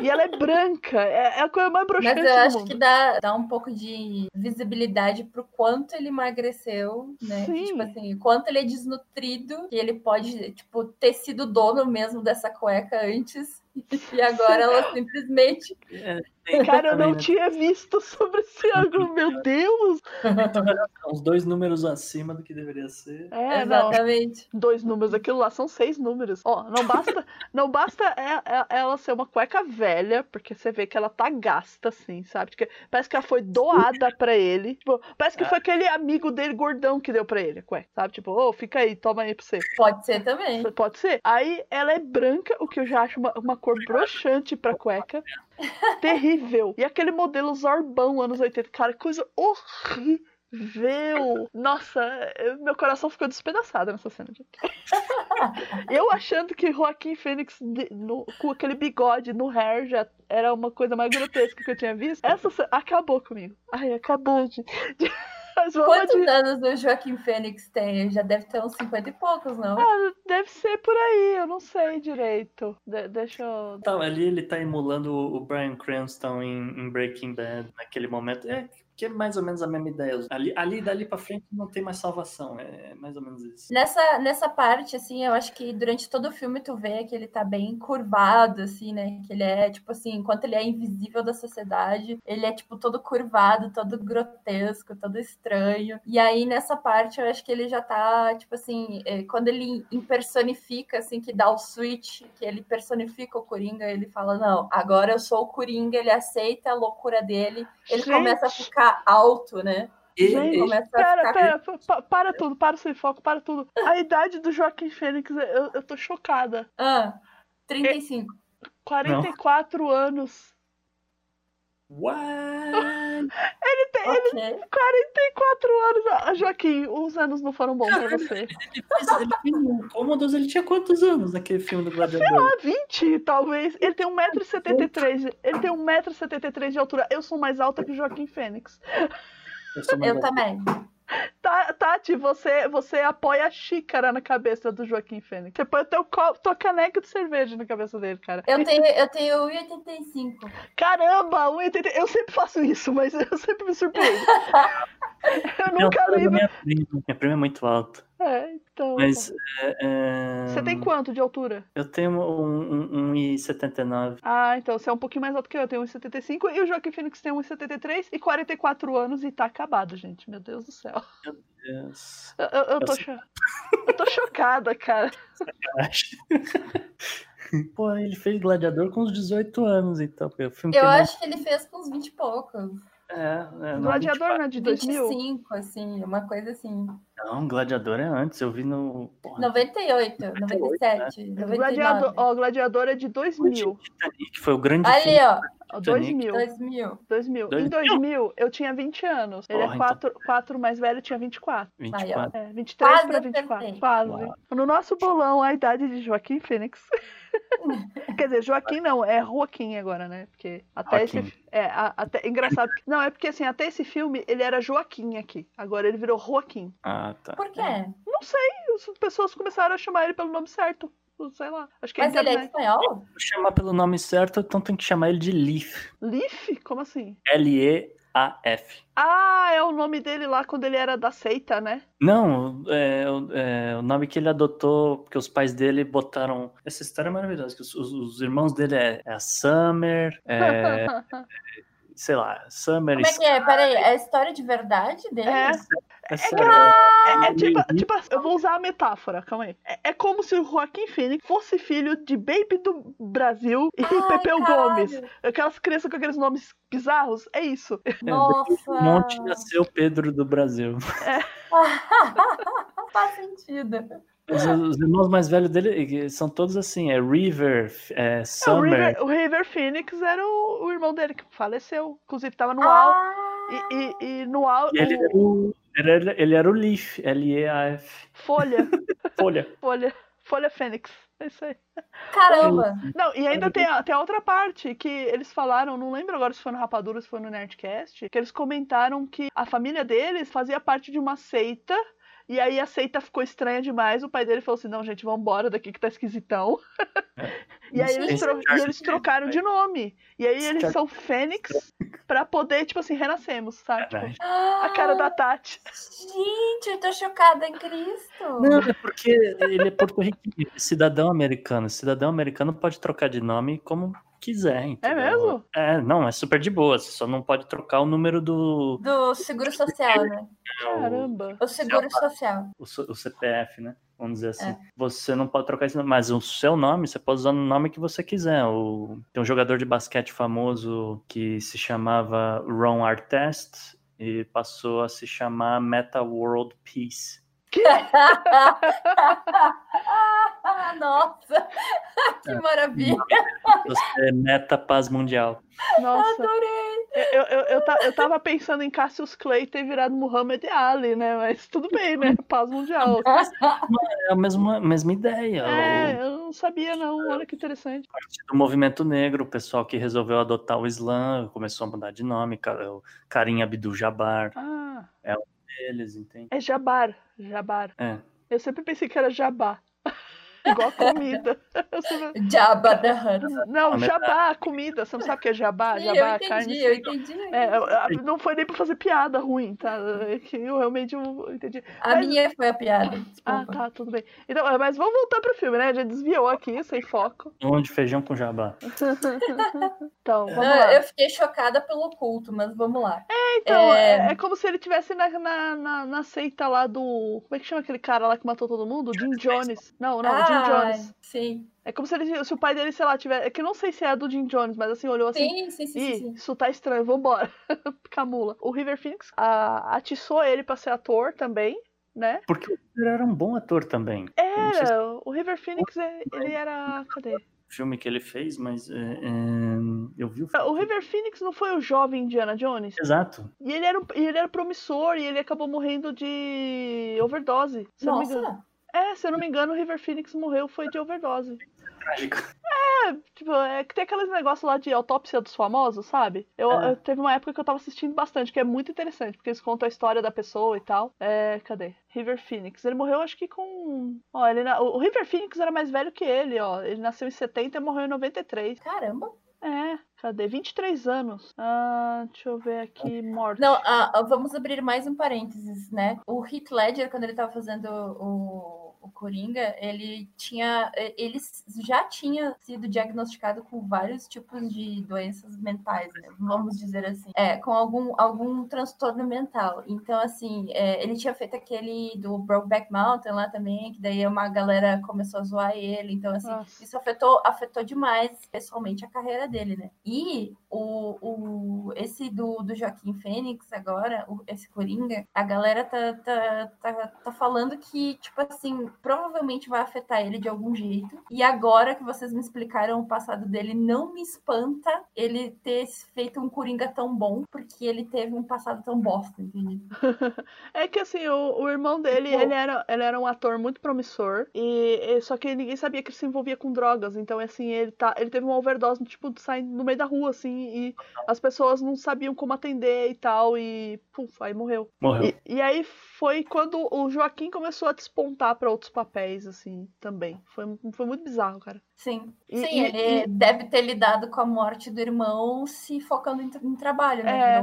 e ela é branca, é, é a coisa mais broxante Mas eu acho que dá, dá um pouco de visibilidade pro quanto ele emagreceu, né? Sim. Tipo assim, quanto ele é desnutrido, que ele pode, tipo, ter sido dono mesmo dessa cueca antes e agora ela simplesmente. Cara, eu não né? tinha visto sobre esse ângulo, meu Deus! Uns dois números acima do que deveria ser. É, Exatamente. Não. Dois números, aquilo lá são seis números. Ó, não basta, não basta é, é, ela ser uma cueca velha, porque você vê que ela tá gasta, assim, sabe? Porque parece que ela foi doada pra ele. Tipo, parece que foi aquele amigo dele gordão que deu pra ele a cueca, sabe? Tipo, ô, oh, fica aí, toma aí pra você. Pode ser também. Pode ser. Aí ela é branca, o que eu já acho uma, uma cor broxante pra cueca. Terrível. E aquele modelo Zorbão, anos 80. Cara, coisa horrível. Nossa, meu coração ficou despedaçado nessa cena. eu achando que Joaquim Fênix com aquele bigode no hair já era uma coisa mais grotesca que eu tinha visto. Essa acabou comigo. Ai, acabou de... Quantos de... anos o Joaquim Fênix tem? Já deve ter uns 50 e poucos, não? Ah, deve ser por aí, eu não sei direito. De deixa eu. Tá, ali ele tá emulando o Brian Cranston em, em Breaking Bad naquele momento. É, que é mais ou menos a mesma ideia. Ali, ali dali para frente não tem mais salvação, é mais ou menos isso. Nessa, nessa parte, assim, eu acho que durante todo o filme tu vê que ele tá bem curvado, assim, né? Que ele é, tipo assim, enquanto ele é invisível da sociedade, ele é, tipo, todo curvado, todo grotesco, todo estranho. E aí, nessa parte, eu acho que ele já tá, tipo assim, é, quando ele impersonifica, assim, que dá o switch, que ele personifica o Coringa, ele fala, não, agora eu sou o Coringa, ele aceita a loucura dele, ele Gente. começa a ficar ficar alto, né? E, Gente, pera, ficar... pera, para, para tudo, para sem foco, para tudo. A idade do Joaquim Fênix, eu, eu tô chocada. Ah, 35. É, 44 Não. anos. What? Ele tem okay. ele, 44 anos. Ah, Joaquim, os anos não foram bons Cara, pra você. Ele, ele, ele, ele tinha quantos anos naquele filme do Gladiador? Sei lá, 20, talvez. Ele tem 1,73m. Ele tem 1,73m de altura. Eu sou mais alta que o Joaquim Fênix. Eu, eu também. Tá, Tati, você, você apoia a xícara na cabeça do Joaquim Fênix. Você põe o teu copo, tua caneca de cerveja na cabeça dele, cara. Eu tenho, eu tenho 1,85. Caramba, 1,80. Eu sempre faço isso, mas eu sempre me surpreendo. eu nunca da lembro. Minha prima, minha prima é muito alta. É, então. Mas. é, é, Você tem quanto de altura? Eu tenho um, um, um 1,79. Ah, então você é um pouquinho mais alto que eu. Eu tenho 1,75 e o Joaquim Fênix tem 1,73 e 44 anos e tá acabado, gente. Meu Deus do céu. Deus. Eu, eu- eu tô, cho... eu tô chocada, cara. Pô, ele fez Gladiador com uns 18 anos, então. porque O filme Eu acho que ele fez com uns 20 e poucos. É, é, Gladiador não é de 2000? 25, assim, uma coisa assim. Não, Gladiador é antes. Eu vi no. Porra, 98, 97, né? Gladiador, 99. ó, Gladiador é de 2000. Titanic foi o grande Ali, filme. ó, Ó, Titanic. 2000. 2000. 2000. Em 2000? 2000, eu tinha 20 anos. Ele Porra, é então. 4, quatro mais velho, tinha 24. 24. É, 23 Quase pra 24. acertei. Quase. Uau. No nosso bolão, a idade de Joaquim Fênix. Quer dizer, Joaquim não, é Joaquim agora, né? Porque até Joaquim. esse. É, a- até, engraçado. Não, é porque assim, até esse filme ele era Joaquim aqui. Agora ele virou Joaquim. Ah, tá. Por quê? Não sei, as pessoas começaram a chamar ele pelo nome certo. Sei lá. Acho que é Mas ele é espanhol? Vou chamar pelo nome certo, então tem que chamar ele de Leaf. Leaf? Como assim? L-E-A-F. Ah, é o nome dele lá quando ele era da seita, né? Não, é, o- é o nome que ele adotou, porque os pais dele botaram. Essa história é maravilhosa. que Os, os- os irmãos dele é, é a Summer, é, sei lá, Summer Como é que é? Peraí, é a história de verdade dele? É. essa- É, é tipo, Leaf. tipo, eu vou usar a metáfora, calma aí. É, é como se o Joaquim Phoenix fosse filho de Baby do Brasil e Ai, Pepeu caralho. Gomes. Aquelas crianças com aqueles nomes bizarros, é isso. Nossa. Um monte nasceu Pedro do Brasil. Faz sentido. Os, os irmãos mais velhos dele são todos assim: é River, é É, o, Summer. River, o River Phoenix era o, o irmão dele que faleceu. Inclusive, tava no AL. Ah, E, e, e no AL. E ele, o- era o, era, ele era o Leaf, L-E-A-F. Folha. Folha. Folha. Folha Fênix. É isso aí. caramba. Não, e ainda tem a, tem a outra parte que eles falaram, não lembro agora se foi no Rapadura, se foi no Nerdcast, que eles comentaram que a família deles fazia parte de uma seita. E aí a seita ficou estranha demais. O pai dele falou assim: não, gente, vambora daqui que tá esquisitão. e aí eles, tro- e eles trocaram de nome. E aí eles são Fênix pra poder, tipo assim, renascemos, sabe? Tipo, a cara da Tati. Gente, eu tô chocada em Cristo. Não, é porque ele é porto-riquenho, é cidadão americano. Cidadão americano pode trocar de nome como quiser, entendeu? mesmo? É, não, é super de boa. Você só não pode trocar o número do. Do seguro social, né? Caramba. O seguro social. o, so- o CPF, né? Vamos dizer assim. É. Você não pode trocar esse nome, mas o seu nome, você pode usar o nome que você quiser. O, tem um jogador de basquete famoso que se chamava Ron Artest e passou a se chamar Meta World Peace. Nossa, que maravilha. Você é Meta Paz Mundial. Nossa. Adorei. Eu, eu, eu, eu tava pensando em Cassius Clay ter virado Muhammad Ali, né? Mas tudo bem, né? Paz mundial. É a mesma, mesma ideia. É, O eu não sabia, não. Olha que interessante. do movimento negro, o pessoal que resolveu adotar o Islã começou a mudar de nome, ca- o Karim Abdul-Jabbar, Ah, eles, entende? é Jabar. Jabar. É. Eu sempre pensei que era Jabá. Igual comida. Jabba the Hutt. Não, Ah, Jabá, comida. Você não sabe o que é Jabá? Sim, Jabá, eu carne. entendi, eu entendi. É, não foi nem pra fazer piada ruim, tá? É que eu realmente eu entendi. A Mas- minha foi a piada. Ah, Desculpa. tá, tudo bem. Então, é, mas vamos voltar pro filme, né? Já desviou aqui, sem foco. Pão de feijão com jabá. Então, vamos Não, lá. eu fiquei chocada pelo culto, mas vamos lá. Então, é, É. é como se ele tivesse na, na, na, na seita lá do. Como é que chama aquele cara lá que matou todo mundo? Jim Jones. Não, não, Jim Jones. Sim. É como se, ele, se o pai dele, sei lá, tivesse. É que eu não sei se é do Jim Jones, mas assim, olhou assim. Sim, sim, sim, Ih, sim, sim. isso tá estranho, vambora. Camula. O River Phoenix ah, atiçou ele pra ser ator também, né? Porque ele era um bom ator também. Sei se Era, o River Phoenix, é- ele era. Cadê? o filme que ele fez, mas é, é, eu vi o filme. O River Phoenix não foi o jovem Indiana Jones? Exato. E ele era, ele era promissor e ele acabou morrendo de overdose. Nossa, É, se eu não me engano, o River Phoenix morreu foi de overdose. Trágico. É, tipo, é que tem aqueles negócios lá de autópsia dos famosos, sabe? Eu, É. eu- teve uma época que eu tava assistindo bastante, que é muito interessante, porque eles contam a história da pessoa e tal. É, cadê? River Phoenix. Ele morreu, acho que com. Ó, ele na- o River Phoenix era mais velho que ele, ó. Ele nasceu em 70 e morreu em 93. Caramba. É, cadê? 23 anos. Ah, deixa eu ver aqui, morte. Não, ah, ah, vamos abrir mais um parênteses, né? O Heath Ledger, quando ele tava fazendo o, o Coringa, ele tinha. Ele já tinha sido diagnosticado com vários tipos de doenças mentais, né? Vamos dizer assim. É, com algum, algum transtorno mental. Então, assim, é, ele tinha feito aquele do Brokeback Mountain lá também, que daí uma galera começou a zoar ele. Então, assim, Nossa. isso afetou, afetou demais, pessoalmente, a carreira dele, né? E o, o, esse do, do Joaquim Fênix agora, o- esse Coringa, a galera tá, tá, tá, tá falando que, tipo assim, provavelmente vai afetar ele de algum jeito. E agora que vocês me explicaram o passado dele, não me espanta ele ter feito um Coringa tão bom, porque ele teve um passado tão bosta, entende? É que assim, o, o irmão dele, Tipo- ele era, ele era um ator muito promissor, e, e- só que ninguém sabia que ele se envolvia com drogas, então assim, ele, tá, ele teve uma overdose, tipo, saindo no meio da rua, assim, e as pessoas não sabiam como atender e tal, e puf, aí morreu. Morreu. E, e aí foi quando o Joaquim começou a despontar pra outros papéis, assim, também. Foi, foi muito bizarro, cara. Sim. E- Sim, e- ele deve ter lidado com a morte do irmão se focando em, em trabalho, né? É.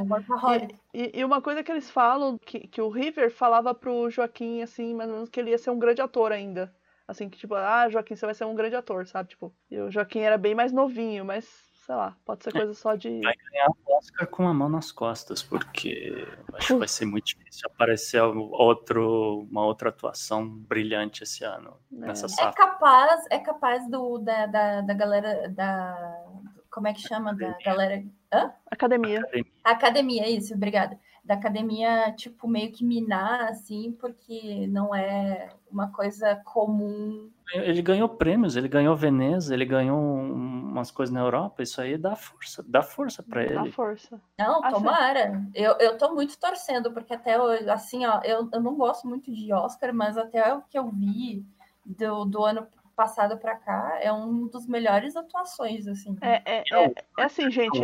E, e uma coisa que eles falam, que, que o River falava pro Joaquim, assim, mais ou menos, que ele ia ser um grande ator ainda. Assim, que tipo, ah, Joaquim, você vai ser um grande ator, sabe? Tipo, e o Joaquim era bem mais novinho, mas, sei lá, pode ser coisa só de. Vai ganhar o Oscar com a mão nas costas, porque acho que vai ser muito difícil aparecer outro, uma outra atuação brilhante esse ano nessa É. É safra. capaz, é capaz do, da, da, da galera da. Como é que chama? Da Academia. galera. Academia. Academia, isso, obrigada. Da academia, tipo, meio que minar, assim, porque não é uma coisa comum. Ele ganhou prêmios, ele ganhou Veneza, ele ganhou um- umas coisas na Europa, isso aí dá força, dá força pra Dá ele. força. Não, tomara. Eu, eu tô muito torcendo, porque até assim, ó, eu, eu não gosto muito de Oscar, mas até o que eu vi do, do ano passado pra cá é um dos melhores atuações, assim. É, é, é, é assim, gente.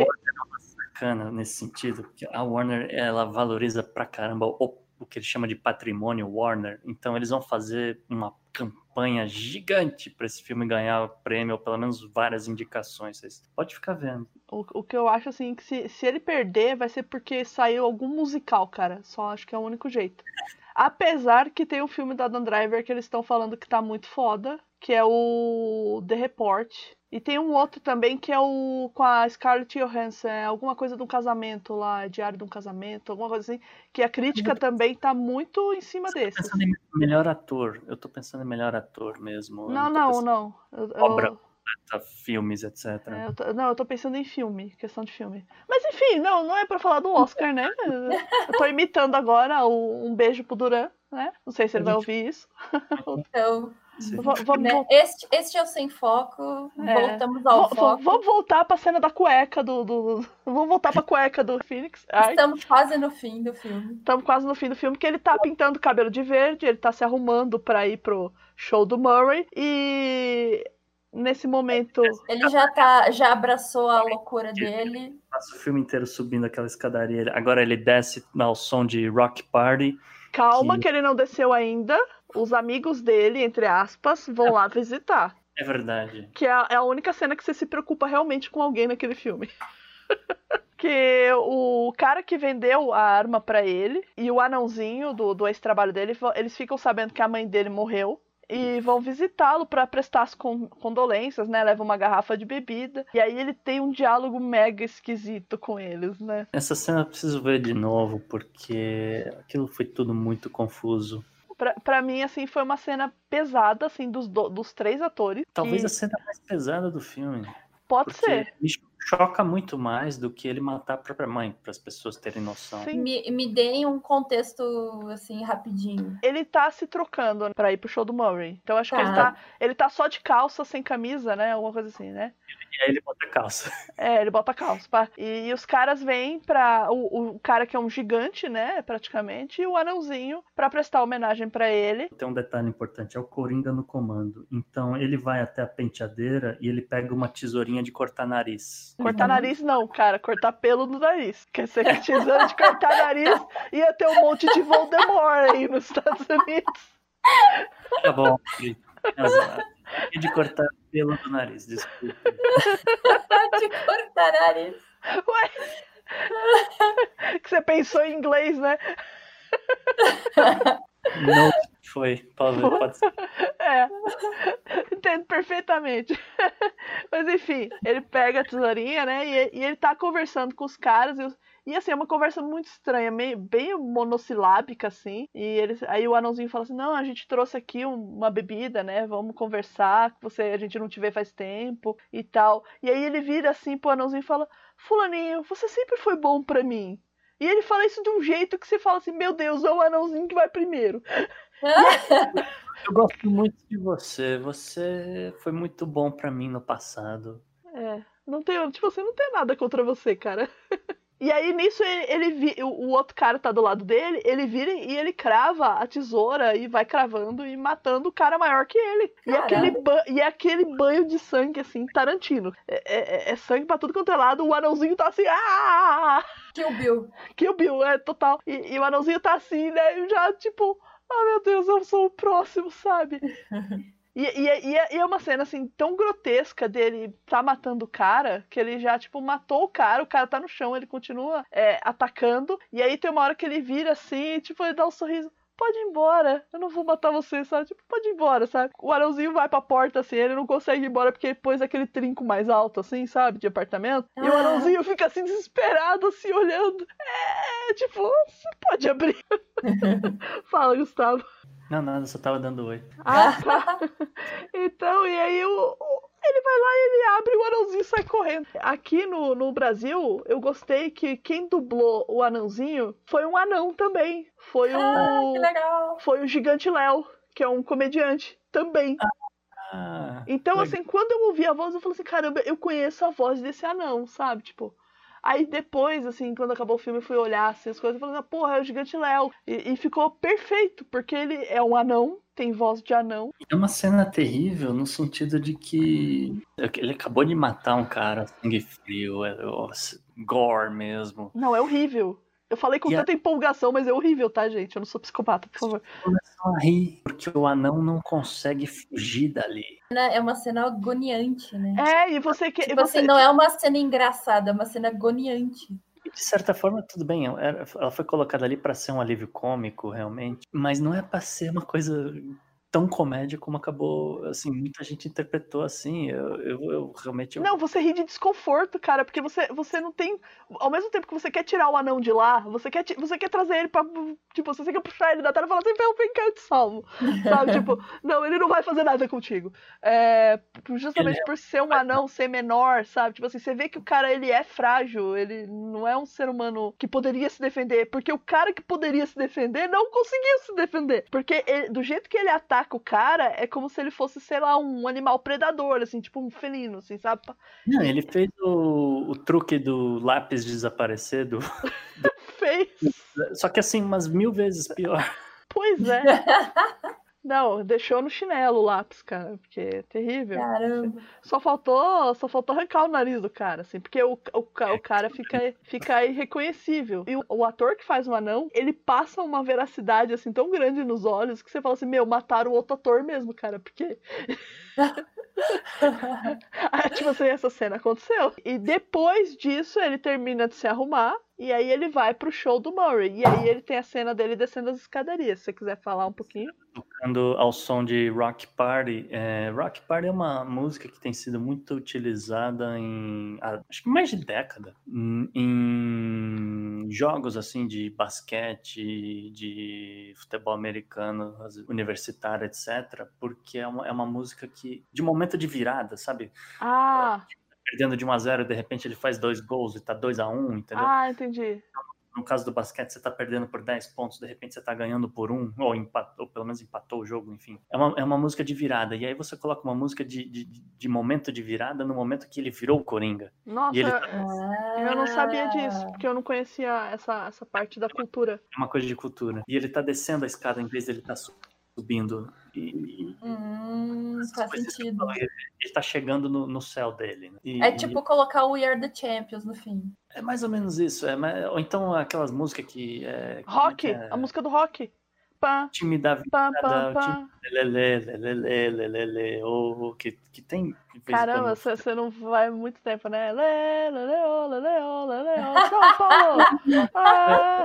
Bacana nesse sentido, porque a Warner ela valoriza pra caramba o, o que ele chama de patrimônio Warner, então eles vão fazer uma campanha gigante pra esse filme ganhar prêmio, ou pelo menos várias indicações. Vocês pode ficar vendo. O, o que eu acho, assim, que se, se ele perder, vai ser porque saiu algum musical, cara. Só acho que é o único jeito. Apesar que tem o filme da Dan Driver que eles estão falando que tá muito foda, que é o The Report. E tem um outro também que é o com a Scarlett Johansson, é alguma coisa de um casamento lá, Diário de um Casamento, alguma coisa assim, que a crítica também tá muito em cima Eu tô pensando em melhor ator, eu tô pensando em melhor ator mesmo. eu Não, não, pensando não. Eu- eu- Obra. em filmes, etc. É, eu tô- não, eu tô pensando em filme, questão de filme. Mas enfim, não, não é pra falar do Oscar, né? Eu tô imitando agora o Um Beijo pro Duran, né? Não sei se ele vai ouvir isso. Então, Vamos, né, este, este é o Sem Foco, É. voltamos ao foco. vamos voltar pra cena da cueca do. do- Vamos voltar pra cueca do Phoenix. Ai, Estamos quase no fim do filme. estamos quase no fim do filme, que ele tá pintando o cabelo de verde, ele tá se arrumando pra ir pro show do Murray. E nesse momento. Ele já tá, já abraçou a loucura dele. Passa o filme inteiro subindo aquela escadaria. Agora ele desce ao som de Rock Party. Calma, Que- que ele não desceu ainda. Os amigos dele, entre aspas, vão lá visitar. É verdade. Que é a, é a única cena que você se preocupa realmente com alguém naquele filme. que o cara que vendeu a arma pra ele e o anãozinho do, do ex-trabalho dele, eles ficam sabendo que a mãe dele morreu. E vão visitá-lo pra prestar as con- condolências, né? Leva uma garrafa de bebida. E aí ele tem um diálogo mega esquisito com eles, né? Essa cena eu preciso ver de novo, porque aquilo foi tudo muito confuso. Pra, pra mim, assim, foi uma cena pesada, assim, dos, do- dos três atores. Talvez que a cena mais pesada do filme. Pode ser. me choca muito mais do que ele matar a própria mãe, para as pessoas terem noção. Sim. Me, me deem um contexto, assim, rapidinho. Ele tá se trocando para ir pro show do Murray. Então acho tá. que ele tá, ele tá só de calça, sem camisa, né? Alguma coisa assim, né? E aí ele bota calça. É, ele bota calça. Pá. E, e os caras vêm pra. O, o cara que é um gigante, né? Praticamente, e o anãozinho para prestar homenagem para ele. Tem um detalhe importante: é o Coringa no comando. Então ele vai até a penteadeira e ele pega uma tesourinha de cortar nariz. Cortar uhum. nariz não, cara. Cortar pelo no nariz. Quer ser tesoura de cortar nariz ia ter um monte de Voldemort aí nos Estados Unidos. Tá bom. E de cortar pelo do nariz, desculpa. de cortar nariz. Ué? Que você pensou em inglês, né? Não foi, pode, pode ser. É, entendo perfeitamente. Mas enfim, ele pega a tesourinha, né? E, e ele tá conversando com os caras e os, e assim, é uma conversa muito estranha, meio, bem monossilábica, assim. E eles, aí o anãozinho fala assim: não, a gente trouxe aqui uma bebida, né? Vamos conversar, você, a gente não te vê faz tempo e tal. E aí ele vira assim pro anãozinho e fala: Fulaninho, você sempre foi bom para mim. E ele fala isso de um jeito que você fala assim: meu Deus, é o anãozinho que vai primeiro. Eu gosto muito de você. Você foi muito bom para mim no passado. É, não tenho, tipo, você não tem nada contra você, cara. E aí, nisso, ele, ele o, outro cara tá do lado dele, ele vira e ele crava a tesoura e vai cravando e matando o cara maior que ele. E aquele, e aquele banho de sangue, assim, Tarantino. É, é, é, sangue pra tudo quanto é lado, o anãozinho tá assim. Ah! Kill Bill. Kill Bill, é total. E, e o anãozinho tá assim, né? Já, tipo, ah, oh, meu Deus, eu sou o próximo, sabe? E, e, e, é, e, é uma cena, assim, tão grotesca dele tá matando o cara, que ele já, tipo, matou o cara, o cara tá no chão, ele continua é, atacando, e aí tem uma hora que ele vira assim, tipo, ele dá um sorriso. Pode ir embora, eu não vou matar você, sabe? Tipo, pode ir embora, sabe? O Arãozinho vai pra porta assim, ele não consegue ir embora porque ele pôs aquele trinco mais alto, assim, sabe? De apartamento. Ah. E o ah. Arãozinho fica assim, desesperado, assim, olhando. É, tipo, você pode abrir. Fala, Gustavo. Não, nada, só tava dando oi. Ah, tá. então, e aí o, ele vai lá e ele abre o anãozinho e sai correndo. Aqui no, no Brasil, eu gostei que quem dublou o anãozinho foi um anão também. Foi ah, o. Que legal. Foi o Gigante Léo, que é um comediante também. Ah, então, assim, quando eu ouvi a voz, eu falei assim, caramba, eu conheço a voz desse anão, sabe? Tipo. Aí depois, assim, quando acabou o filme, eu fui olhar assim, as coisas e falei, porra, é o Gigante Léo. E, e, ficou perfeito, porque ele é um anão, tem voz de anão. É uma cena terrível no sentido de que ele acabou de matar um cara, sangue frio, é, é, gore mesmo. Não, é horrível. Eu falei com e tanta a... empolgação, mas é horrível, tá, gente? Eu não sou psicopata, por favor. Começam a rir, porque o anão não consegue fugir dali. É uma cena agoniante, né? É, e você que. Tipo você... assim, não é uma cena engraçada, é uma cena agoniante. De certa forma, tudo bem, ela foi colocada ali para ser um alívio cômico, realmente, mas não é para ser uma coisa tão comédia como acabou, assim, muita gente interpretou assim. Eu, eu, eu realmente. Eu... Não, você ri de desconforto, cara, porque você, você não tem. Ao mesmo tempo que você quer tirar o anão de lá, você quer, você quer trazer ele pra. Tipo, você quer puxar ele da tela e falar assim: vem cá, eu te salvo. Sabe? tipo, não, ele não vai fazer nada contigo. É, justamente é... por ser um anão, ser menor, sabe? Tipo assim, você vê que o cara ele é frágil, ele não é um ser humano que poderia se defender, porque o cara que poderia se defender não conseguiu se defender. Porque ele, do jeito que ele ataca ataca o cara, é como se ele fosse, sei lá, um animal predador, assim, tipo um felino, assim, sabe? Não, ele fez o, o truque do lápis desaparecer do. fez. Só que assim, umas mil vezes pior. Pois é. Não, deixou no chinelo o lápis, cara, porque é terrível. Caramba. Só faltou, só faltou arrancar o nariz do cara, assim, porque o, o, o cara fica, fica irreconhecível. E o, o, ator que faz o anão, ele passa uma veracidade, assim, tão grande nos olhos que você fala assim, meu, mataram o outro ator mesmo, cara, porque... Aí, tipo assim, essa cena aconteceu. E depois disso, ele termina de se arrumar, e aí ele vai pro show do Murray. E aí ele tem a cena dele descendo as escadarias. Se você quiser falar um pouquinho. Tocando ao som de Rock Party. É, Rock Party é uma música que tem sido muito utilizada em acho que mais de década. Em, em jogos assim de basquete, de futebol americano, universitário, etc. Porque é uma, é uma música que. de momento de virada, sabe? Ah! Perdendo de 1 a 0 e de repente ele faz dois gols e tá 2 a 1 entendeu? Ah, entendi. No caso do basquete, você tá perdendo por 10 pontos, de repente você tá ganhando por um, ou, empatou, ou pelo menos empatou o jogo, enfim. É uma, é uma música de virada. E aí você coloca uma música de, de, de momento de virada no momento que ele virou o Coringa. Nossa, ele- eu não sabia disso, porque eu não conhecia essa, essa parte da cultura. É uma coisa de cultura. E ele tá descendo a escada em vez dele tá subindo. E, e Hum, faz sentido. falei, ele tá chegando no, no céu dele. né? E- É tipo colocar o We Are the Champions no fim. É mais ou menos isso. É, mais- ou então aquelas músicas que. É, é Rock, que é? a música do rock. Pá, time da vida, pá, pá, lelê, lelê, ou que, que tem. Caramba, você você não vai muito tempo, né? Lê, lê, lê, lê, lê, lê, lê, ô, São Paulo! Ah!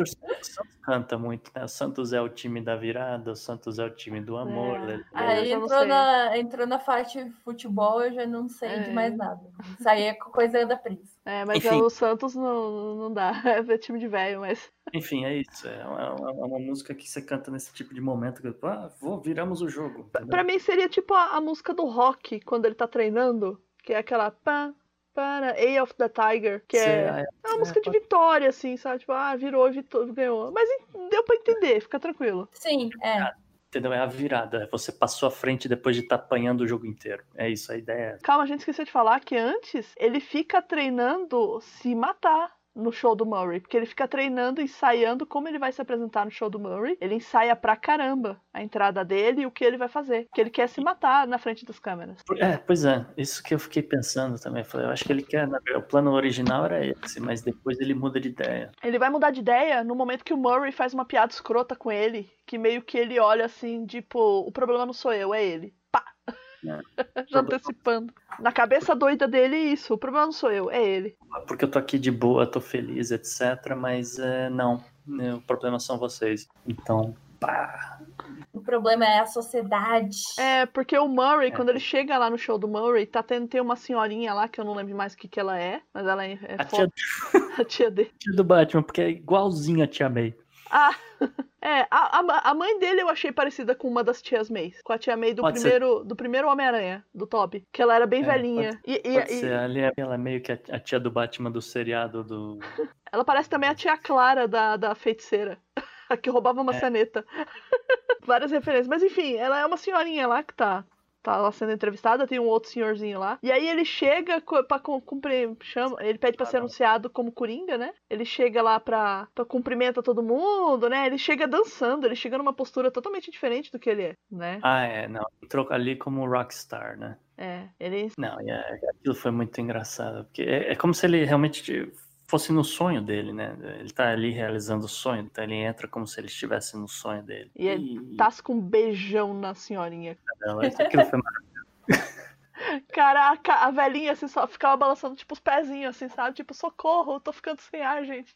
O Santos canta muito, né? O Santos é o time da virada, o Santos é o time do amor. É. lelê. Aí não entrou na, entrou na parte futebol, eu já não sei de É. mais nada. Isso aí é coisa da Pris. É, mas Enfim. o Santos não, não dá. É time de velho, mas. Enfim, é isso. É uma, é uma- uma música que você canta nesse tipo de momento. Que, ah, vou, viramos o jogo. entendeu? Pra mim seria tipo a, a música do rock quando ele tá treinando, que é aquela pá, para, A of the Tiger, que Você- é, ah, é uma música de vitória, assim, sabe? Tipo, ah, virou, vitor, ganhou. Mas deu pra entender, fica tranquilo. Sim, é. Entendeu? É a virada. Você passou à frente depois de estar apanhando o jogo inteiro. É isso, a ideia é. Calma, a gente esqueceu de falar que antes ele fica treinando se matar no show do Murray, porque ele fica treinando, ensaiando como ele vai se apresentar no show do Murray. Ele ensaia pra caramba a entrada dele e o que ele vai fazer, porque ele quer se matar na frente das câmeras. É, pois é, isso que eu fiquei pensando também. Eu Falei, eu acho que ele quer, o plano original era esse, mas depois ele muda de ideia. Ele vai mudar de ideia no momento que o Murray faz uma piada escrota com ele, que meio que ele olha assim, tipo, o problema não sou eu, é ele. Pá! Já antecipando. Na cabeça doida dele, isso. O problema não sou eu, é ele. Porque eu tô aqui de boa, tô feliz, etc. Mas é, não, né, o problema são vocês. Então, pá. O problema é a sociedade. É, porque o Murray, É. quando ele chega lá no show do Murray, tá tendo tem uma senhorinha lá, que eu não lembro mais o que, que ela é, mas ela é, é A tia, a tia dele. tia do Batman, porque é igualzinha a tia May. Ah, é, a, a, a mãe dele eu achei parecida com uma das tias May, com a tia May do Pode ser. primeiro, do primeiro Homem-Aranha, do Toby, que ela era bem É, velhinha. E, e- Pode e ser, ali é- ela é meio que a, a tia do Batman do seriado do. ela parece também a tia Clara da, da feiticeira, a que roubava uma É. caneta. Várias referências, mas enfim, ela é uma senhorinha lá que tá tá lá sendo entrevistada, tem um outro senhorzinho lá. E aí ele chega pra cu- cumprir, chama, ele pede pra Ah, ser não. anunciado como Coringa, né? Ele chega lá pra, pra cumprimenta todo mundo, né? Ele chega dançando, ele chega numa postura totalmente diferente do que ele é, né? Ah, é, não. Entrou ali como rockstar, né? É, ele Não, e é- aquilo foi muito engraçado. Porque é, é como se ele realmente fosse no sonho dele, né? Ele tá ali realizando o sonho, então ele entra como se ele estivesse no sonho dele. E ele tasca um beijão na senhorinha. não, aquilo foi Caraca, a velhinha assim só ficava balançando tipo os pezinhos assim, sabe? Tipo, socorro, eu tô ficando sem ar, gente.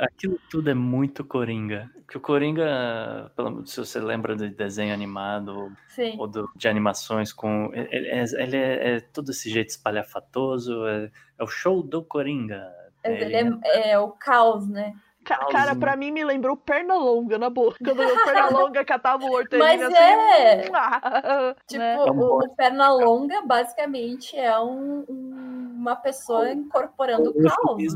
Aquilo tudo é muito Coringa. Porque o Coringa, pelo- se você lembra de desenho animado Sim. ou do- de animações com. Ele, é, ele é, é todo esse jeito espalhafatoso, é, é o show do Coringa. Ele ele é, é o caos, né? Ca- cara, pra mim me lembrou Pernalonga, na boa. Quando o Pernalonga catava o hortelino Mas assim. é. né? Tipo, É um o, o Pernalonga basicamente é um- um- uma pessoa incorporando O caos.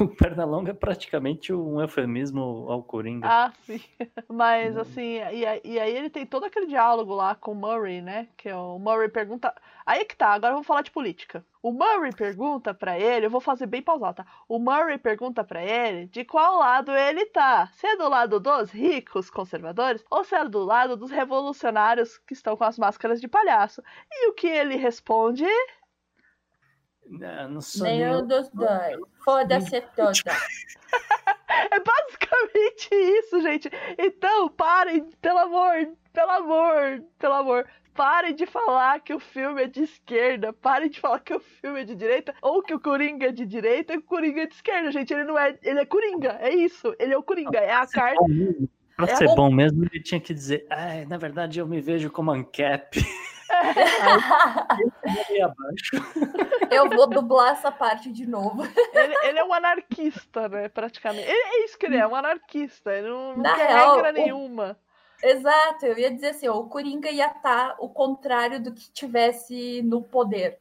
o Pernalonga é praticamente um eufemismo ao Coringa. Ah, sim. Mas Hum. assim, e, aí- e aí ele tem todo aquele diálogo lá com o Murray, né? Que o Murray pergunta. Aí é que tá, agora vamos falar de política. O Murray pergunta pra ele, eu vou fazer bem pausado, tá? O Murray pergunta pra ele de qual lado ele tá. Se é do lado dos ricos conservadores ou se é do lado dos revolucionários que estão com as máscaras de palhaço. E o que ele responde? Não, não sou Nenhum nenhum- dos dois. Foda-se toda. É basicamente isso, gente. Então, parem, pelo amor, pelo amor, pelo amor. Parem de falar que o filme é de esquerda. Parem de falar que o filme é de direita. Ou que o Coringa é de direita e o Coringa é de esquerda, gente. Ele não é. Ele é Coringa. É isso. Ele é o Coringa. É a carta. Pra É ser o- bom mesmo, ele tinha que dizer, "Ai, na verdade eu me vejo como ANCAP. Aí abaixo. Eu vou dublar essa parte de novo. Ele, ele é um anarquista, né? Praticamente. Ele- é isso que ele é, um anarquista. Ele não, não Na quer real, regra o- nenhuma. Exato, eu ia dizer assim, ó, o Coringa ia estar o contrário do que tivesse no poder.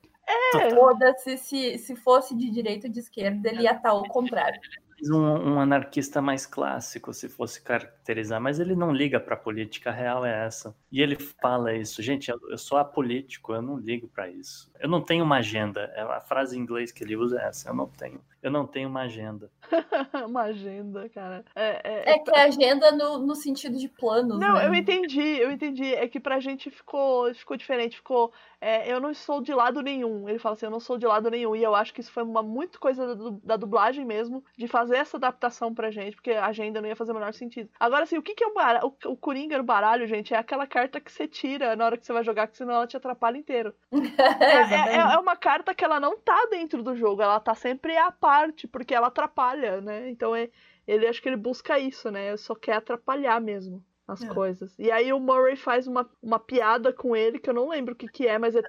É. Foda-se se, se fosse de direita ou de esquerda, ele ia estar ao contrário um, um, anarquista mais clássico, se fosse caracterizar, mas ele não liga para a política real, é essa. E ele fala isso, gente, eu, eu sou apolítico, eu não ligo para isso. Eu não tenho uma agenda. É, a frase em inglês que ele usa é essa, eu não tenho. Eu não tenho uma agenda. uma agenda, cara. É, é, é que é agenda no, no sentido de planos. Não, né? eu entendi, eu entendi. É que pra gente ficou, ficou diferente. Ficou. É, eu não sou de lado nenhum. Ele fala assim, eu não sou de lado nenhum. E eu acho que isso foi uma muito coisa da, da dublagem mesmo, de fazer essa adaptação pra gente, porque a agenda não ia fazer o menor sentido. Agora, assim, o que, que é o baralho? O, o Coringa no baralho, gente, é aquela carta que você tira na hora que você vai jogar, que senão ela te atrapalha inteiro. é, é, é, uma carta que ela não tá dentro do jogo, ela tá sempre à parte, porque ela atrapalha, né? Então é, ele acho que ele busca isso, né? Só quer atrapalhar mesmo as é. coisas. E aí o Murray faz uma, uma piada com ele, que eu não lembro o que, que é, mas é.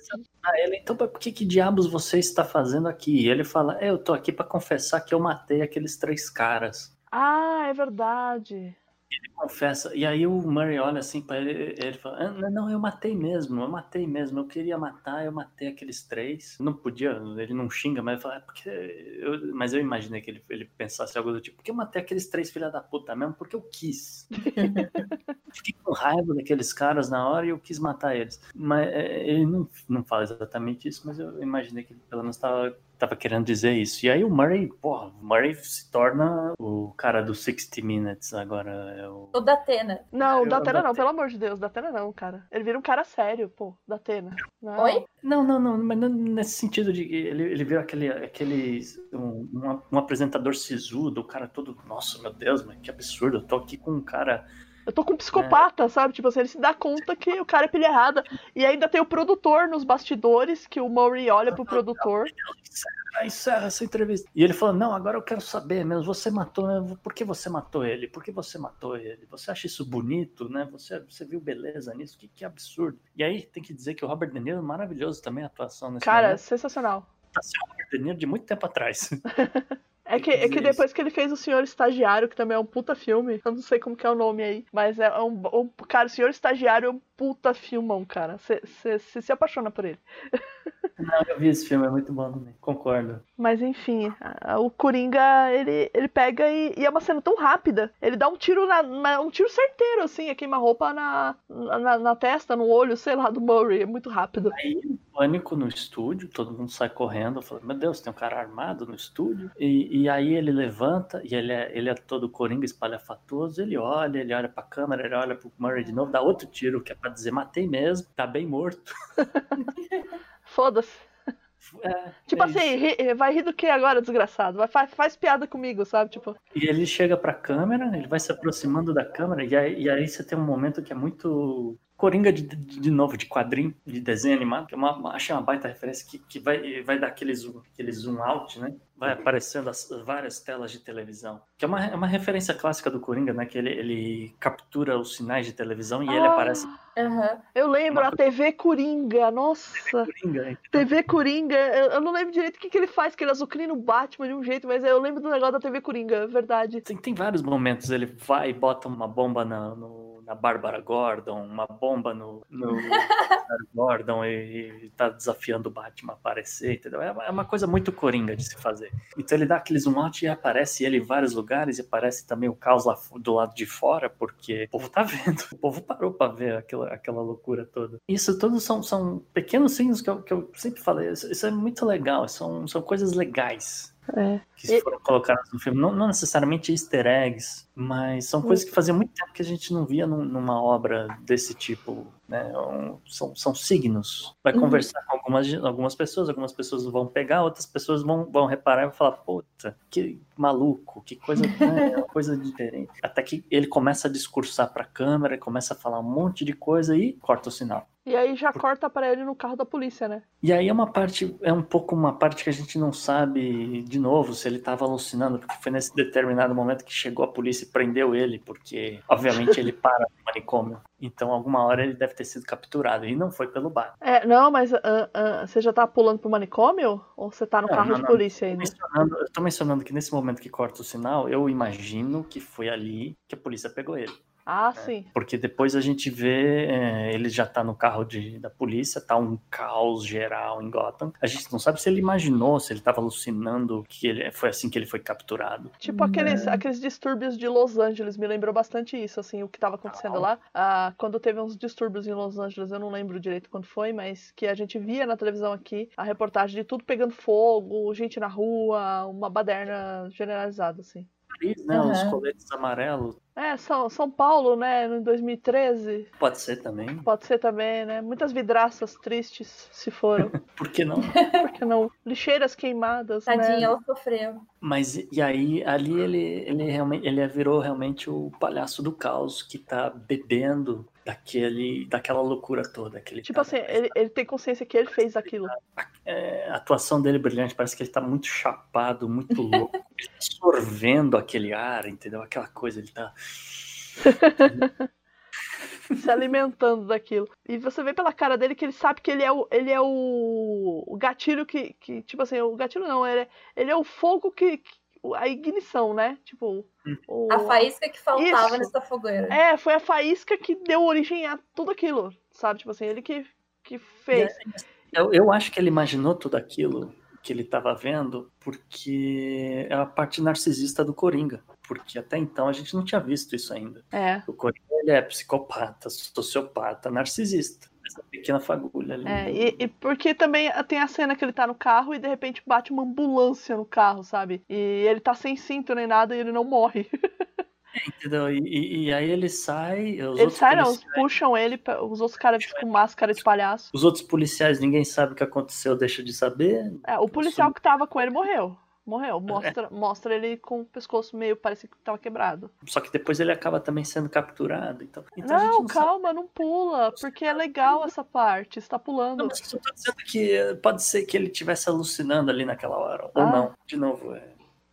Ah, ele, então, por que, que diabos você está fazendo aqui? E ele fala: é, Eu tô aqui para confessar que eu matei aqueles três caras. Ah, é verdade. Ele confessa, e aí o Murray olha assim para ele, ele fala: ah, Não, eu matei mesmo, eu matei mesmo, eu queria matar, eu matei aqueles três. Não podia, ele não xinga, mas ele fala: é porque eu, Mas eu imaginei que ele, ele pensasse algo do tipo: Porque eu matei aqueles três filha da puta mesmo, porque eu quis. Fiquei com raiva daqueles caras na hora e eu quis matar eles. Mas é, ele não, não fala exatamente isso, mas eu imaginei que ele pelo menos estava tava querendo dizer isso. E aí o Murray, porra, o Murray se torna o cara do 60 Minutes agora. É o... o Datena. Não, o Datena não, pelo amor de Deus, Datena não, cara. Ele vira um cara sério, pô, Datena. Não. Oi? Não, não, não, mas não nesse sentido de ele, ele vira aquele, aquele um, um, um apresentador sisudo, o cara todo, nossa, meu Deus, mas que absurdo, eu tô aqui com um cara eu tô com um psicopata, é. sabe? Tipo assim, ele se dá conta que o cara é pilha errada. E ainda tem o produtor nos bastidores, que o Murray olha pro produtor. Encerra, encerra essa entrevista. E ele fala: Não, agora eu quero saber mesmo. Você matou, né? Por que você matou ele? Por que você matou ele? Você acha isso bonito, né? Você, você viu beleza nisso? Que, que absurdo. E aí tem que dizer que o Robert De Niro é maravilhoso também a atuação nesse Cara, momento. sensacional. Tá sendo o Robert De Niro de muito tempo atrás. É que, é que depois que ele fez o Senhor Estagiário, que também é um puta filme, eu não sei como que é o nome aí, mas é um, um cara, o Senhor Estagiário é um puta filmão, cara. Você se apaixona por ele. Não, eu vi esse filme, é muito bom também, concordo. Mas enfim, o Coringa, ele, ele pega e, e, é uma cena tão rápida. Ele dá um tiro na, um tiro certeiro, assim, a queima-roupa na, na, na, testa, no olho, sei lá, do Murray. É muito rápido. Aí, pânico no estúdio, todo mundo sai correndo, falando, meu Deus, tem um cara armado no estúdio. E, e aí ele levanta, e ele é, ele é todo Coringa espalhafatoso, ele olha, ele olha pra câmera, ele olha pro Murray de novo, dá outro tiro, que é pra dizer, matei mesmo, tá bem morto. Foda-se. É, tipo é assim, ri, vai rir do que agora, desgraçado? Vai, faz, faz, piada comigo, sabe? Tipo. E ele chega pra câmera, ele vai se aproximando da câmera, e aí, e aí você tem um momento que é muito Coringa de, de, de, novo, de quadrinho, de desenho animado, que é uma, achei uma baita referência que, que vai, vai dar aquele zoom, aquele zoom out, né? Vai aparecendo as várias telas de televisão. Que é uma, é uma referência clássica do Coringa, né? Que ele, ele captura os sinais de televisão e ah, ele aparece. Uhum. Eu lembro, uma... a TV Coringa, nossa. TV Coringa, então. TV Coringa, eu, eu, não lembro direito o que, que ele faz, que ele azucrina o Batman de um jeito, mas eu lembro do negócio da TV Coringa, é verdade. Tem, tem vários momentos, ele vai e bota uma bomba na, no na Bárbara Gordon, uma bomba no, no Gordon e, e tá desafiando o Batman a aparecer, entendeu? É uma, é uma, coisa muito coringa de se fazer. Então ele dá aquele zoom out e aparece ele em vários lugares e aparece também o caos lá do lado de fora, porque o povo tá vendo, o povo parou para ver aquela, aquela loucura toda. Isso todos são, são pequenos signos que eu, que eu sempre falei, isso, isso é muito legal, são, são coisas legais é. Que foram colocadas no filme. Não, não, necessariamente easter eggs, mas são coisas que fazia muito tempo que a gente não via num, numa obra desse tipo. Né? Um, são, são signos. Vai uhum. conversar com algumas, algumas pessoas, algumas pessoas vão pegar, outras pessoas vão, vão reparar e vão falar, puta, que maluco, que coisa, né? coisa diferente. Até que ele começa a discursar para a câmera, começa a falar um monte de coisa e corta o sinal. E aí já corta para ele no carro da polícia, né? E aí é uma parte, é um pouco uma parte que a gente não sabe de novo se ele estava alucinando, porque foi nesse determinado momento que chegou a polícia e prendeu ele, porque obviamente ele para no manicômio. Então, alguma hora ele deve ter sido capturado. E não foi pelo bar. É, não, mas uh, uh, você já tá pulando pro manicômio? Ou você tá no não, carro não, de polícia ainda? Eu tô mencionando que nesse momento que corta o sinal, eu imagino que foi ali que a polícia pegou ele. Ah, sim. Porque depois a gente vê, é, ele já tá no carro de, da polícia, tá um caos geral em Gotham. A gente não sabe se ele imaginou, se ele tava alucinando que ele, foi assim que ele foi capturado. Tipo aqueles, aqueles distúrbios de Los Angeles, me lembrou bastante isso, assim, o que tava acontecendo lá. Ah, quando teve uns distúrbios em Los Angeles, eu não lembro direito quando foi, mas que a gente via na televisão aqui a reportagem de tudo pegando fogo, gente na rua, uma baderna generalizada, assim. Paris, né? Aham. Os coletes amarelos. É, São, São Paulo, né, em 2013, Pode ser também. pode ser também, né? Muitas vidraças tristes se foram. Por que não? Por que não? Lixeiras queimadas, Tadinha, né? ela sofreu. Mas e aí, ali ele, ele realmente ele virou realmente o palhaço do caos que tá bebendo daquele, daquela loucura toda. Que ele Tipo tá- assim, ele, ele tem consciência que ele fez aquilo. É, a atuação dele é brilhante, parece que ele tá muito chapado, muito louco, ele tá absorvendo aquele ar, entendeu? Aquela coisa, ele tá. se alimentando daquilo. E você vê pela cara dele que ele sabe que ele é o, ele é o, o gatilho que, que, tipo assim, o gatilho não, ele é, ele é o fogo que, que- a ignição, né? Tipo, o- A faísca que faltava Isso. nessa fogueira. é, foi a faísca que deu origem a tudo aquilo, sabe? Tipo assim, ele que, que fez. Eu, eu acho que ele imaginou tudo aquilo que ele estava vendo porque é a parte narcisista do Coringa. Porque até então a gente não tinha visto isso ainda. É. O Coringa ele é psicopata, sociopata, narcisista. Essa pequena fagulha ali. É, e, e porque também tem a cena que ele tá no carro e de repente bate uma ambulância no carro, sabe? E ele tá sem cinto nem nada e ele não morre. Entendeu? E, e- aí ele sai. Os Ele outros sai, não, policiais- puxam ele, os outros caras com máscara de palhaço. Os outros policiais, ninguém sabe o que aconteceu, deixa de saber. É, o policial que tava com ele morreu. Morreu. Mostra, mostra ele com o pescoço meio, parecia que tava quebrado. Só que depois ele acaba também sendo capturado. Então, então não, não sabe. calma, não pula, porque é legal essa parte. Você tá Não, pulando. mas eu tô dizendo que eh, pode ser que ele estivesse alucinando ali naquela hora. Ou Ah. não. De novo, é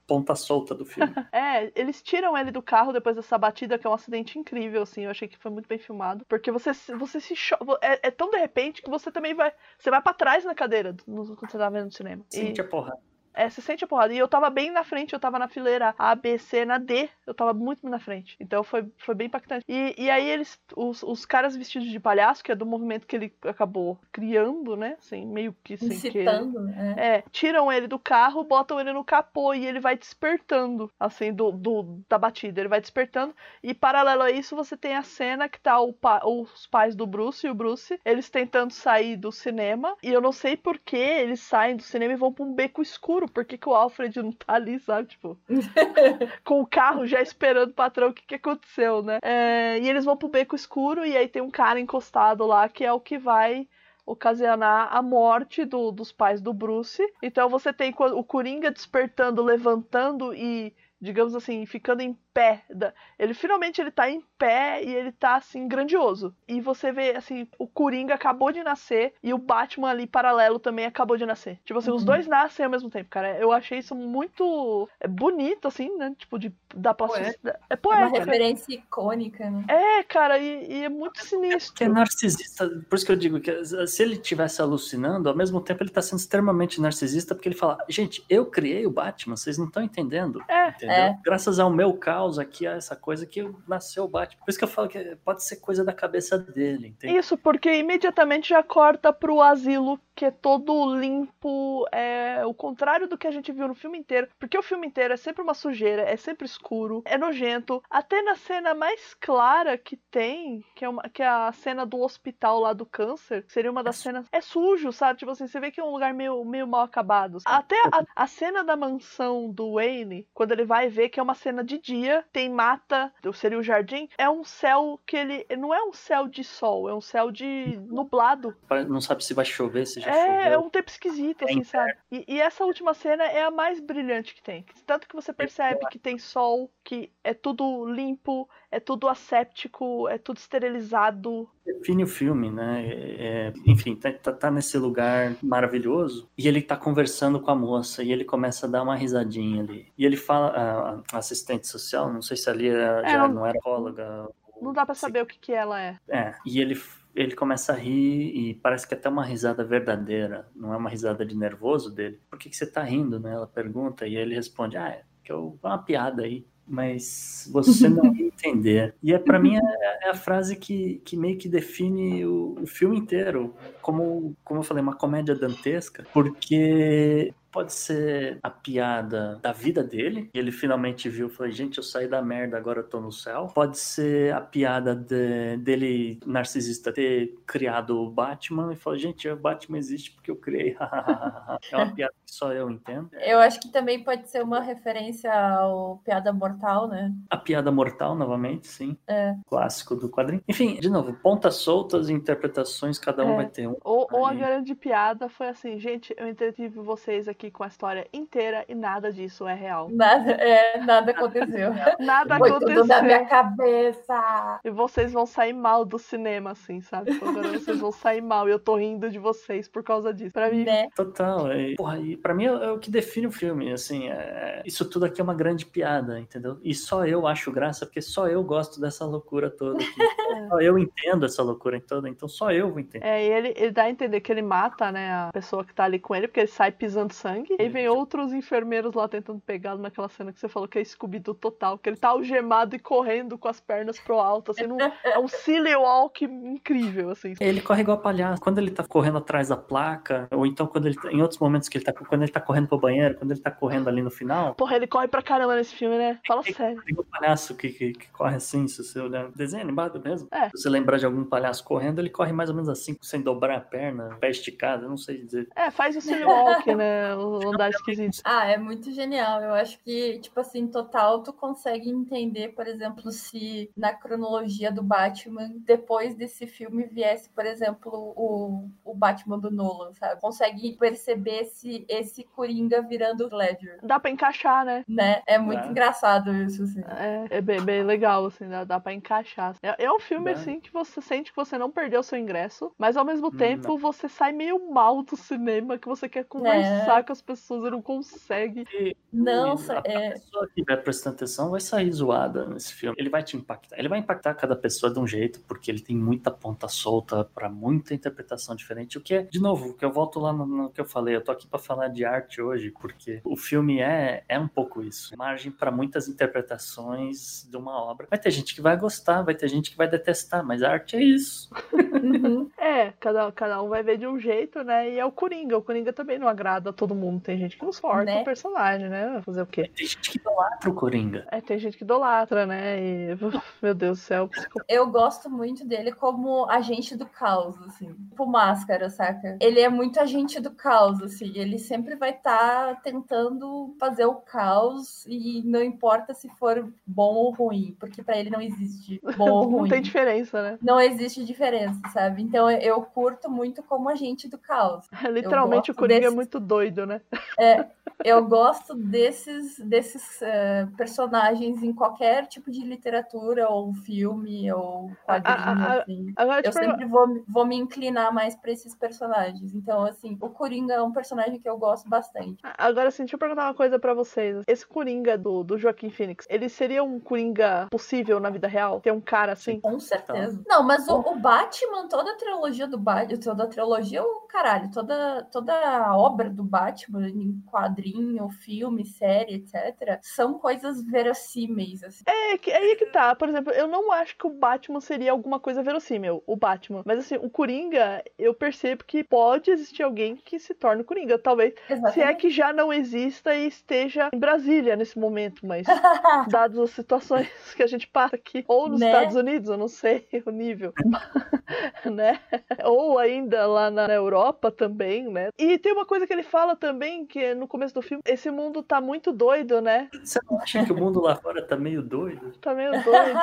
ponta solta do filme. É, eles tiram ele do carro depois dessa batida, que é um acidente incrível, assim. Eu achei que foi muito bem filmado. Porque você, se- você se choca. É, é tão de repente que você também vai. Você vai pra trás na cadeira no- quando você tá vendo no cinema. E- Sente a porrada. É, você sente a porrada. E eu tava bem na frente, eu tava na fileira A, B, C, na D. Eu tava muito na frente. Então foi, foi bem impactante. E, e aí eles, os, os caras vestidos de palhaço, que é do movimento que ele acabou criando, né? Assim, meio que sem querer. Incitando, né? É, tiram ele do carro, botam ele no capô e ele vai despertando, assim, do, do- da batida. Ele vai despertando. E paralelo a isso, você tem a cena que tá o pa- os pais do Bruce e o Bruce, eles tentando sair do cinema. E eu não sei por que eles saem do cinema e vão pra um beco escuro. Por que, que o Alfred não tá ali, sabe? Tipo, com o carro já esperando o patrão, o que, que aconteceu, né? É, e eles vão pro beco escuro e aí tem um cara encostado lá que é o que vai ocasionar a morte do- dos pais do Bruce. Então você tem o Coringa despertando, levantando e, digamos assim, ficando em pé. da- Ele finalmente ele tá em pé e ele tá assim grandioso. E você vê assim, o Coringa acabou de nascer e o Batman ali paralelo também acabou de nascer. Tipo assim, os Uhum. dois nascem ao mesmo tempo, cara. Eu achei isso muito é, bonito assim, né? Tipo de da plasticidade. É É uma referência icônica, né? É, cara, e, e é muito Que é sinistro. narcisista, por isso que eu digo que se ele estivesse alucinando, ao mesmo tempo ele tá sendo extremamente narcisista, porque ele fala, gente, eu criei o Batman, vocês não estão entendendo. É. Entendeu? É. Graças ao meu caos aqui, a essa coisa que nasceu o Batman. Por isso que eu falo que pode ser coisa da cabeça dele, entende? Isso, porque imediatamente já corta pro asilo, que é todo limpo, é o contrário do que a gente viu no filme inteiro. Porque o filme inteiro é sempre uma sujeira, é sempre escuro, é nojento. Até na cena mais clara que tem, que é, uma, que é a cena do hospital lá do câncer, seria uma das cenas. É sujo, sabe? Tipo assim, você vê que é um lugar meio, meio mal acabado. Até a, a cena da mansão do Wayne, quando ele vai ver que é uma cena de dia, tem mata, seria o jardim, é um céu que ele. Não é um céu de sol, é um céu de nublado. Não sabe se vai chover, se já É, é choveu. um tempo esquisito, assim, inverno. sabe? E, e essa última cena é a mais brilhante que tem. Tanto que você percebe que tem sol, que é tudo limpo, é tudo asséptico, é tudo esterilizado. define o filme, né? É, é, enfim, tá, tá- tá nesse lugar maravilhoso e ele tá conversando com a moça e ele começa a dar uma risadinha ali. E ele fala, a, assistente social, não sei se ali era- É, já não- era psicóloga. Não dá pra saber o que, que ela é. É, e ele, ele começa a rir e parece que é até uma risada verdadeira, não é uma risada de nervoso dele. Por que, que você tá rindo, né? Ela pergunta e ele responde, ah, é que eu, uma piada aí. Mas você não ia entender. E é para mim é, é, a frase que, que meio que define o, o filme inteiro, como, como eu falei, uma comédia dantesca, porque pode ser a piada da vida dele, e ele finalmente viu, falou, gente, eu saí da merda, agora eu tô no céu. Pode ser a piada de, dele, narcisista, ter criado o Batman e falou, gente, o Batman existe porque eu criei. é uma piada que só eu entendo. Eu acho que também pode ser uma referência ao Piada Mortal, né? A Piada Mortal, novamente, sim. É. Clássico do quadrinho. Enfim, de novo, pontas soltas, interpretações, cada um é. vai ter um. Ou, ou a grande piada foi assim, gente, eu entretive vocês aqui aqui com a história inteira e nada disso é real. Nada, é, nada aconteceu. nada Foi aconteceu. Tudo na minha cabeça. E vocês vão sair mal do cinema, assim, sabe? Agora vocês vão sair mal e eu tô rindo de vocês por causa disso. Pra mim. Né? Total. E, porra, e pra mim é, é, o que define o filme. Assim, é, isso tudo aqui é uma grande piada, entendeu? E só eu acho graça, porque só eu gosto dessa loucura toda aqui. só eu entendo essa loucura toda, então só eu vou entender. É, e ele, ele dá a entender que ele mata, né, a pessoa que tá ali com ele, porque ele sai pisando sangue sangue. Aí vem outros enfermeiros lá tentando pegá-lo naquela cena que você falou que é scooby total, que ele tá algemado e correndo com as pernas pro alto, assim, num, é um silly walk incrível, assim. Ele corre igual palhaço. Quando ele tá correndo atrás da placa, ou então quando ele tá, em outros momentos que ele tá, quando ele tá correndo pro banheiro, quando ele tá correndo ali no final. Porra, ele corre pra caramba nesse filme, né? Fala é, sério. Tem um palhaço que, que, que, corre assim, se você olhar. Desenho animado mesmo. É. Se você lembrar de algum palhaço correndo, ele corre mais ou menos assim, sem dobrar a perna, pé esticado, eu não sei dizer. É, faz o silly walk, né? O andar esquisito. Ah, é muito genial. Eu acho que, tipo assim, total, tu consegue entender, por exemplo, se na cronologia do Batman, depois desse filme viesse, por exemplo, o, o Batman do Nolan, sabe? Consegue perceber esse, esse Coringa virando Ledger. Dá pra encaixar, né? Né? É muito é. engraçado isso, assim. É, é bem, bem legal, assim, dá, dá pra encaixar. É, é um filme, assim, que você sente que você não perdeu seu ingresso, mas ao mesmo hum, tempo não. você sai meio mal do cinema, que você quer conversar é. Com as pessoas não consegue. Não, a, é... a pessoa que vai prestando atenção vai sair zoada nesse filme. Ele vai te impactar. Ele vai impactar cada pessoa de um jeito, porque ele tem muita ponta solta para muita interpretação diferente. O que é, de novo, que eu volto lá no, no que eu falei. Eu tô aqui para falar de arte hoje, porque o filme é, é um pouco isso. Margem para muitas interpretações de uma obra. Vai ter gente que vai gostar, vai ter gente que vai detestar, mas a arte é isso. Uhum. é, cada, cada um vai ver de um jeito, né? E é o Coringa. O Coringa também não agrada a todo mundo. Tem gente que não suporta né? o personagem, né? Fazer o quê? Tem gente que idolatra o Coringa. É, tem gente que idolatra, né? E, meu Deus do céu. Eu gosto muito dele como agente do caos, assim. Tipo máscara, saca? Ele é muito agente do caos, assim. Ele sempre vai estar tá tentando fazer o caos e não importa se for bom ou ruim, porque para ele não existe bom ou ruim. não tem diferença, né? Não existe diferença, sabe? Então eu curto muito como agente do caos. Literalmente o Coringa é muito doido, né? É, eu gosto desses, desses uh, personagens em qualquer tipo de literatura, ou filme, ou quadrinho, a, a, assim. Agora, eu sempre vou, vou me inclinar mais para esses personagens. Então, assim, o Coringa é um personagem que eu gosto bastante. Agora, assim, deixa eu perguntar uma coisa para vocês. Esse Coringa do, do Joaquim Phoenix, ele seria um Coringa possível na vida real? Ter um cara assim? Com certeza. Não, mas o, o Batman, toda a trilogia do Batman, toda a trilogia, o caralho, toda, toda a obra do Batman em quadrinho, filme, série, etc., são coisas verossímeis. Assim. É, que, aí que tá. Por exemplo, eu não acho que o Batman seria alguma coisa verossímil, o Batman. Mas assim, o Coringa, eu percebo que pode existir alguém que se torne o Coringa. Talvez. Exatamente. Se é que já não exista e esteja em Brasília nesse momento, mas dadas as situações que a gente passa aqui, ou nos né? Estados Unidos, eu não sei o nível. né? Ou ainda lá na Europa também, né? E tem uma coisa que ele fala também, que é no começo do filme, esse mundo tá muito doido, né? Você não acha que o mundo lá fora tá meio doido? Tá meio doido.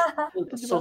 Só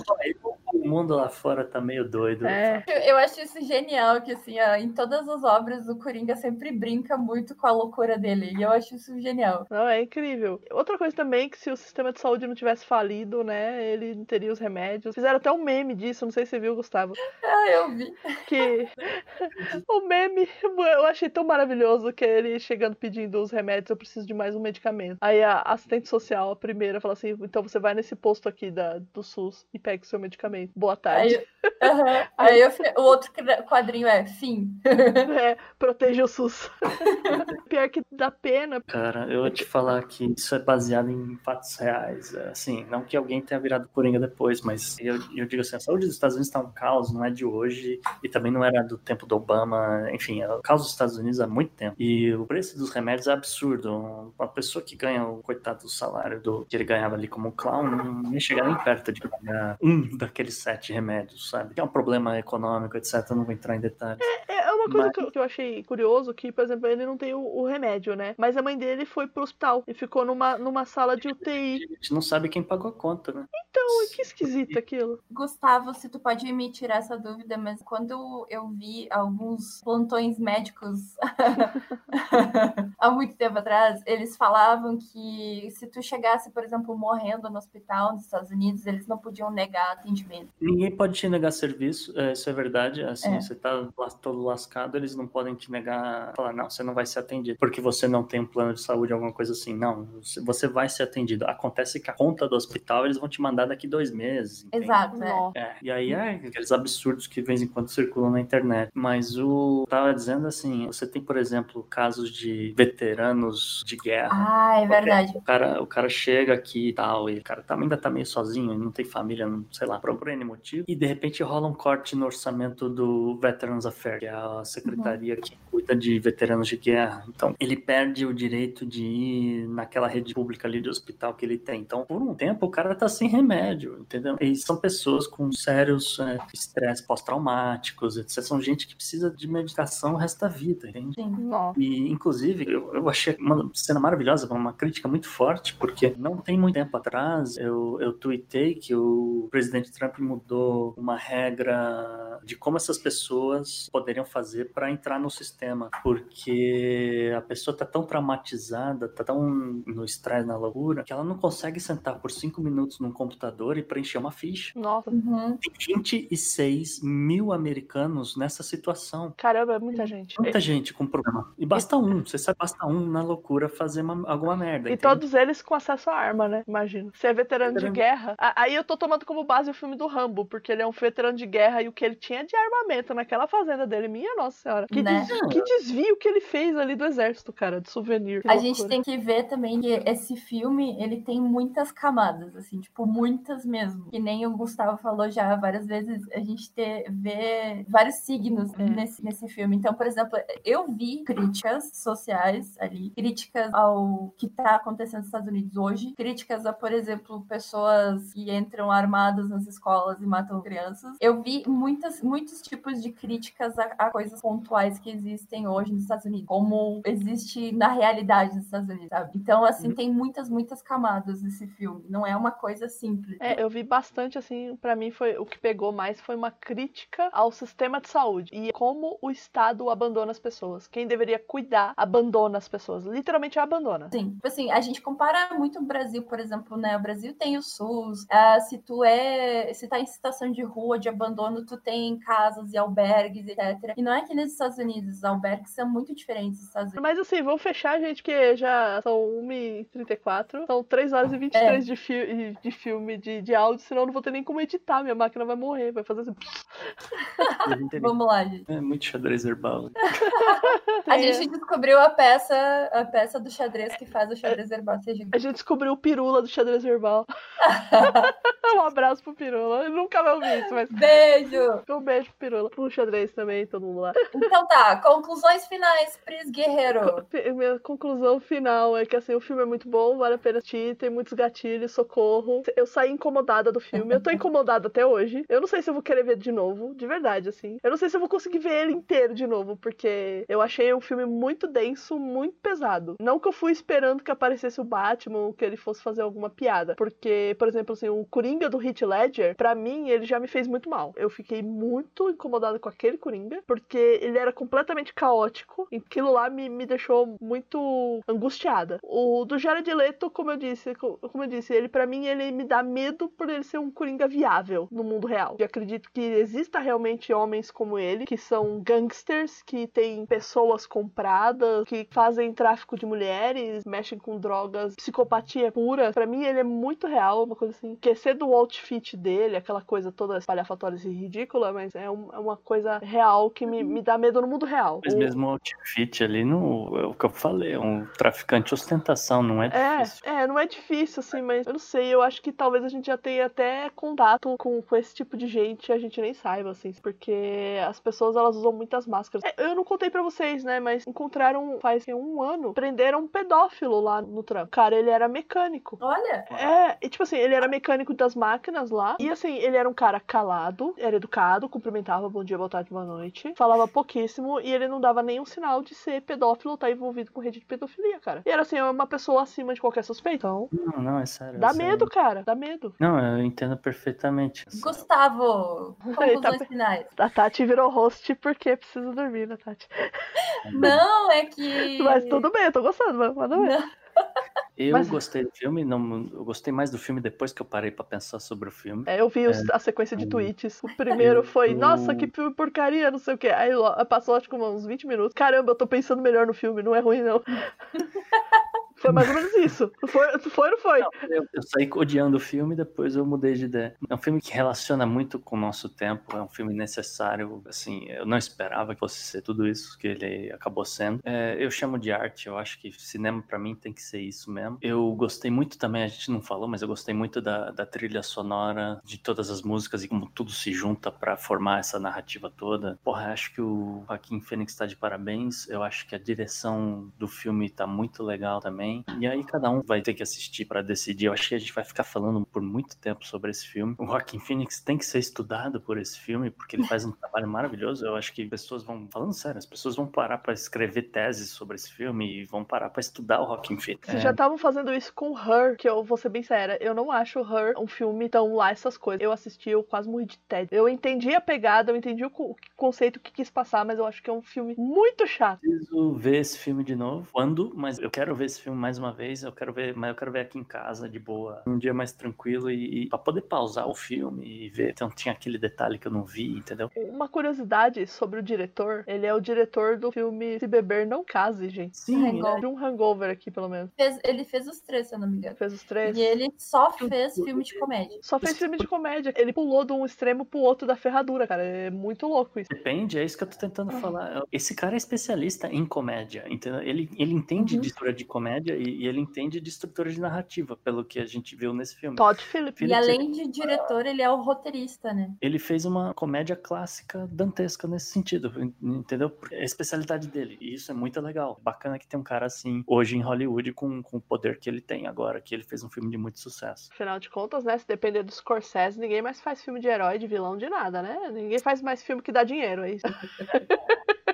o mundo lá fora tá meio doido. É. Eu, acho isso genial, que assim, em todas as obras o Coringa sempre brinca muito com a loucura dele. E eu acho isso genial. Não, é incrível. Outra coisa também, que se o sistema de saúde não tivesse falido, né, ele não teria os remédios. Fizeram até um meme disso, não sei se você viu, Gustavo. Ah, eu vi. Que o meme, eu achei tão maravilhoso que ele chegando pedindo os remédios, eu preciso de mais um medicamento. Aí a assistente social, a primeira, fala assim: então você vai nesse posto aqui da, do SUS e pega o seu medicamento. Boa tarde. Aí, Uhum. Aí o outro quadrinho é fim. É, proteja o SUS. Pior que dá pena. Cara, eu vou te falar que isso é baseado em fatos reais. É, assim, não que alguém tenha virado coringa depois, mas eu, eu digo assim, a saúde dos Estados Unidos está um caos, não é de hoje, e também não era do tempo do Obama, enfim, é o caos dos Estados Unidos há muito tempo. E o preço dos remédios é absurdo. Uma pessoa que ganha o coitado do salário do que ele ganhava ali como clown, não nem chega nem perto de ganhar um daqueles sete remédios, sabe? Que é um problema econômico, etc. Eu não vou entrar em detalhes. É, é uma coisa mas... que, eu, achei curioso, que, por exemplo, ele não tem o, o, remédio, né? Mas a mãe dele foi pro hospital e ficou numa, numa sala de UTI. A gente não sabe quem pagou a conta, né? Então, que esquisito aquilo. Gustavo, se tu pode me tirar essa dúvida, mas quando eu vi alguns plantões médicos há muito tempo atrás, eles falavam que se tu chegasse, por exemplo, morrendo no hospital nos Estados Unidos, eles não podiam negar atendimento. Ninguém pode te negar serviço, é, isso é verdade. Assim, é. você tá todo lascado, eles não podem te negar, falar, não, você não vai ser atendido porque você não tem um plano de saúde, alguma coisa assim. Não, você vai ser atendido. Acontece que a conta do hospital eles vão te mandar daqui dois meses. Entende? Exato, é. é. E aí é aqueles absurdos que de vez em quando circulam na internet. Mas o tava dizendo assim, você tem, por exemplo, casos de veteranos de guerra. Ah, é verdade. O cara, o cara chega aqui e tal, e o cara tá, ainda tá meio sozinho, não tem família, não, sei lá, por N motivo. E de repente rola um corte no orçamento do Veterans Affairs, que é a secretaria uhum. que cuida de veteranos de guerra. Então, ele perde o direito de ir naquela rede pública ali de hospital que ele tem. Então, por um tempo, o cara tá sem remédio, entendeu? E são pessoas com sérios é, estresse pós-traumáticos, etc. São gente que precisa de medicação o resto da vida, entende? Sim. E, inclusive, eu, eu achei uma cena maravilhosa, uma crítica muito forte, porque não tem muito tempo atrás eu, eu tuitei que o presidente Trump mudou uma regra de como essas pessoas poderiam fazer para entrar no sistema, porque a pessoa tá tão traumatizada, tá tão no estresse, na loucura, que ela não consegue sentar por cinco minutos num computador e preencher uma ficha. Nossa. Uhum. Tem 26 mil americanos nessa situação. Caramba, é muita gente. Muita gente com problema. E basta um, você sabe, basta um na loucura fazer uma, alguma merda. E entende? todos eles com acesso à arma, né? Imagina. Você é veterano, veterano de guerra. Aí eu tô tomando como base o filme do Rambo, porque ele é um veterano de guerra e o que ele tinha de armamento naquela fazenda dele, minha nossa senhora. Que, né? des... que desvio que ele fez ali do exército, cara, de souvenir. A gente tem que ver também que esse filme, ele tem muitas camadas, assim, tipo, muitas mesmo. Que nem o Gustavo falou já várias vezes, a gente ter, vê vários signos é. nesse, nesse filme. Então, por exemplo, eu vi críticas sociais ali, críticas ao que tá acontecendo nos Estados Unidos hoje, críticas a, por exemplo, pessoas que entram armadas nas escolas e matam crianças. Eu vi muitas, muitos tipos de críticas a, a coisas pontuais que existem hoje nos Estados Unidos, como existe na realidade dos Estados Unidos, sabe? Então, assim, uhum. tem muitas, muitas camadas nesse filme. Não é uma coisa simples. É, eu vi bastante, assim, para mim foi o que pegou mais foi uma crítica ao sistema de saúde e como o Estado abandona as pessoas. Quem deveria cuidar abandona as pessoas. Literalmente abandona. Sim. Tipo assim, a gente compara muito o Brasil, por exemplo, né? O Brasil tem o SUS. Uh, se tu é. Se tá em situação de rua, de abandono, tu tem casas e albergues, etc. E não é que nos Estados Unidos, os albergues são muito diferentes dos Estados Unidos. Mas assim, vamos fechar, gente, que já são 1h34. São 3 horas e 23 é. de, fi de filme, de, de áudio, senão eu não vou ter nem como editar. Minha máquina vai morrer, vai fazer assim. vamos lá, gente. É muito xadrez herbal. a gente descobriu a peça, a peça do xadrez que faz o xadrez herbal. A gente descobriu o pirula do xadrez herbal. um abraço pro pirula. Ele nunca vai ouvir isso, mas. Beijo! Um beijo pro pirula. Pro xadrez também, todo mundo lá. Então tá, conclusões finais, Pris Guerreiro. Minha conclusão final é que assim, o filme é muito bom, vale a pena assistir, tem muitos gatilhos, socorro. Eu saí incomodada do filme. Eu tô incomodada até hoje. Eu não sei se eu vou querer ver de novo, de verdade, assim. Eu não sei se eu vou conseguir ver ele inteiro de novo, porque eu achei um filme muito denso, muito pesado. Não que eu fui esperando que aparecesse o Batman ou que ele fosse fazer alguma piada. Porque, por exemplo, assim, o Coringa do Heath Ledger, para mim, ele já me fez muito mal. Eu fiquei muito incomodada com aquele Coringa, por porque ele era completamente caótico. E aquilo lá me, me deixou muito angustiada. O do Jared Leto, como eu disse, como eu disse, ele para mim ele me dá medo por ele ser um coringa viável no mundo real. Eu acredito que exista realmente homens como ele, que são gangsters, que têm pessoas compradas, que fazem tráfico de mulheres, mexem com drogas, psicopatia pura. Para mim ele é muito real, uma coisa assim. Esquecer do outfit dele, aquela coisa toda espalhafatória e ridícula, mas é, um, é uma coisa real que me, me dá medo no mundo real. Mas o... mesmo o outfit ali, no, é o que eu falei, é um traficante ostentação, não é, é difícil. É, não é difícil, assim, mas eu não sei, eu acho que talvez a gente já tenha até contato com, com esse tipo de gente e a gente nem saiba, assim, porque as pessoas elas usam muitas máscaras. É, eu não contei para vocês, né, mas encontraram faz um ano, prenderam um pedófilo lá no Trump. Cara, ele era mecânico. Olha! É, e tipo assim, ele era mecânico das máquinas lá, e assim, ele era um cara calado, era educado, cumprimentava bom dia, boa tarde, boa noite, falava pouquíssimo e ele não dava nenhum sinal de ser pedófilo ou tá envolvido com rede de pedofilia, cara. E era assim, uma pessoa acima de qualquer suspeita. Então, não, não, é sério. Dá é medo, cara, dá medo. Não, eu entendo perfeitamente. Gustavo, conclusões tá... finais. A Tati virou host porque precisa dormir, né, Tati? Não, é que. Mas tudo bem, eu tô gostando, manda ver. Não. Eu Mas... gostei do filme, não, eu gostei mais do filme depois que eu parei para pensar sobre o filme. É, eu vi é, a sequência de tweets. O primeiro foi, nossa, que filme porcaria, não sei o quê. Aí passou acho que uns 20 minutos. Caramba, eu tô pensando melhor no filme, não é ruim não. Foi mais ou menos isso. Foi, foi não foi? Eu, eu, saí odiando o filme depois eu mudei de ideia. É um filme que relaciona muito com o nosso tempo, é um filme necessário. Assim, eu não esperava que fosse ser tudo isso que ele acabou sendo. É, eu chamo de arte, eu acho que cinema para mim tem que ser isso mesmo. Eu gostei muito também, a gente não falou, mas eu gostei muito da, da trilha sonora, de todas as músicas e como tudo se junta para formar essa narrativa toda. Porra, acho que o Joaquim Fênix tá de parabéns. Eu acho que a direção do filme tá muito legal também também. E aí cada um vai ter que assistir para decidir. Eu acho que a gente vai ficar falando por muito tempo sobre esse filme. O Joaquin Phoenix tem que ser estudado por esse filme, porque ele faz um trabalho maravilhoso. Eu acho que pessoas vão, falando sério, as pessoas vão parar para escrever teses sobre esse filme e vão parar para estudar o Joaquin Phoenix. Vocês é. já estavam fazendo isso com Her, que eu vou ser bem séria, eu não acho Her um filme tão lá essas coisas. Eu assisti, eu quase morri de tédio. Eu entendi a pegada, eu entendi o conceito que quis passar, mas eu acho que é um filme muito chato. Preciso ver esse filme de novo. Quando? Mas eu quero ver esse filme mais uma vez, eu quero ver, mas eu quero ver aqui em casa, de boa, um dia mais tranquilo e, e para poder pausar o filme e ver. Então tinha aquele detalhe que eu não vi, entendeu? Uma curiosidade sobre o diretor, ele é o diretor do filme Se Beber Não Case, gente. Sim, de um hangover aqui, pelo menos. Fez, ele fez os três, se eu não me engano. Fez os três. E ele só fez filme de comédia. Só fez filme de comédia. Ele pulou de um extremo pro outro da ferradura, cara. É muito louco isso. Depende, é isso que eu tô tentando ah. falar. Esse cara é especialista em comédia, entendeu? Ele, ele entende uhum. de história de comédia e, e ele entende de estrutura de narrativa, pelo que a gente viu nesse filme. Todd Phillips. E além de diretor, ele é o roteirista, né? Ele fez uma comédia clássica dantesca nesse sentido, entendeu? É a especialidade dele. E isso é muito legal. Bacana que tem um cara assim, hoje em Hollywood, com, com o poder que ele tem agora, que ele fez um filme de muito sucesso. Afinal de contas, né? Se depender do Scorsese, ninguém mais faz filme de herói, de vilão, de nada, né? Ninguém faz mais filme que dá dinheiro, é isso.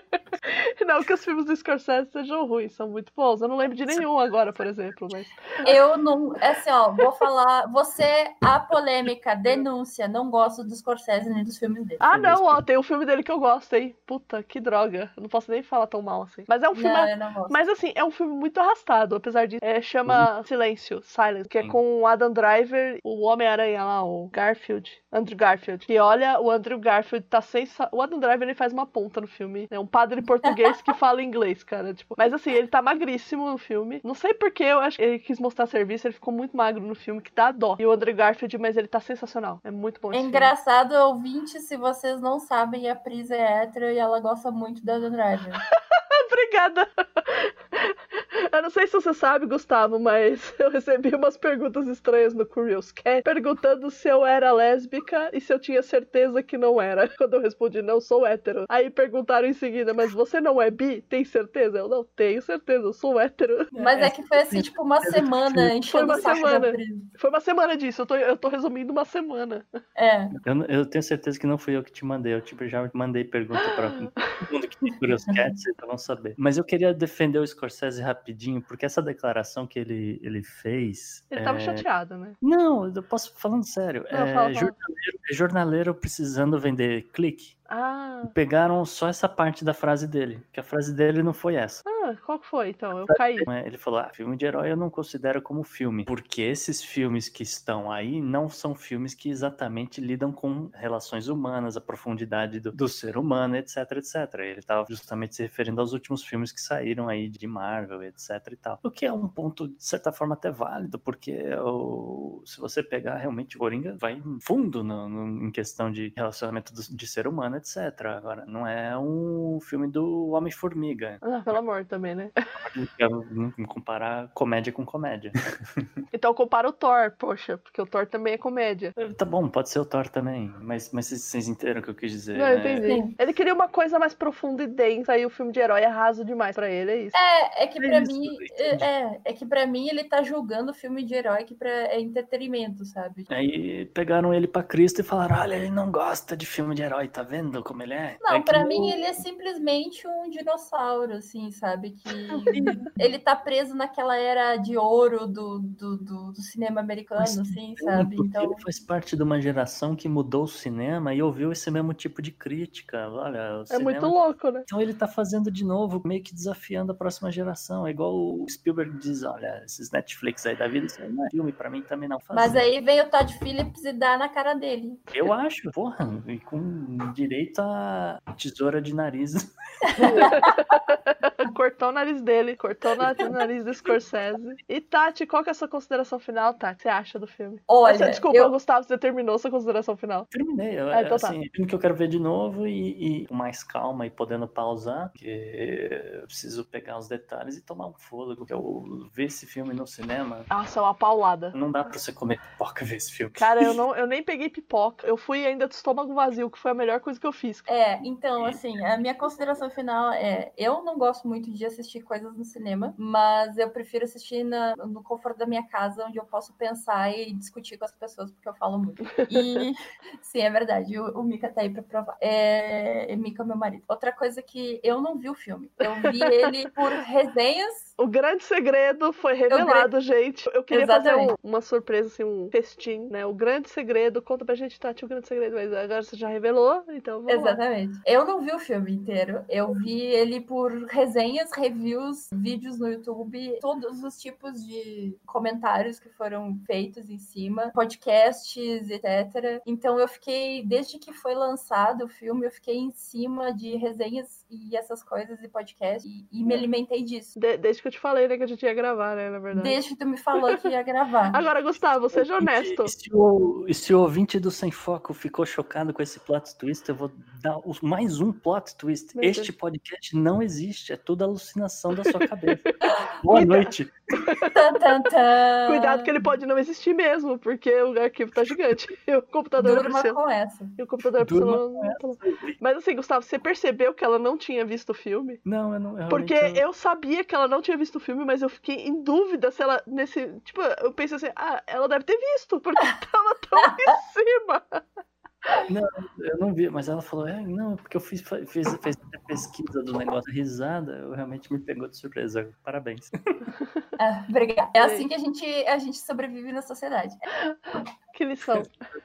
Não que os filmes do Scorsese sejam ruins, são muito bons. Eu não lembro de nenhum agora, por exemplo. Mas... Eu não. Assim, ó, vou falar. Você, a polêmica, denúncia, não gosto do Scorsese nem dos filmes dele. Ah, não, ó, tem um filme dele que eu gosto, hein? Puta, que droga. Eu não posso nem falar tão mal assim. Mas é um filme. Não, eu não gosto. Mas assim, é um filme muito arrastado, apesar disso. É, chama uhum. Silêncio, Silence, que é com o Adam Driver, o Homem-Aranha lá, o Garfield. Andrew Garfield. E olha, o Andrew Garfield tá sensacional. O Adam Driver ele faz uma ponta no filme. É um padre português que fala inglês, cara. Tipo, mas assim, ele tá magríssimo no filme. Não sei porquê, eu acho que ele quis mostrar serviço, ele ficou muito magro no filme, que dá dó. E o Andrew Garfield, mas ele tá sensacional. É muito bom. É engraçado, filme. ouvinte, se vocês não sabem, a Pris é hétero e ela gosta muito do Adam Driver. Obrigada. Eu não sei se você sabe, Gustavo, mas eu recebi umas perguntas estranhas no Curious Cat perguntando se eu era lésbica e se eu tinha certeza que não era. Quando eu respondi, não, sou hétero. Aí perguntaram em seguida, mas você não é bi? Tem certeza? Eu não tenho certeza, eu sou hétero. Mas é que foi assim, tipo, uma semana Foi uma semana. Foi uma semana disso, eu tô, eu tô resumindo uma semana. É. Eu, eu tenho certeza que não fui eu que te mandei, eu tipo, já mandei pergunta pra todo mundo que tem Curious Cat, vocês vão saber saber. Mas eu queria defender o Scorsese rapidinho, porque essa declaração que ele, ele fez. Ele é... tava chateado, né? Não, eu posso falando sério. Não, é, fala, fala. Jornaleiro, é jornaleiro precisando vender clique. Ah. Pegaram só essa parte da frase dele, que a frase dele não foi essa. Ah, qual foi então? Eu caí. Ele falou: ah, filme de herói eu não considero como filme, porque esses filmes que estão aí não são filmes que exatamente lidam com relações humanas, a profundidade do, do ser humano, etc, etc. Ele estava justamente se referindo aos últimos filmes que saíram aí de Marvel, etc e tal. O que é um ponto, de certa forma, até válido, porque o, se você pegar realmente o Coringa, vai fundo no, no, em questão de relacionamento do, de ser humano etc. Agora, não é um filme do Homem-Formiga. Ah, pelo amor também, né? Comparar comédia com comédia. então compara o Thor, poxa, porque o Thor também é comédia. É, tá bom, pode ser o Thor também, mas, mas vocês entenderam o que eu quis dizer. Não, né? entendi. Ele queria uma coisa mais profunda e densa, e o filme de herói é raso demais pra ele, é isso. É, é que é pra isso, mim. É, é que pra mim ele tá julgando o filme de herói que pra, é entretenimento, sabe? Aí pegaram ele pra Cristo e falaram: olha, ele não gosta de filme de herói, tá vendo? Vendo como ele é? Não, é para mim ele é simplesmente um dinossauro, assim, sabe? Que ele tá preso naquela era de ouro do, do, do, do cinema americano, Mas, assim, sabe? Então... Ele faz parte de uma geração que mudou o cinema e ouviu esse mesmo tipo de crítica. Olha, é cinema... muito louco, né? Então ele tá fazendo de novo, meio que desafiando a próxima geração. É igual o Spielberg diz: olha, esses Netflix aí da vida, isso aí não é filme, pra mim também não faz. Mas aí vem o Todd Phillips e dá na cara dele. Eu acho, porra, e com direito direito a tesoura de nariz. cortou o nariz dele, cortou o nariz do Scorsese. E Tati, qual que é a sua consideração final, Tati? O que você acha do filme? Olha, desculpa, eu... Gustavo, você terminou sua consideração final? Terminei. Eu, ah, então tá. assim, tá. filme que eu quero ver de novo e, e, com mais calma e podendo pausar, porque eu preciso pegar os detalhes e tomar um fôlego. Eu ver esse filme no cinema. Nossa, é uma paulada. Não dá pra você comer pipoca ver esse filme. Cara, eu, não, eu nem peguei pipoca. Eu fui ainda de estômago vazio, que foi a melhor coisa que eu fiz. É, então, assim, a minha consideração final é: eu não gosto muito de assistir coisas no cinema, mas eu prefiro assistir na, no conforto da minha casa, onde eu posso pensar e discutir com as pessoas, porque eu falo muito. E, sim, é verdade, o, o Mika tá aí pra provar. É, Mika é meu marido. Outra coisa que eu não vi o filme, eu vi ele por resenhas o grande segredo foi revelado, gente. Eu queria Exatamente. fazer um, uma surpresa, assim, um festim, né? O grande segredo. Conta pra gente, Tati, o grande segredo. Mas agora você já revelou, então vamos Exatamente. Lá. Eu não vi o filme inteiro. Eu vi ele por resenhas, reviews, vídeos no YouTube, todos os tipos de comentários que foram feitos em cima, podcasts, etc. Então eu fiquei, desde que foi lançado o filme, eu fiquei em cima de resenhas e essas coisas e podcasts e, e me alimentei disso. De, desde que eu te falei, né, que a gente ia gravar, né, na verdade. Desde que tu me falou que ia gravar. Agora, Gustavo, seja honesto. E se, o, e se o ouvinte do Sem Foco ficou chocado com esse plot twist, eu vou dar mais um plot twist. Meu este Deus. podcast não existe, é tudo alucinação da sua cabeça. Boa noite. Cuidado que ele pode não existir mesmo, porque o arquivo tá gigante. E o computador Durma com essa. E o computador não... Mas assim, Gustavo, você percebeu que ela não tinha visto o filme? Não, eu não. Porque eu... eu sabia que ela não tinha visto o filme, mas eu fiquei em dúvida se ela nesse. Tipo, eu pensei assim, ah, ela deve ter visto, porque tava tão em cima. Não, eu não vi, mas ela falou, é, não, porque eu fiz, fiz, fiz a pesquisa do negócio risada, eu realmente me pegou de surpresa. Parabéns. É, obrigada. É assim que a gente, a gente sobrevive na sociedade. Que lição.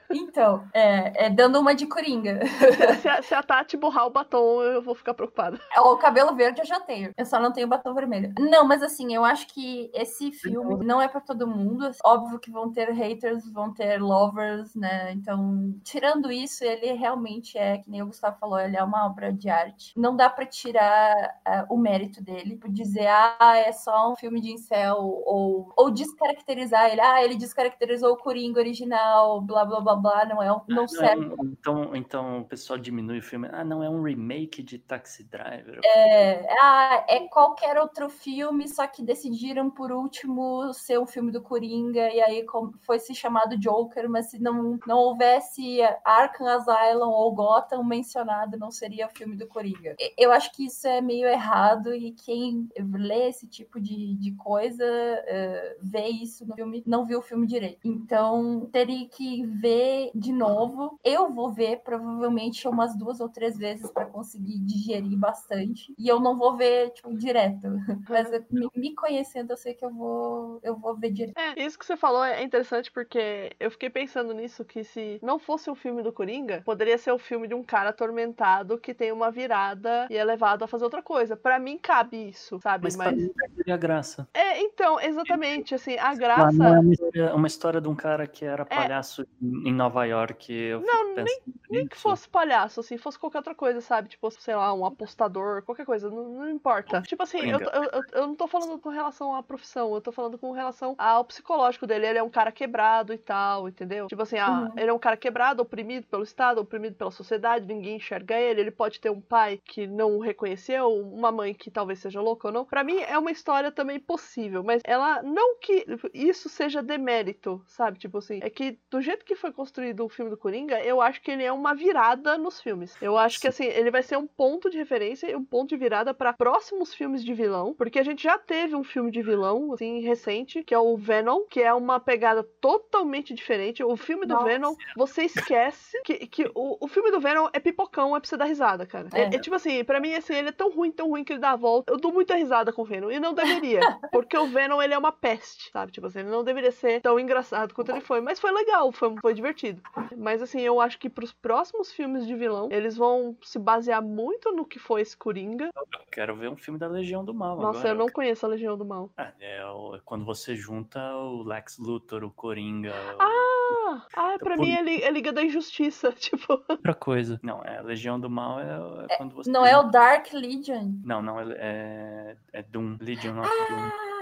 Então, é, é dando uma de coringa. Se a, se a, Tati borrar o batom, eu vou ficar preocupada. O cabelo verde eu já tenho. Eu só não tenho batom vermelho. Não, mas assim, eu acho que esse filme não é para todo mundo. Óbvio que vão ter haters, vão ter lovers, né? Então, tirando isso, ele realmente é, que nem o Gustavo falou, ele é uma obra de arte. Não dá para tirar uh, o mérito dele, por dizer, ah, é só um filme de incel, ou, ou descaracterizar ele, ah, ele descaracterizou o Coringa original blá blá blá blá, não é um, não, não serve. Então, então o pessoal diminui o filme. Ah, não é um remake de Taxi Driver. É, ah, é qualquer outro filme, só que decidiram por último ser um filme do Coringa e aí foi se chamado Joker, mas se não não houvesse Arkham Asylum ou Gotham mencionado, não seria o filme do Coringa. Eu acho que isso é meio errado e quem lê esse tipo de, de coisa uh, vê isso no filme, não viu o filme direito. Então, teria teria que ver de novo. Eu vou ver provavelmente umas duas ou três vezes para conseguir digerir bastante. E eu não vou ver, tipo, direto. Mas me, conhecendo, eu sei que eu vou, eu vou ver direto. É, isso que você falou é interessante porque eu fiquei pensando nisso que se não fosse um filme do Coringa, poderia ser o um filme de um cara atormentado que tem uma virada e é levado a fazer outra coisa. Para mim cabe isso, sabe? Mas, Mas... a graça. É, então, exatamente, assim, a graça. Não, é uma história, uma história de um cara que era é. Palhaço é... em Nova York. não, nem, nem que fosse palhaço, assim, fosse qualquer outra coisa, sabe? Tipo, sei lá, um apostador, qualquer coisa, não, não importa. Tipo assim, eu, eu, eu, eu, não tô falando com relação à profissão, eu tô falando com relação ao psicológico dele. Ele é um cara quebrado e tal, entendeu? Tipo assim, ah, uhum. ele é um cara quebrado, oprimido pelo Estado, oprimido pela sociedade, ninguém enxerga ele. Ele pode ter um pai que não o reconheceu, uma mãe que talvez seja louca ou não. Pra mim, é uma história também possível, mas ela não que isso seja demérito, sabe? Tipo assim, é que do jeito que foi construído o filme do Coringa, eu acho que ele é uma virada nos filmes. Eu acho Sim. que assim, ele vai ser um ponto de referência e um ponto de virada para próximos filmes de vilão, porque a gente já teve um filme de vilão, assim, recente, que é o Venom, que é uma pegada totalmente diferente. O filme do Nossa. Venom, você esquece que, que o, o filme do Venom é pipocão, é pra você dar risada, cara. É, é, é tipo assim, para mim, assim, ele é tão ruim, tão ruim que ele dá a volta. Eu dou muita risada com o Venom, e não deveria, porque o Venom, ele é uma peste, sabe? Tipo assim, ele não deveria ser tão engraçado quanto ele foi, mas foi legal, foi, foi divertido. Mas assim, eu acho que pros próximos filmes de vilão, eles vão se basear muito no que foi esse Coringa. Eu quero ver um filme da Legião do Mal. Nossa, agora. eu não conheço a Legião do Mal. É, é, é quando você junta o Lex Luthor, o Coringa. Ah! Ah, pra mim é, é Liga da Injustiça, tipo. Outra coisa. Não, é Legião do Mal é, é quando você. Não é o Dark Legion. Não, não, é, é, é Doom. Legion of ah! Doom.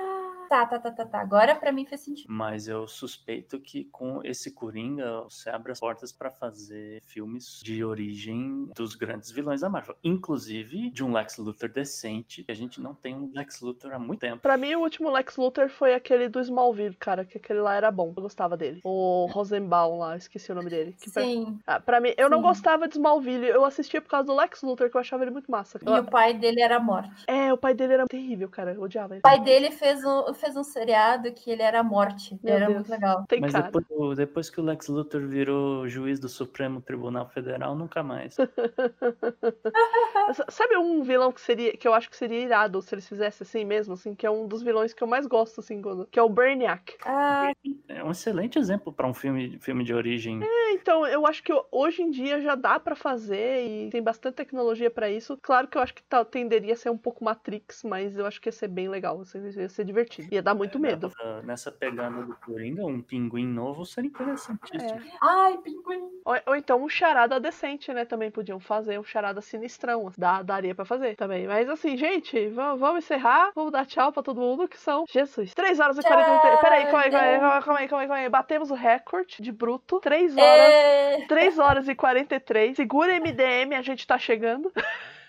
Tá, tá, tá, tá, tá. Agora para mim faz sentido. Mas eu suspeito que com esse Coringa você abre as portas para fazer filmes de origem dos grandes vilões da Marvel. Inclusive de um Lex Luthor decente, que a gente não tem um Lex Luthor há muito tempo. Para mim, o último Lex Luthor foi aquele do Smallville, cara, que aquele lá era bom. Eu gostava dele. O Rosenbaum lá, esqueci o nome dele. Que Sim. Pra... Ah, pra mim, eu Sim. não gostava de Smallville. Eu assistia por causa do Lex Luthor, que eu achava ele muito massa. E o pai dele era morte. É, o pai dele era terrível, cara. Eu odiava ele. O pai dele fez um fez um seriado que ele era a morte. Meu era Deus. muito legal. Tem Mas depois, depois, que o Lex Luthor virou juiz do Supremo Tribunal Federal, nunca mais. Sabe um vilão que seria que eu acho que seria irado se eles fizessem assim mesmo, assim, que é um dos vilões que eu mais gosto, assim, quando, que é o Brainiac. Ah. É um excelente exemplo para um filme, filme de origem. É, então, eu acho que hoje em dia já dá para fazer e tem bastante tecnologia para isso. Claro que eu acho que tá, tenderia a ser um pouco Matrix, mas eu acho que ia ser bem legal, ia ser divertido. Ia dar muito é, medo. Nessa pegada do Coringa, um pinguim novo seria interessantíssimo. É. Ai, pinguim! Ou, ou, então um charada decente, né? Também podiam fazer um charada sinistrão. Assim, dá, daria para fazer também. Mas assim, gente, vamos encerrar. Vamos dar tchau pra todo mundo, que são. Jesus. 3 horas e 43. Peraí, calma aí, calma aí, calma aí, calma aí, calma aí. Batemos o recorde de bruto. 3 horas. É... 3 horas e 43. Segura MDM, a gente tá chegando.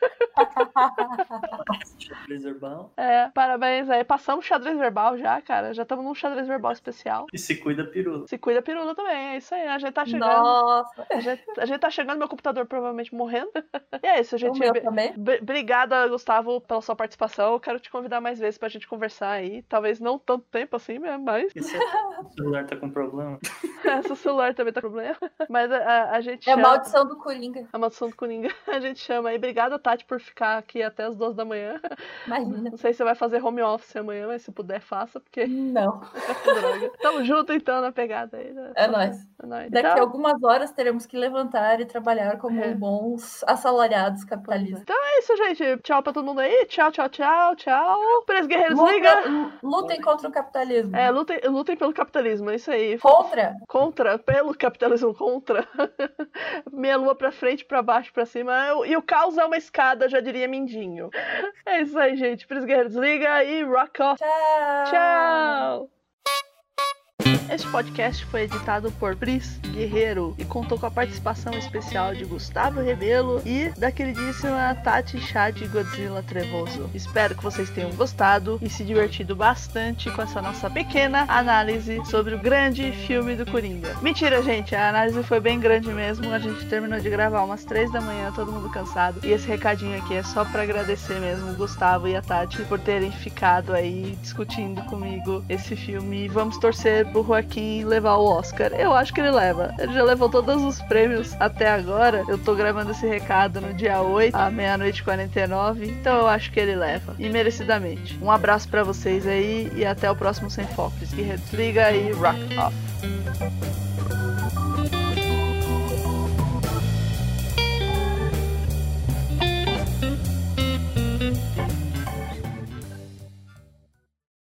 xadrez verbal. É, parabéns aí. Passamos xadrez verbal já, cara. Já estamos num xadrez verbal especial. E se cuida pirula. Se cuida pirula também, é isso aí. A gente tá chegando. Nossa. A gente, a gente tá chegando, meu computador provavelmente morrendo. E é isso, a gente. O meu também. Obrigada, Gustavo, pela sua participação. Eu quero te convidar mais vezes pra gente conversar aí. Talvez não tanto tempo assim, mas. E se o celular tá com problema? se o celular também tá com problema. Mas a, a, a gente. É a maldição do Coringa. A maldição do Coringa. A gente chama aí. Obrigada, Por ficar aqui até as duas da manhã. Imagina. Não sei se você vai fazer home office amanhã, mas se puder, faça, porque. Não. Tamo junto então na pegada aí. Né? É nóis. É nóis. Daqui então... a algumas horas teremos que levantar e trabalhar como é. bons assalariados capitalistas. Então é isso, gente. Tchau pra todo mundo aí. Tchau, tchau, tchau, tchau. Preço Guerreiros Luta, Liga. Lutem contra o capitalismo. É, lutem, lutem pelo capitalismo, é isso aí. Contra? Contra, pelo capitalismo, contra. Meia lua pra frente, pra baixo, pra cima. E o caos é uma escada, já diria Mindinho. É isso aí, gente. Pris Guerreiros Liga e rock off. Tchau. Tchau. Este podcast foi editado por Pris Guerreiro e contou com a participação especial de Gustavo Rebelo e da queridíssima Tati Chad Godzilla Trevoso. Espero que vocês tenham gostado e se divertido bastante com essa nossa pequena análise sobre o grande filme do Coringa. Mentira, gente, a análise foi bem grande mesmo. A gente terminou de gravar umas três da manhã, todo mundo cansado. E esse recadinho aqui é só para agradecer mesmo o Gustavo e a Tati por terem ficado aí discutindo comigo esse filme. E vamos torcer pro Joaquim levar o Oscar. Eu acho que ele leva. Ele já levou todos os prêmios até agora. Eu tô gravando esse recado no dia 8, à meia-noite e 49. Então eu acho que ele leva. E merecidamente. Um abraço para vocês aí e até o próximo Sem Focos. Que desliga aí, rock off.